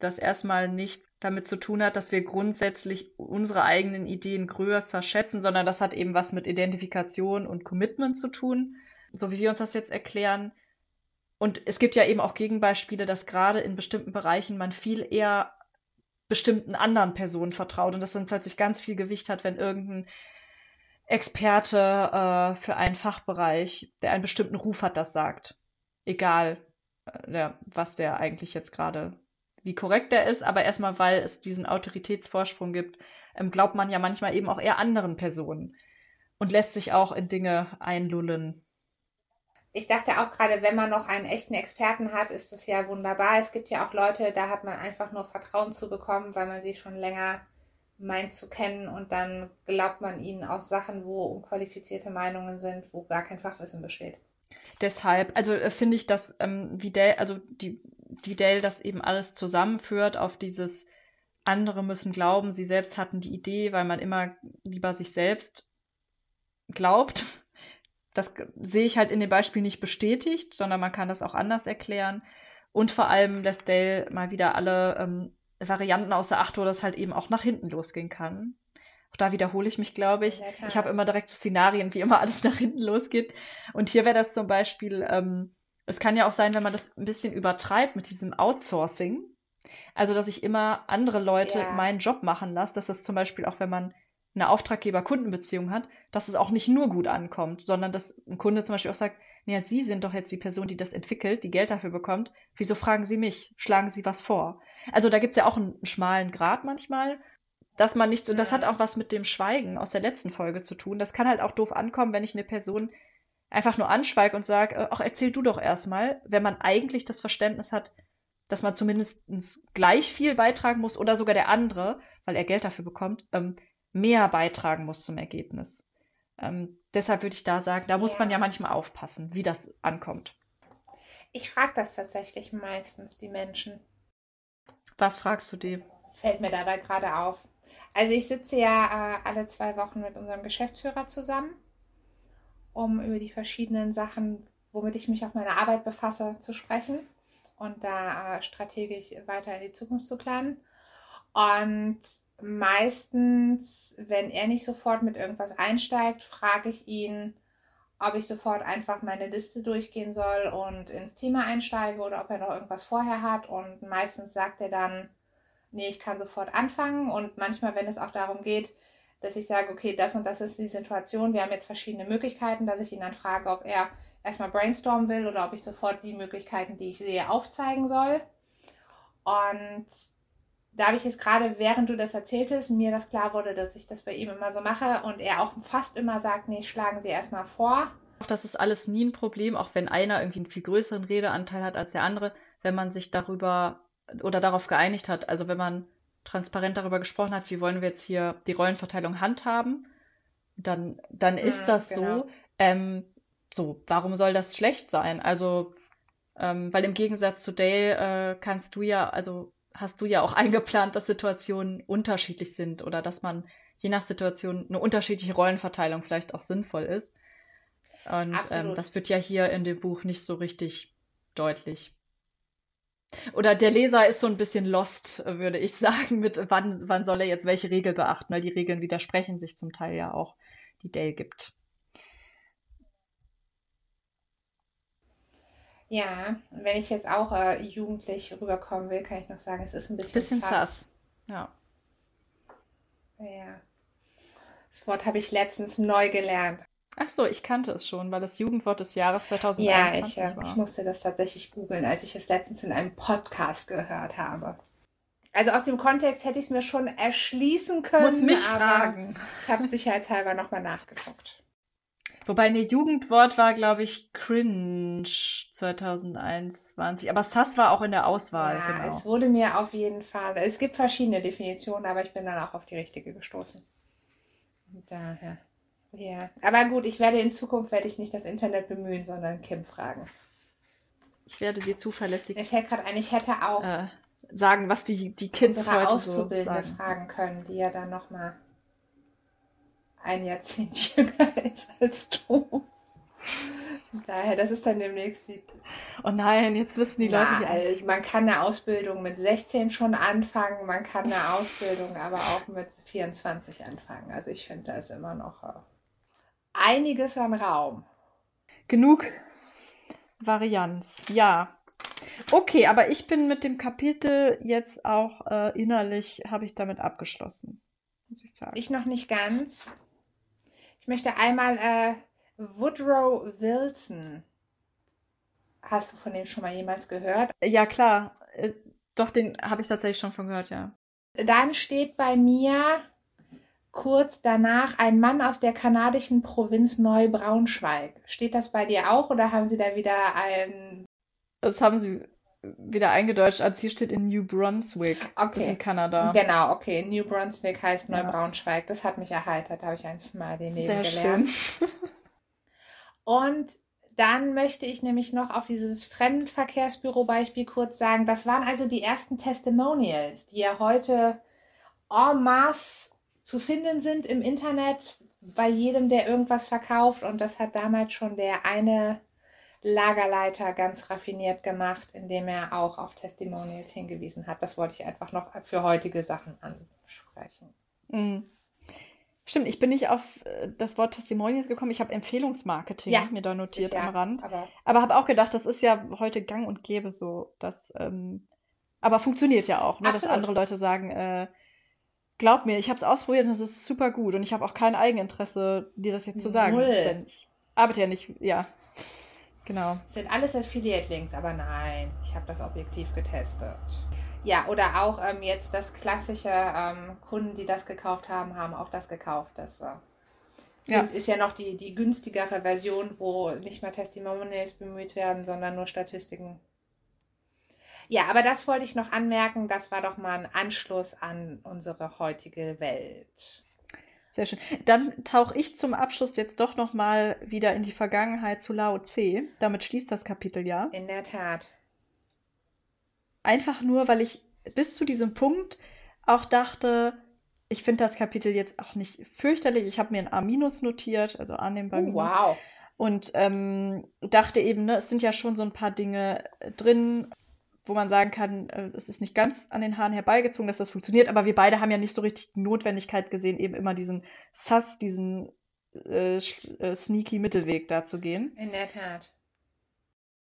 das erstmal nicht damit zu tun hat, dass wir grundsätzlich unsere eigenen Ideen größer schätzen, sondern das hat eben was mit Identifikation und Commitment zu tun, so wie wir uns das jetzt erklären. Und es gibt ja eben auch Gegenbeispiele, dass gerade in bestimmten Bereichen man viel eher bestimmten anderen Personen vertraut und das dann plötzlich ganz viel Gewicht hat, wenn irgendein Experte äh, für einen Fachbereich, der einen bestimmten Ruf hat, das sagt. Egal, äh, was der eigentlich jetzt gerade wie korrekt er ist, aber erstmal, weil es diesen Autoritätsvorsprung gibt, ähm, glaubt man ja manchmal eben auch eher anderen Personen und lässt sich auch in Dinge einlullen. Ich dachte auch gerade, wenn man noch einen echten Experten hat, ist das ja wunderbar. Es gibt ja auch Leute, da hat man einfach nur Vertrauen zu bekommen, weil man sie schon länger meint zu kennen und dann glaubt man ihnen auch Sachen, wo unqualifizierte Meinungen sind, wo gar kein Fachwissen besteht. Deshalb, also äh, finde ich, dass ähm, Dell, also die Dell das eben alles zusammenführt auf dieses andere müssen glauben, sie selbst hatten die Idee, weil man immer lieber sich selbst glaubt. Das sehe ich halt in dem Beispiel nicht bestätigt, sondern man kann das auch anders erklären. Und vor allem lässt Dell mal wieder alle ähm, Varianten außer Acht, wo das halt eben auch nach hinten losgehen kann. Auch da wiederhole ich mich, glaube ich. Ich habe immer direkt so Szenarien, wie immer alles nach hinten losgeht. Und hier wäre das zum Beispiel, ähm, es kann ja auch sein, wenn man das ein bisschen übertreibt mit diesem Outsourcing. Also, dass ich immer andere Leute ja. meinen Job machen lasse, dass das zum Beispiel auch, wenn man eine Auftraggeber-Kundenbeziehung hat, dass es auch nicht nur gut ankommt, sondern dass ein Kunde zum Beispiel auch sagt, naja, Sie sind doch jetzt die Person, die das entwickelt, die Geld dafür bekommt. Wieso fragen Sie mich? Schlagen Sie was vor? Also da gibt es ja auch einen, schmalen Grad manchmal, dass man nicht so, das hat auch was mit dem Schweigen aus der letzten Folge zu tun. Das kann halt auch doof ankommen, wenn ich eine Person einfach nur anschweige und sage, äh, ach, erzähl du doch erstmal, wenn man eigentlich das Verständnis hat, dass man zumindest gleich viel beitragen muss oder sogar der andere, weil er Geld dafür bekommt, ähm, mehr beitragen muss zum Ergebnis. Ähm, deshalb würde ich da sagen, da muss ja. man ja manchmal aufpassen, wie das ankommt. Ich frage das tatsächlich meistens die Menschen. Was fragst du die? Fällt mir da, da gerade auf. Also ich sitze ja äh, alle zwei Wochen mit unserem Geschäftsführer zusammen um über die verschiedenen Sachen, womit ich mich auf meiner Arbeit befasse, zu sprechen und da äh, strategisch weiter in die Zukunft zu planen. Und meistens, wenn er nicht sofort mit irgendwas einsteigt, frage ich ihn, ob ich sofort einfach meine Liste durchgehen soll und ins Thema einsteige oder ob er noch irgendwas vorher hat. Und meistens sagt er dann, nee, ich kann sofort anfangen. Und manchmal, wenn es auch darum geht, dass ich sage, okay, das und das ist die Situation, wir haben jetzt verschiedene Möglichkeiten, dass ich ihn dann frage, ob er erstmal brainstormen will oder ob ich sofort die Möglichkeiten, die ich sehe, aufzeigen soll. Und da habe ich jetzt gerade, während du das erzähltest, mir das klar wurde, dass ich das bei ihm immer so mache und er auch fast immer sagt, nee, schlagen Sie erstmal vor. Das ist alles nie ein Problem, auch wenn einer irgendwie einen viel größeren Redeanteil hat als der andere, wenn man sich darüber oder darauf geeinigt hat. Also wenn man transparent darüber gesprochen hat, wie wollen wir jetzt hier die Rollenverteilung handhaben, dann, dann ist mhm, das genau. so. Ähm, so, warum soll das schlecht sein? Also Ähm, weil im Gegensatz zu Dale äh, kannst du ja, also hast du ja auch eingeplant, dass Situationen unterschiedlich sind oder dass man je nach Situation eine unterschiedliche Rollenverteilung vielleicht auch sinnvoll ist. Und ähm, das wird ja hier in dem Buch nicht so richtig deutlich. Oder der Leser ist so ein bisschen lost, würde ich sagen, mit wann, wann soll er jetzt welche Regel beachten, weil die Regeln widersprechen sich zum Teil ja auch, die Dale gibt. Ja, und wenn ich jetzt auch äh, jugendlich rüberkommen will, kann ich noch sagen, es ist ein bisschen, Bisschen sass. Ja. Ja. Das Wort habe ich letztens neu gelernt. Ach so, ich kannte es schon, weil das Jugendwort des Jahres Ja, 2021 ich, äh, war. ich musste das tatsächlich googeln, als ich es letztens in einem Podcast gehört habe. Also aus dem Kontext hätte ich es mir schon erschließen können, Muss mich aber fragen. ich habe sicherheitshalber nochmal nachgeguckt. Wobei, ne, Jugendwort war, glaube ich, cringe 2021. Aber Sass war auch in der Auswahl, Ja, genau. es wurde mir auf jeden Fall. Es gibt verschiedene Definitionen, aber ich bin dann auch auf die richtige gestoßen. Und daher. Ja. Aber gut, ich werde in Zukunft werde ich nicht das Internet bemühen, sondern Kim fragen. Ich werde dir zuverlässig Mir fällt gerade ein, ich hätte auch äh, sagen, was die, die Kids unsere heute so Auszubildende sagen. fragen können, die ja dann nochmal ein Jahrzehnt jünger ist als du. Daher, das ist dann demnächst die. Oh nein, jetzt wissen die Leute, Na, die also man kann eine Ausbildung mit 16 schon anfangen, man kann eine Ausbildung aber auch mit 24 anfangen. Also ich finde, da ist immer noch äh, einiges an Raum. Genug Varianz, ja. Okay, aber ich bin mit dem Kapitel jetzt auch äh, innerlich, habe ich damit abgeschlossen, muss ich sagen. Ich noch nicht ganz. Ich möchte einmal äh, Woodrow Wilson. Hast du von dem schon mal jemals gehört? Ja, klar. Äh, doch, den habe ich tatsächlich schon von gehört, ja. Dann steht bei mir kurz danach ein Mann aus der kanadischen Provinz Neubraunschweig. Steht das bei dir auch oder haben Sie da wieder ein. Das haben sie wieder eingedeutscht, als hier steht in New Brunswick. Okay. in Kanada. Genau, okay. New Brunswick heißt Ja. Neubraunschweig. Das hat mich erheitert. Da habe ich ein Smiley neben Sehr gelernt. schön. Und dann möchte ich nämlich noch auf dieses Fremdenverkehrsbüro-Beispiel kurz sagen, das waren also die ersten Testimonials, die ja heute en masse zu finden sind im Internet bei jedem, der irgendwas verkauft. Und das hat damals schon der eine Lagerleiter ganz raffiniert gemacht, indem er auch auf Testimonials hingewiesen hat. Das wollte ich einfach noch für heutige Sachen ansprechen. Mhm. Stimmt, ich bin nicht auf äh, das Wort Testimonials gekommen. Ich habe Empfehlungsmarketing Ja, mir da notiert ja, am Rand. Aber Aber habe auch gedacht, das ist ja heute gang und gäbe so, dass, ähm, aber funktioniert ja auch, ne, dass andere Leute sagen, äh, glaub mir, ich habe es ausprobiert und es ist super gut und ich habe auch kein Eigeninteresse, dir das jetzt zu sagen. Null. Denn ich arbeite ja nicht, ja, genau. Sind alles Affiliate-Links, aber nein, ich habe das objektiv getestet. Ja, oder auch ähm, jetzt das klassische, ähm, Kunden, die das gekauft haben, haben auch das gekauft. Das äh, Ja. ist ja noch die, die günstigere Version, wo nicht mehr Testimonials bemüht werden, sondern nur Statistiken. Ja, aber das wollte ich noch anmerken. Das war doch mal ein Anschluss an unsere heutige Welt. Sehr schön. Dann tauche ich zum Abschluss jetzt doch nochmal wieder in die Vergangenheit zu Lao Tse. Damit schließt das Kapitel ja. In der Tat. Einfach nur, weil ich bis zu diesem Punkt auch dachte, ich finde das Kapitel jetzt auch nicht fürchterlich. Ich habe mir ein A- notiert, also annehmbar Oh, wow. Und ähm, dachte eben, ne, es sind ja schon so ein paar Dinge drin, wo man sagen kann, äh, es ist nicht ganz an den Haaren herbeigezogen, dass das funktioniert, aber wir beide haben ja nicht so richtig die Notwendigkeit gesehen, eben immer diesen Sass, diesen äh, äh, sneaky Mittelweg da zu gehen. In der Tat.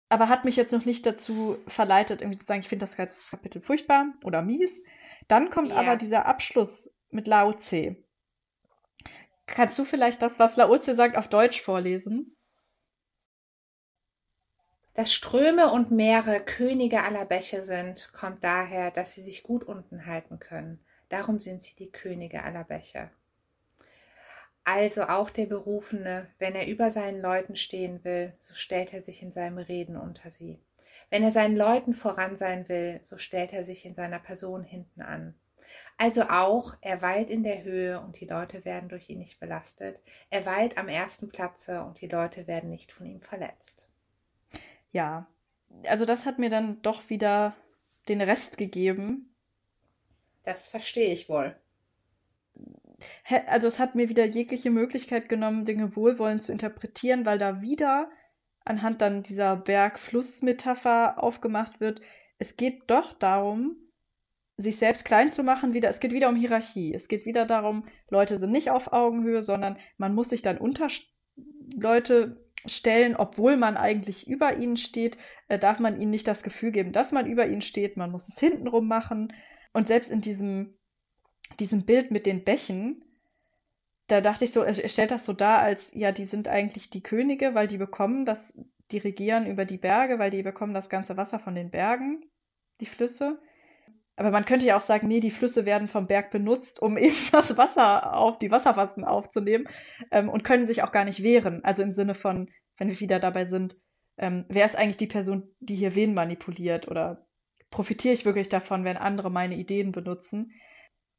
Aber hat mich jetzt noch nicht dazu verleitet, irgendwie zu sagen, ich finde das Kapitel furchtbar oder mies. Dann kommt Ja. aber dieser Abschluss mit Lao Tse. Kannst du vielleicht das, was Lao Tse sagt, auf Deutsch vorlesen? Dass Ströme und Meere Könige aller Bäche sind, kommt daher, dass sie sich gut unten halten können. Darum sind sie die Könige aller Bäche. Also auch der Berufene, wenn er über seinen Leuten stehen will, so stellt er sich in seinem Reden unter sie. Wenn er seinen Leuten voran sein will, so stellt er sich in seiner Person hinten an. Also auch, er weilt in der Höhe und die Leute werden durch ihn nicht belastet. Er weilt am ersten Platze und die Leute werden nicht von ihm verletzt. Ja, also das hat mir dann doch wieder den Rest gegeben. Das verstehe ich wohl. Also es hat mir wieder jegliche Möglichkeit genommen, Dinge wohlwollend zu interpretieren, weil da wieder anhand dann dieser Berg-Fluss-Metapher aufgemacht wird. Es geht doch darum, sich selbst klein zu machen, wieder, es geht wieder um Hierarchie. Es geht wieder darum, Leute sind nicht auf Augenhöhe, sondern man muss sich dann unter Leute stellen, obwohl man eigentlich über ihnen steht, äh, darf man ihnen nicht das Gefühl geben, dass man über ihnen steht. Man muss es hintenrum machen. Und selbst in diesem, diesem Bild mit den Bächen, da dachte ich so, er stellt das so dar, als ja, die sind eigentlich die Könige, weil die bekommen das, die regieren über die Berge, weil die bekommen das ganze Wasser von den Bergen, die Flüsse. Aber man könnte ja auch sagen, nee, die Flüsse werden vom Berg benutzt, um eben das Wasser auf, die Wassermassen aufzunehmen ähm, und können sich auch gar nicht wehren. Also im Sinne von, wenn wir wieder dabei sind, ähm, wer ist eigentlich die Person, die hier wen manipuliert oder profitiere ich wirklich davon, wenn andere meine Ideen benutzen?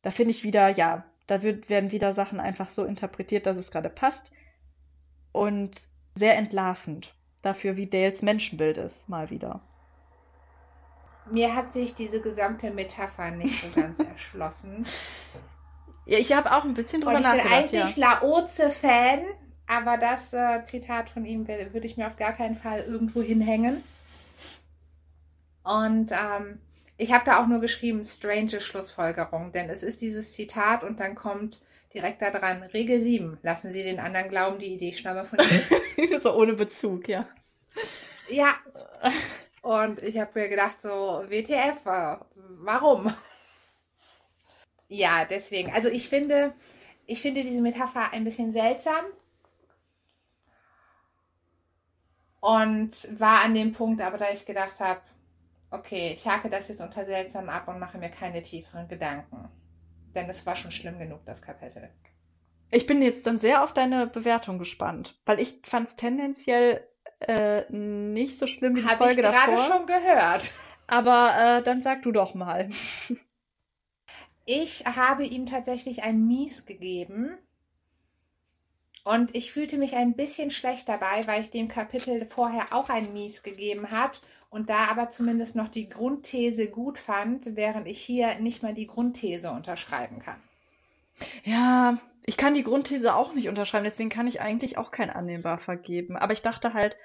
Da finde ich wieder, ja, da wird, werden wieder Sachen einfach so interpretiert, dass es gerade passt und sehr entlarvend dafür, wie Dales Menschenbild ist, mal wieder. Mir hat sich diese gesamte Metapher nicht so ganz erschlossen. Ja, ich habe auch ein bisschen drüber Und ich bin nachgedacht, ja. eigentlich Laoze-Fan, aber das äh, Zitat von ihm würde ich mir auf gar keinen Fall irgendwo hinhängen. Und ähm, ich habe da auch nur geschrieben, strange Schlussfolgerung, denn es ist dieses Zitat und dann kommt direkt da dran, Regel 7, lassen Sie den anderen glauben, die Idee stamme von Ihnen. so ohne Bezug, ja. ja. Und ich habe mir gedacht, so, WTF, äh, warum? Ja, deswegen. Also ich finde, ich finde diese Metapher ein bisschen seltsam. Und war an dem Punkt, aber da ich gedacht habe, okay, ich hake das jetzt unter seltsam ab und mache mir keine tieferen Gedanken. Denn es war schon schlimm genug, das Kapitel. Ich bin jetzt dann sehr auf deine Bewertung gespannt, weil ich fand es tendenziell äh, nicht so schlimm wie die Habe ich Folge gerade davor. schon gehört. Aber äh, dann sag du doch mal. Ich habe ihm tatsächlich ein Mies gegeben. Und ich fühlte mich ein bisschen schlecht dabei, weil ich dem Kapitel vorher auch ein Mies gegeben hat und da aber zumindest noch die Grundthese gut fand, während ich hier nicht mal die Grundthese unterschreiben kann. Ja, ich kann die Grundthese auch nicht unterschreiben, deswegen kann ich eigentlich auch kein annehmbar vergeben. Aber ich dachte halt,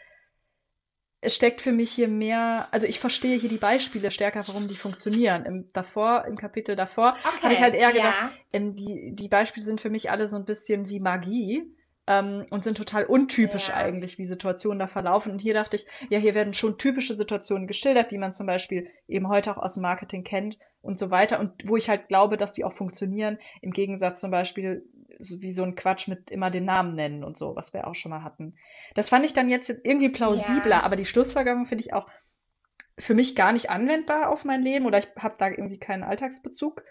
es steckt für mich hier mehr, also ich verstehe hier die Beispiele stärker, warum die funktionieren. Im davor, im Kapitel davor, habe ich halt eher gedacht, ja, ähm, die, die Beispiele sind für mich alle so ein bisschen wie Magie ähm, und sind total untypisch Ja. eigentlich, wie Situationen da verlaufen. Und hier dachte ich, ja, hier werden schon typische Situationen geschildert, die man zum Beispiel eben heute auch aus dem Marketing kennt und so weiter. Und wo ich halt glaube, dass die auch funktionieren, im Gegensatz zum Beispiel so wie so ein Quatsch mit immer den Namen nennen und so, was wir auch schon mal hatten. Das fand ich dann jetzt irgendwie plausibler, Ja. aber die Schlussfolgerung finde ich auch für mich gar nicht anwendbar auf mein Leben oder ich habe da irgendwie keinen Alltagsbezug.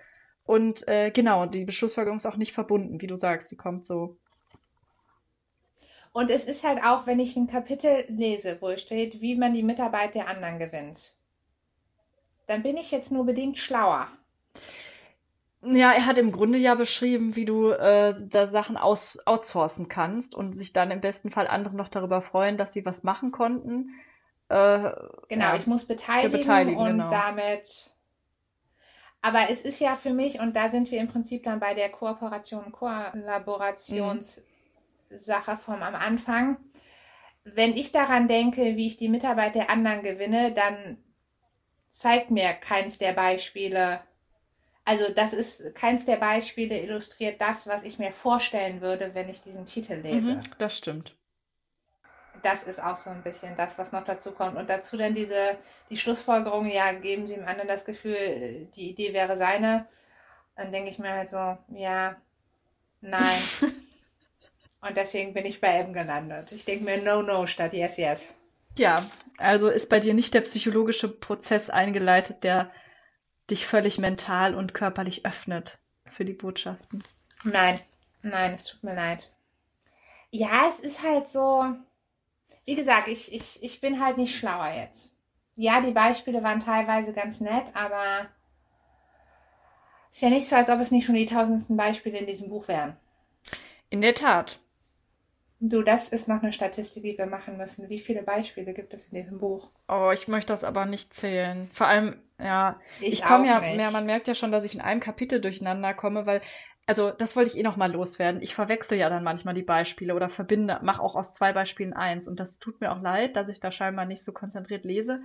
Und äh, genau, die Beschlussfolgerung ist auch nicht verbunden, wie du sagst, die kommt so. Und es ist halt auch, wenn ich ein Kapitel lese, wo steht, wie man die Mitarbeit der anderen gewinnt, dann bin ich jetzt nur bedingt schlauer. Ja, er hat im Grunde ja beschrieben, wie du äh, da Sachen aus outsourcen kannst und sich dann im besten Fall andere noch darüber freuen, dass sie was machen konnten. Äh, Genau, ja. ich muss beteiligen, beteiligen, und genau. damit. Aber es ist ja für mich, und da sind wir im Prinzip dann bei der Kooperation, Kollaborationssache vom am Anfang. Wenn ich daran denke, wie ich die Mitarbeit der anderen gewinne, dann zeigt mir keins der Beispiele, also das ist keins der Beispiele illustriert das, was ich mir vorstellen würde, wenn ich diesen Titel lese Mhm, das stimmt. das ist auch so ein bisschen das, was noch dazu kommt. Und dazu dann diese, die Schlussfolgerung, ja, geben Sie dem anderen das Gefühl, die Idee wäre seine. Dann denke ich mir halt so, ja, nein. Und deswegen bin ich bei M gelandet. Ich denke mir no, no statt yes, yes. Ja, also ist bei dir nicht der psychologische Prozess eingeleitet, der dich völlig mental und körperlich öffnet für die Botschaften. Nein, nein, es tut mir leid. Ja, es ist halt so, wie gesagt, ich, ich, ich bin halt nicht schlauer jetzt. Ja, die Beispiele waren teilweise ganz nett, aber ist ja nicht so, als ob es nicht schon die tausendsten Beispiele in diesem Buch wären. In der Tat. Du, das ist noch eine Statistik, die wir machen müssen. Wie viele Beispiele gibt es in diesem Buch? Oh, ich möchte das aber nicht zählen. Vor allem, ja, Ich ich komme ja nicht. mehr, man merkt ja schon, dass ich in einem Kapitel durcheinander komme, weil, also das wollte ich eh noch mal loswerden. Ich verwechsel ja dann manchmal die Beispiele oder verbinde, mache auch aus zwei Beispielen eins. Und das tut mir auch leid, dass ich da scheinbar nicht so konzentriert lese.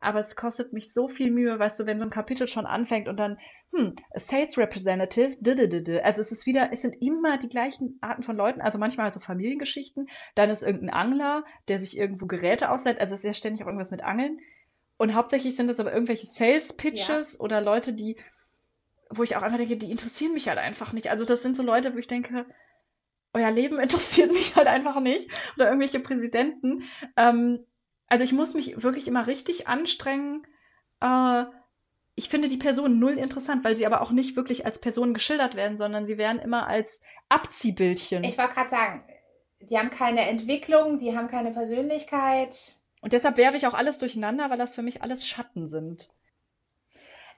Aber es kostet mich so viel Mühe, weißt du, wenn so ein Kapitel schon anfängt und dann, hm, a Sales Representative, didididi. Also es ist wieder, es sind immer die gleichen Arten von Leuten, also manchmal so Familiengeschichten, dann ist irgendein Angler, der sich irgendwo Geräte ausleiht, also es ist ja ständig auch irgendwas mit Angeln. Und hauptsächlich sind das aber irgendwelche Sales Pitches oder Leute, die, wo ich auch einfach denke, die interessieren mich halt einfach nicht. Also das sind so Leute, wo ich denke, euer Leben interessiert mich halt einfach nicht. Oder irgendwelche Präsidenten. Ähm, also ich muss mich wirklich immer richtig anstrengen. Äh, ich finde die Personen null interessant, weil sie aber auch nicht wirklich als Personen geschildert werden, sondern sie werden immer als Abziehbildchen. Ich wollte gerade sagen, die haben keine Entwicklung, die haben keine Persönlichkeit. Und deshalb werfe ich auch alles durcheinander, weil das für mich alles Schatten sind.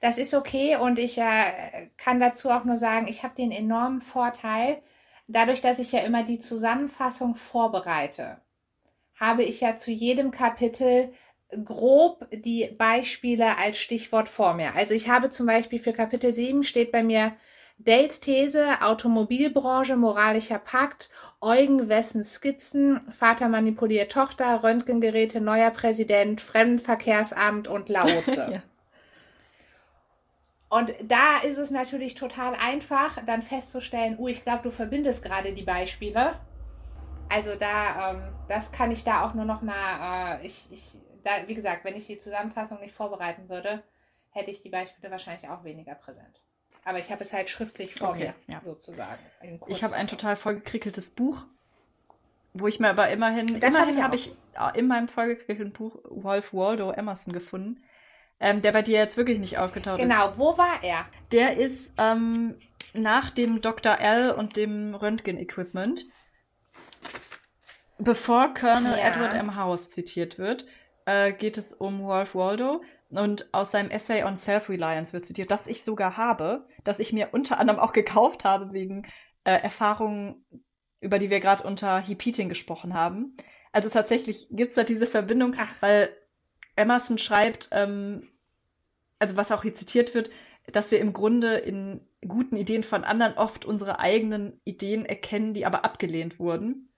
Das ist okay und ich äh, kann dazu auch nur sagen, ich habe den enormen Vorteil, dadurch, dass ich ja immer die Zusammenfassung vorbereite, habe ich ja zu jedem Kapitel grob die Beispiele als Stichwort vor mir. Also ich habe zum Beispiel für Kapitel 7 steht bei mir Dales These, Automobilbranche, moralischer Pakt, Eugen Wessen Skizzen, Vater manipuliert Tochter, Röntgengeräte, neuer Präsident, Fremdenverkehrsamt und Laoze. Ja. Und da ist es natürlich total einfach, dann festzustellen, oh, ich glaube, du verbindest gerade die Beispiele. Also da, ähm, das kann ich da auch nur noch mal, äh, ich, ich, da, wie gesagt, wenn ich die Zusammenfassung nicht vorbereiten würde, hätte ich die Beispiele wahrscheinlich auch weniger präsent. Aber ich habe es halt schriftlich vor Okay, mir, ja. sozusagen. Ich habe ein total vollgekrickeltes Buch, wo ich mir aber immerhin, Das hab immerhin ich habe ich äh, in meinem vollgekrickelten Buch Wolf Waldo Emerson gefunden, ähm, der bei dir jetzt wirklich nicht aufgetaucht ist. Genau, wo war er? Der ist ähm, nach dem Dr. L und dem Röntgen-Equipment, bevor Colonel Ja. Edward M. House zitiert wird, äh, geht es um Wolf Waldo. Und aus seinem Essay on Self-Reliance wird zitiert, das ich sogar habe, das ich mir unter anderem auch gekauft habe wegen äh, Erfahrungen, über die wir gerade unter Heap Eating gesprochen haben. Also tatsächlich gibt es da diese Verbindung, Ach. weil Emerson schreibt, ähm, also was auch hier zitiert wird, dass wir im Grunde in guten Ideen von anderen oft unsere eigenen Ideen erkennen, die aber abgelehnt wurden.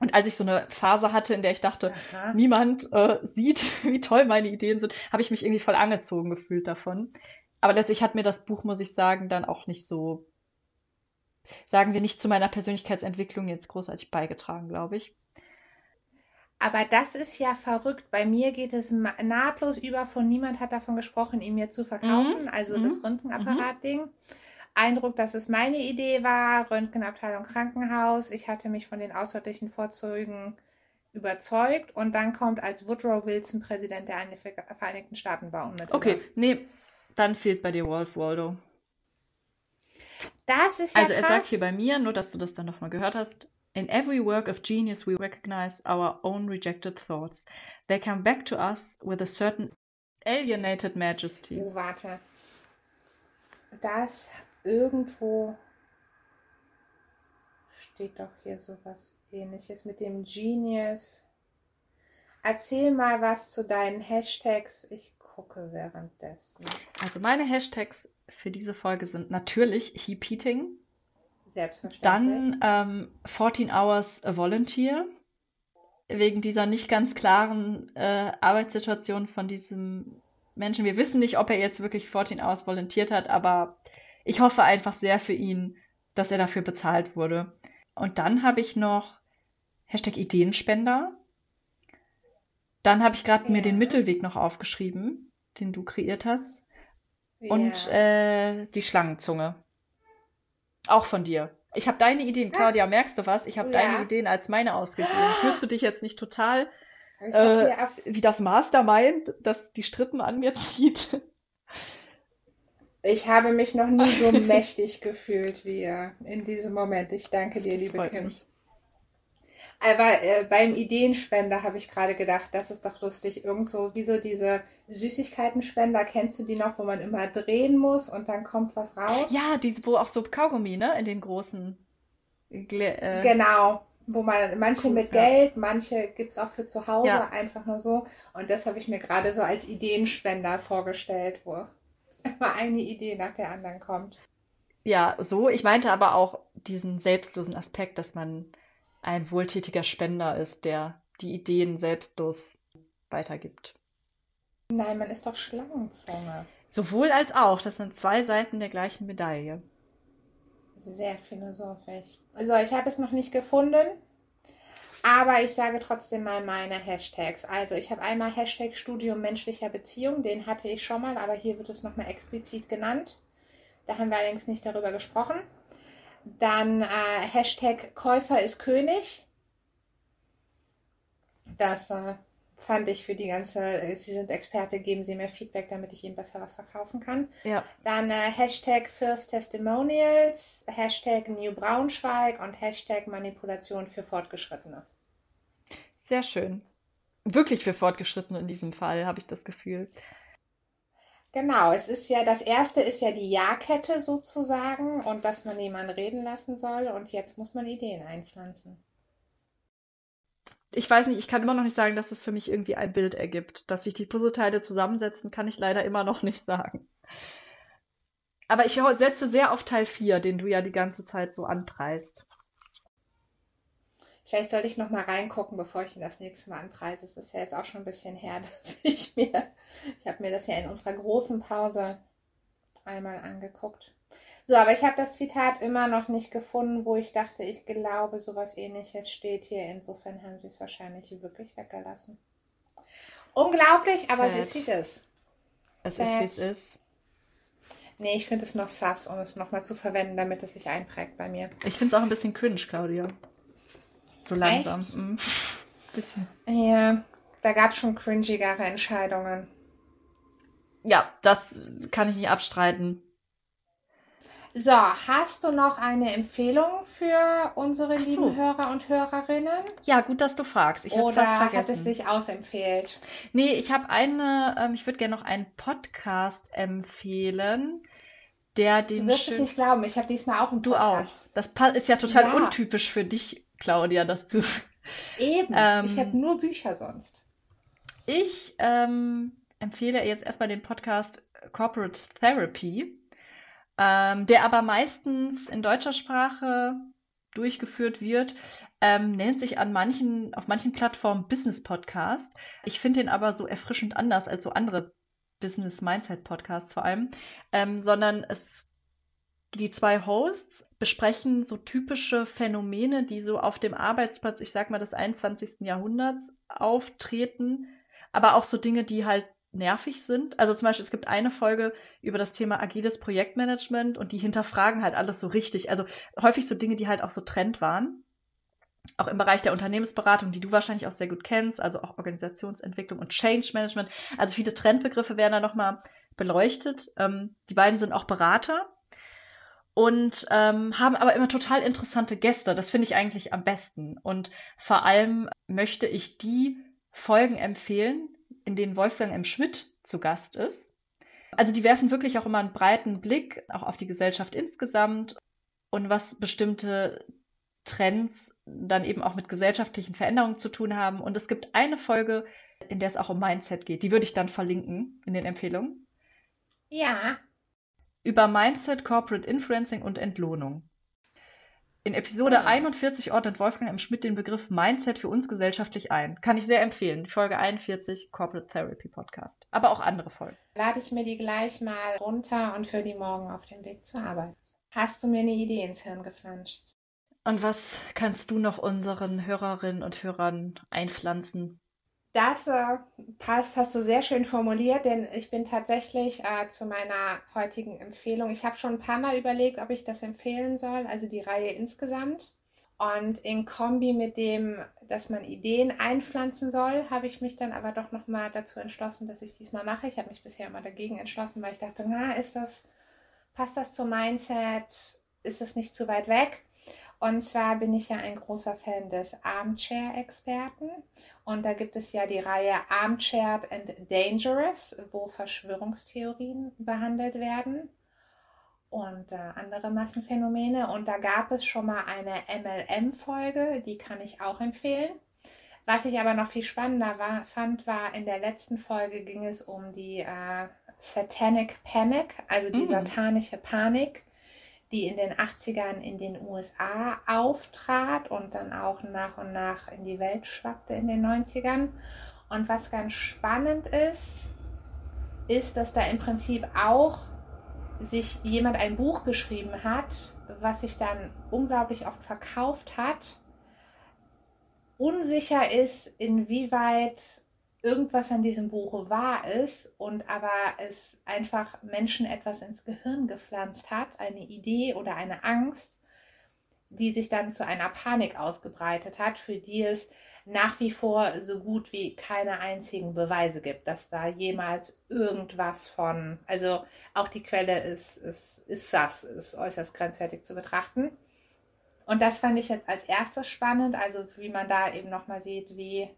Und als ich so eine Phase hatte, in der ich dachte, Aha. niemand äh, sieht, wie toll meine Ideen sind, habe ich mich irgendwie voll angezogen gefühlt davon. Aber letztlich hat mir das Buch, muss ich sagen, dann auch nicht so, sagen wir, nicht zu meiner Persönlichkeitsentwicklung jetzt großartig beigetragen, glaube ich. Aber das ist ja verrückt. Bei mir geht es nahtlos über von niemand hat davon gesprochen, ihn mir zu verkaufen, also mhm, das Röntgenapparat-Ding. Eindruck, dass es meine Idee war, Röntgenabteilung Krankenhaus. Ich hatte mich von den außerordentlichen Vorzügen überzeugt und dann kommt als Woodrow Wilson Präsident der Vereinigten Staaten war unmittelbar. Okay, nee, dann fehlt bei dir Wolf Waldo. Das ist ja Also er sagt krass. hier bei mir, nur dass du das dann nochmal gehört hast, in every work of genius we recognize our own rejected thoughts. They come back to us with a certain alienated majesty. Oh, warte. Das irgendwo steht doch hier sowas ähnliches mit dem Genius. Erzähl mal was zu deinen Hashtags. Ich gucke währenddessen. Also meine Hashtags für diese Folge sind natürlich Heap Eating, Selbstverständlich. dann ähm, 14 Hours a Volunteer, wegen dieser nicht ganz klaren äh, Arbeitssituation von diesem Menschen. Wir wissen nicht, ob er jetzt wirklich 14 Hours volontiert hat, aber ich hoffe einfach sehr für ihn, dass er dafür bezahlt wurde. Und dann habe ich noch Hashtag Ideenspender. Dann habe ich gerade mir Ja. den Mittelweg noch aufgeschrieben, den du kreiert hast. Ja. Und äh, die Schlangenzunge. Auch von dir. Ich habe deine Ideen, Claudia, merkst du was? Ich habe Ja. deine Ideen als meine ausgegeben. Fühlst du dich jetzt nicht total äh, wie das Mastermind, das die Strippen an mir zieht? Ich habe mich noch nie so mächtig gefühlt wie in diesem Moment. Ich danke dir, liebe Freut Kim. mich. Aber äh, beim Ideenspender habe ich gerade gedacht, das ist doch lustig. Irgend so, wie so diese Süßigkeitenspender, kennst du die noch, wo man immer drehen muss und dann kommt was raus? Ja, diese, wo auch so Kaugummi, ne? In den großen. Glä äh, Genau. Wo man manche Cool, mit ja. Geld, manche gibt es auch für zu Hause, Ja. einfach nur so. Und das habe ich mir gerade so als Ideenspender vorgestellt, wo immer eine Idee nach der anderen kommt. Ja, so. Ich meinte aber auch diesen selbstlosen Aspekt, dass man ein wohltätiger Spender ist, der die Ideen selbstlos weitergibt. Nein, man ist doch Schlangenzunge. Sowohl als auch, das sind zwei Seiten der gleichen Medaille. Sehr philosophisch. Also, ich habe es noch nicht gefunden, aber ich sage trotzdem mal meine Hashtags. Also, ich habe einmal Hashtag Studium menschlicher Beziehung, den hatte ich schon mal, aber hier wird es nochmal explizit genannt. Da haben wir allerdings nicht darüber gesprochen. Dann äh, Hashtag Käufer ist König. Das äh, fand ich für die ganze, äh, Sie sind Experte, geben Sie mir Feedback, damit ich Ihnen besser was verkaufen kann. Ja, Dann äh, Hashtag First Testimonials, Hashtag New Braunschweig und Hashtag Manipulation für Fortgeschrittene. Sehr schön. Wirklich für Fortgeschrittene in diesem Fall, habe ich das Gefühl. Genau, es ist ja, das erste ist ja die Ja-Kette sozusagen und dass man jemanden reden lassen soll und jetzt muss man Ideen einpflanzen. Ich weiß nicht, ich kann immer noch nicht sagen, dass es für mich irgendwie ein Bild ergibt. Dass sich die Puzzleteile zusammensetzen, kann ich leider immer noch nicht sagen. Aber ich setze sehr auf Teil 4, den du ja die ganze Zeit so anpreist. Vielleicht sollte ich noch mal reingucken, bevor ich ihn das nächste Mal anpreise. Es ist ja jetzt auch schon ein bisschen her, dass ich mir, ich habe mir das ja in unserer großen Pause einmal angeguckt. So, aber ich habe das Zitat immer noch nicht gefunden, wo ich dachte, ich glaube, sowas ähnliches steht hier. Insofern haben sie es wahrscheinlich wirklich weggelassen. Unglaublich, aber es Sad. ist, wie es ist. Es Sad. ist, wie es ist. Nee, ich finde es noch sass, um es nochmal zu verwenden, damit es sich einprägt bei mir. Ich finde es auch ein bisschen cringe, Claudia. So langsam. Echt? Mhm. Bisschen. Ja, da gab es schon cringigere Entscheidungen. Ja, das kann ich nicht abstreiten. So, hast du noch eine Empfehlung für unsere so. lieben Hörer und Hörerinnen? Ja, gut, dass du fragst. Ich Oder fast hat es sich ausempfehlt? Nee, ich habe eine, ähm, ich würde gerne noch einen Podcast empfehlen, der Du den wirst es nicht glauben, ich habe diesmal auch einen Du auch. Podcast. Das ist ja total Ja. untypisch für dich, Claudia, dass du. Eben, Ähm, ich habe nur Bücher sonst. Ich ähm, empfehle jetzt erstmal den Podcast Corporate Therapy, ähm, der aber meistens in deutscher Sprache durchgeführt wird, ähm, nennt sich an manchen, auf manchen Plattformen Business Podcast. Ich finde den aber so erfrischend anders als so andere Business Mindset Podcasts vor allem, ähm, sondern es, die zwei Hosts besprechen so typische Phänomene, die so auf dem Arbeitsplatz, ich sag mal, des 21. Jahrhunderts auftreten, aber auch so Dinge, die halt nervig sind. Also zum Beispiel, es gibt eine Folge über das Thema agiles Projektmanagement und die hinterfragen halt alles so richtig. Also häufig so Dinge, die halt auch so Trend waren. Auch im Bereich der Unternehmensberatung, die du wahrscheinlich auch sehr gut kennst, also auch Organisationsentwicklung und Change Management. Also viele Trendbegriffe werden da nochmal beleuchtet. Ähm, die beiden sind auch Berater und ähm, haben aber immer total interessante Gäste. Das finde ich eigentlich am besten. Und vor allem möchte ich die Folgen empfehlen, in denen Wolfgang M. Schmidt zu Gast ist. Also die werfen wirklich auch immer einen breiten Blick auch auf die Gesellschaft insgesamt und was bestimmte Trends dann eben auch mit gesellschaftlichen Veränderungen zu tun haben. Und es gibt eine Folge, in der es auch um Mindset geht. Die würde ich dann verlinken in den Empfehlungen. Ja, Über Mindset, Corporate Influencing und Entlohnung. In Episode Ah. 41 ordnet Wolfgang M. Schmidt den Begriff Mindset für uns gesellschaftlich ein. Kann ich sehr empfehlen. Die Folge 41 Corporate Therapy Podcast. Aber auch andere Folgen. lade ich mir die gleich mal runter und für die morgen auf dem Weg zur Arbeit. Hast du mir eine Idee ins Hirn geflanscht? Und was kannst du noch unseren Hörerinnen und Hörern einpflanzen? Das äh, passt, hast du sehr schön formuliert, denn ich bin tatsächlich äh, zu meiner heutigen Empfehlung. Ich habe schon ein paar Mal überlegt, ob ich das empfehlen soll, also die Reihe insgesamt. Und in Kombi mit dem, dass man Ideen einpflanzen soll, habe ich mich dann aber doch nochmal dazu entschlossen, dass ich es diesmal mache. Ich habe mich bisher immer dagegen entschlossen, weil ich dachte, na, ist das, passt das zum Mindset? Ist das nicht zu weit weg? Und zwar bin ich ja ein großer Fan des Armchair-Experten. Und da gibt es ja die Reihe Armchaired and Dangerous, wo Verschwörungstheorien behandelt werden. und äh, andere Massenphänomene. Und da gab es schon mal eine MLM-Folge, die kann ich auch empfehlen. Was ich aber noch viel spannender war, fand, war in der letzten Folge ging es um die äh, Satanic Panic, also die Mhm. satanische Panik, die in den 80ern in den USA auftrat und dann auch nach und nach in die Welt schwappte in den 90ern. Und was ganz spannend ist, ist, dass da im Prinzip auch sich jemand ein Buch geschrieben hat, was sich dann unglaublich oft verkauft hat, unsicher ist, inwieweit irgendwas an diesem Buch wahr ist und aber es einfach Menschen etwas ins Gehirn gepflanzt hat, eine Idee oder eine Angst, die sich dann zu einer Panik ausgebreitet hat, für die es nach wie vor so gut wie keine einzigen Beweise gibt, dass da jemals irgendwas von, also auch die Quelle ist, ist, ist das, ist äußerst grenzwertig zu betrachten. Und das fand ich jetzt als erstes spannend, also wie man da eben nochmal sieht, wie,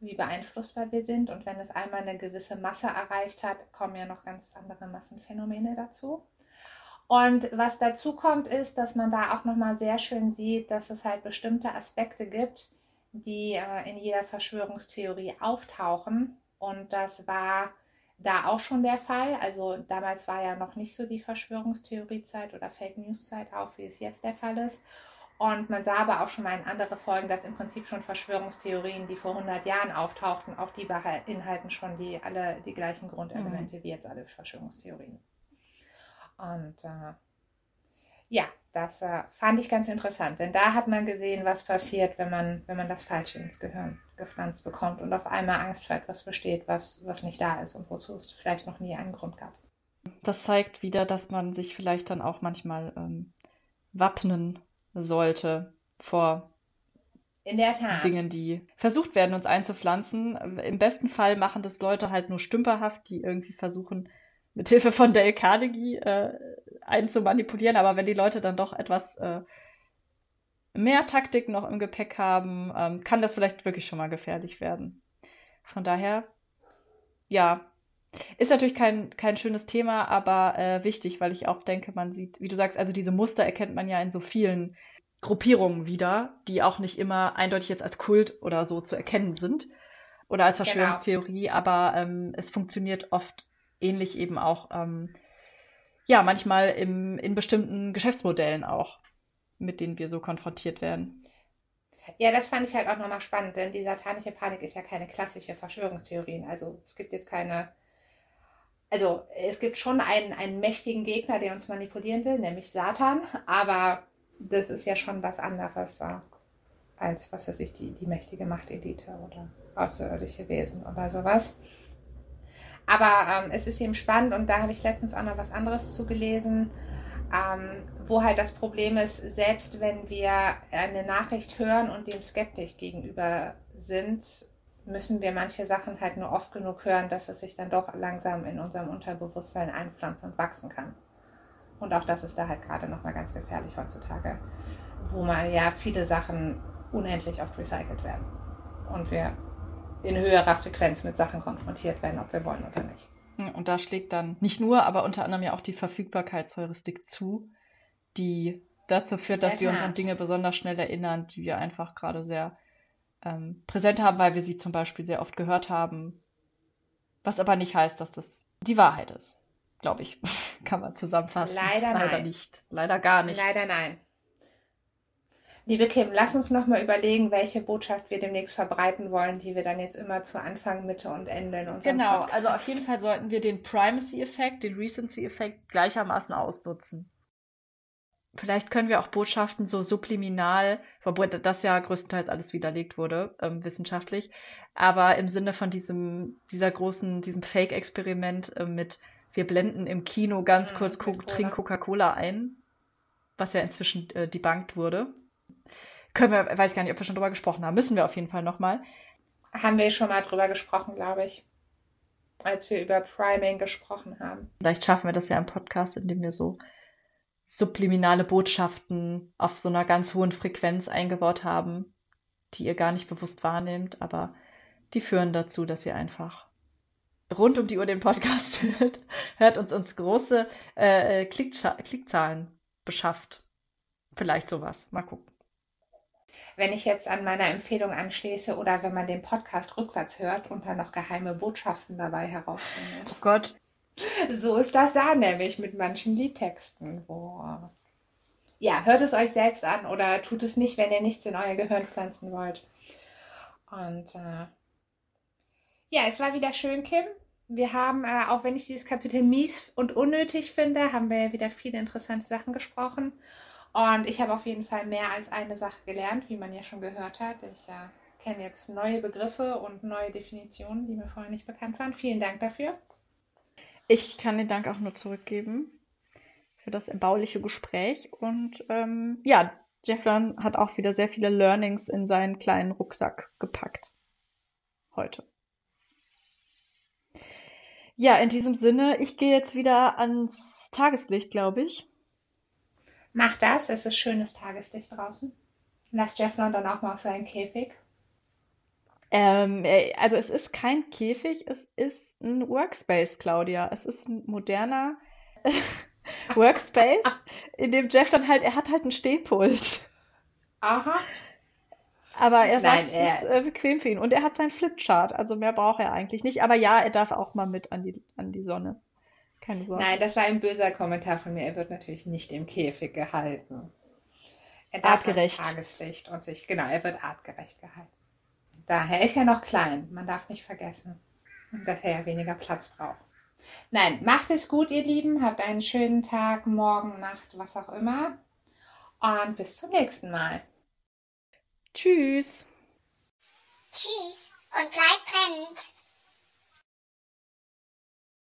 wie beeinflussbar wir sind. Und wenn es einmal eine gewisse Masse erreicht hat, kommen ja noch ganz andere Massenphänomene dazu. Und was dazu kommt, ist, dass man da auch nochmal sehr schön sieht, dass es halt bestimmte Aspekte gibt, die äh, in jeder Verschwörungstheorie auftauchen. Und das war da auch schon der Fall. Also damals war ja noch nicht so die Verschwörungstheoriezeit oder Fake News Zeit auch, wie es jetzt der Fall ist. Und man sah aber auch schon mal in andere Folgen, dass im Prinzip schon Verschwörungstheorien, die vor 100 Jahren auftauchten, auch die beinhalten schon die alle die gleichen Grundelemente wie jetzt alle Verschwörungstheorien. Und äh, ja, das äh, fand ich ganz interessant, denn da hat man gesehen, was passiert, wenn man, wenn man das Falsche ins Gehirn gepflanzt bekommt und auf einmal Angst vor etwas besteht, was, was nicht da ist und wozu es vielleicht noch nie einen Grund gab. Das zeigt wieder, dass man sich vielleicht dann auch manchmal ähm, wappnen sollte vor In der Tat. Dingen, die versucht werden, uns einzupflanzen. Im besten Fall machen das Leute halt nur stümperhaft, die irgendwie versuchen, mit Hilfe von Dale Carnegie äh, einen zu manipulieren. Aber wenn die Leute dann doch etwas äh, mehr Taktik noch im Gepäck haben, ähm, kann das vielleicht wirklich schon mal gefährlich werden. Von daher, ja, ist natürlich kein, kein schönes Thema, aber äh, wichtig, weil ich auch denke, man sieht, wie du sagst, also diese Muster erkennt man ja in so vielen Gruppierungen wieder, die auch nicht immer eindeutig jetzt als Kult oder so zu erkennen sind oder als Genau. Verschwörungstheorie, aber ähm, es funktioniert oft ähnlich eben auch, ähm, ja, manchmal im, in bestimmten Geschäftsmodellen auch, mit denen wir so konfrontiert werden. Ja, das fand ich halt auch nochmal spannend, denn die satanische Panik ist ja keine klassische Verschwörungstheorie. Also es gibt jetzt keine, also es gibt schon einen, einen mächtigen Gegner, der uns manipulieren will, nämlich Satan, aber das ist ja schon was anderes äh, als, was weiß ich, die, die mächtige Machtelite oder außerirdische Wesen oder sowas. Aber ähm, es ist eben spannend und da habe ich letztens auch noch was anderes zugelesen, ähm, wo halt das Problem ist, selbst wenn wir eine Nachricht hören und dem skeptisch gegenüber sind, müssen wir manche Sachen halt nur oft genug hören, dass es sich dann doch langsam in unserem Unterbewusstsein einpflanzen und wachsen kann. Und auch das ist da halt gerade nochmal ganz gefährlich heutzutage, wo mal ja viele Sachen unendlich oft recycelt werden. Und wir in höherer Frequenz mit Sachen konfrontiert werden, ob wir wollen oder nicht. Und da schlägt dann nicht nur, aber unter anderem ja auch die Verfügbarkeitsheuristik zu, die dazu führt, dass wir uns an. Dinge besonders schnell erinnern, die wir einfach gerade sehr ähm, präsent haben, weil wir sie zum Beispiel sehr oft gehört haben. Was aber nicht heißt, dass das die Wahrheit ist, glaube ich. Kann man zusammenfassen. Leider Leider nein. nicht. Leider gar nicht. Leider nein. Liebe Kim, lass uns nochmal überlegen, welche Botschaft wir demnächst verbreiten wollen, die wir dann jetzt immer zu Anfang, Mitte und Ende in unserem Genau, Podcast. also auf jeden Fall sollten wir den Primacy-Effekt, den Recency-Effekt gleichermaßen ausnutzen. Vielleicht können wir auch Botschaften so subliminal, wobei das ja größtenteils alles widerlegt wurde, ähm, wissenschaftlich, aber im Sinne von diesem, dieser großen, diesem Fake-Experiment äh, mit, wir blenden im Kino ganz Mhm, kurz Co Cola. trink Coca-Cola ein, was ja inzwischen äh, debunked wurde. Können wir, weiß ich gar nicht, ob wir schon drüber gesprochen haben, müssen wir auf jeden Fall nochmal. Haben wir schon mal drüber gesprochen, glaube ich, als wir über Priming gesprochen haben. Vielleicht schaffen wir das ja im Podcast, indem wir so subliminale Botschaften auf so einer ganz hohen Frequenz eingebaut haben, die ihr gar nicht bewusst wahrnehmt, aber die führen dazu, dass ihr einfach rund um die Uhr den Podcast hört, hört uns uns große äh, Klickscha- Klickzahlen beschafft. Vielleicht sowas. Mal gucken. Wenn ich jetzt an meiner Empfehlung anschließe oder wenn man den Podcast rückwärts hört und dann noch geheime Botschaften dabei herausfindet. Oh Gott. So ist das da nämlich mit manchen Liedtexten. Wo... Ja, hört es euch selbst an oder tut es nicht, wenn ihr nichts in euer Gehirn pflanzen wollt. Und äh, ja, es war wieder schön, Kim. Wir haben, äh, auch wenn ich dieses Kapitel mies und unnötig finde, haben wir wieder viele interessante Sachen gesprochen. Und ich habe auf jeden Fall mehr als eine Sache gelernt, wie man ja schon gehört hat. Ich äh, kenne jetzt neue Begriffe und neue Definitionen, die mir vorher nicht bekannt waren. Vielen Dank dafür. Ich kann den Dank auch nur zurückgeben für das erbauliche Gespräch. Und ähm, ja, Jefflan hat auch wieder sehr viele Learnings in seinen kleinen Rucksack gepackt. Heute. Ja, in diesem Sinne, ich gehe jetzt wieder ans Tageslicht, glaube ich. Mach das, es ist schönes Tageslicht draußen. Lass Jefflon dann auch mal auf seinen Käfig. Ähm, äh, also es ist kein Käfig, es ist ein Workspace, Claudia. Es ist ein moderner Workspace, in dem Jeff dann halt, er hat halt ein Stehpult. Aha. Aber er Nein, sagt, es ist äh, bequem für ihn. Und er hat sein Flipchart, also mehr braucht er eigentlich nicht. Aber ja, er darf auch mal mit an die, an die Sonne. Keine Sorge. nein, das war ein böser Kommentar von mir. Er wird natürlich nicht im Käfig gehalten. Er darf Artgerecht. Tageslicht und sich, genau, er wird artgerecht gehalten. Daher ist er noch klein. Man darf nicht vergessen, dass er ja weniger Platz braucht. Nein, macht es gut, ihr Lieben. Habt einen schönen Tag, morgen, Nacht, was auch immer. Und bis zum nächsten Mal. Tschüss. Tschüss und bleibt brennend.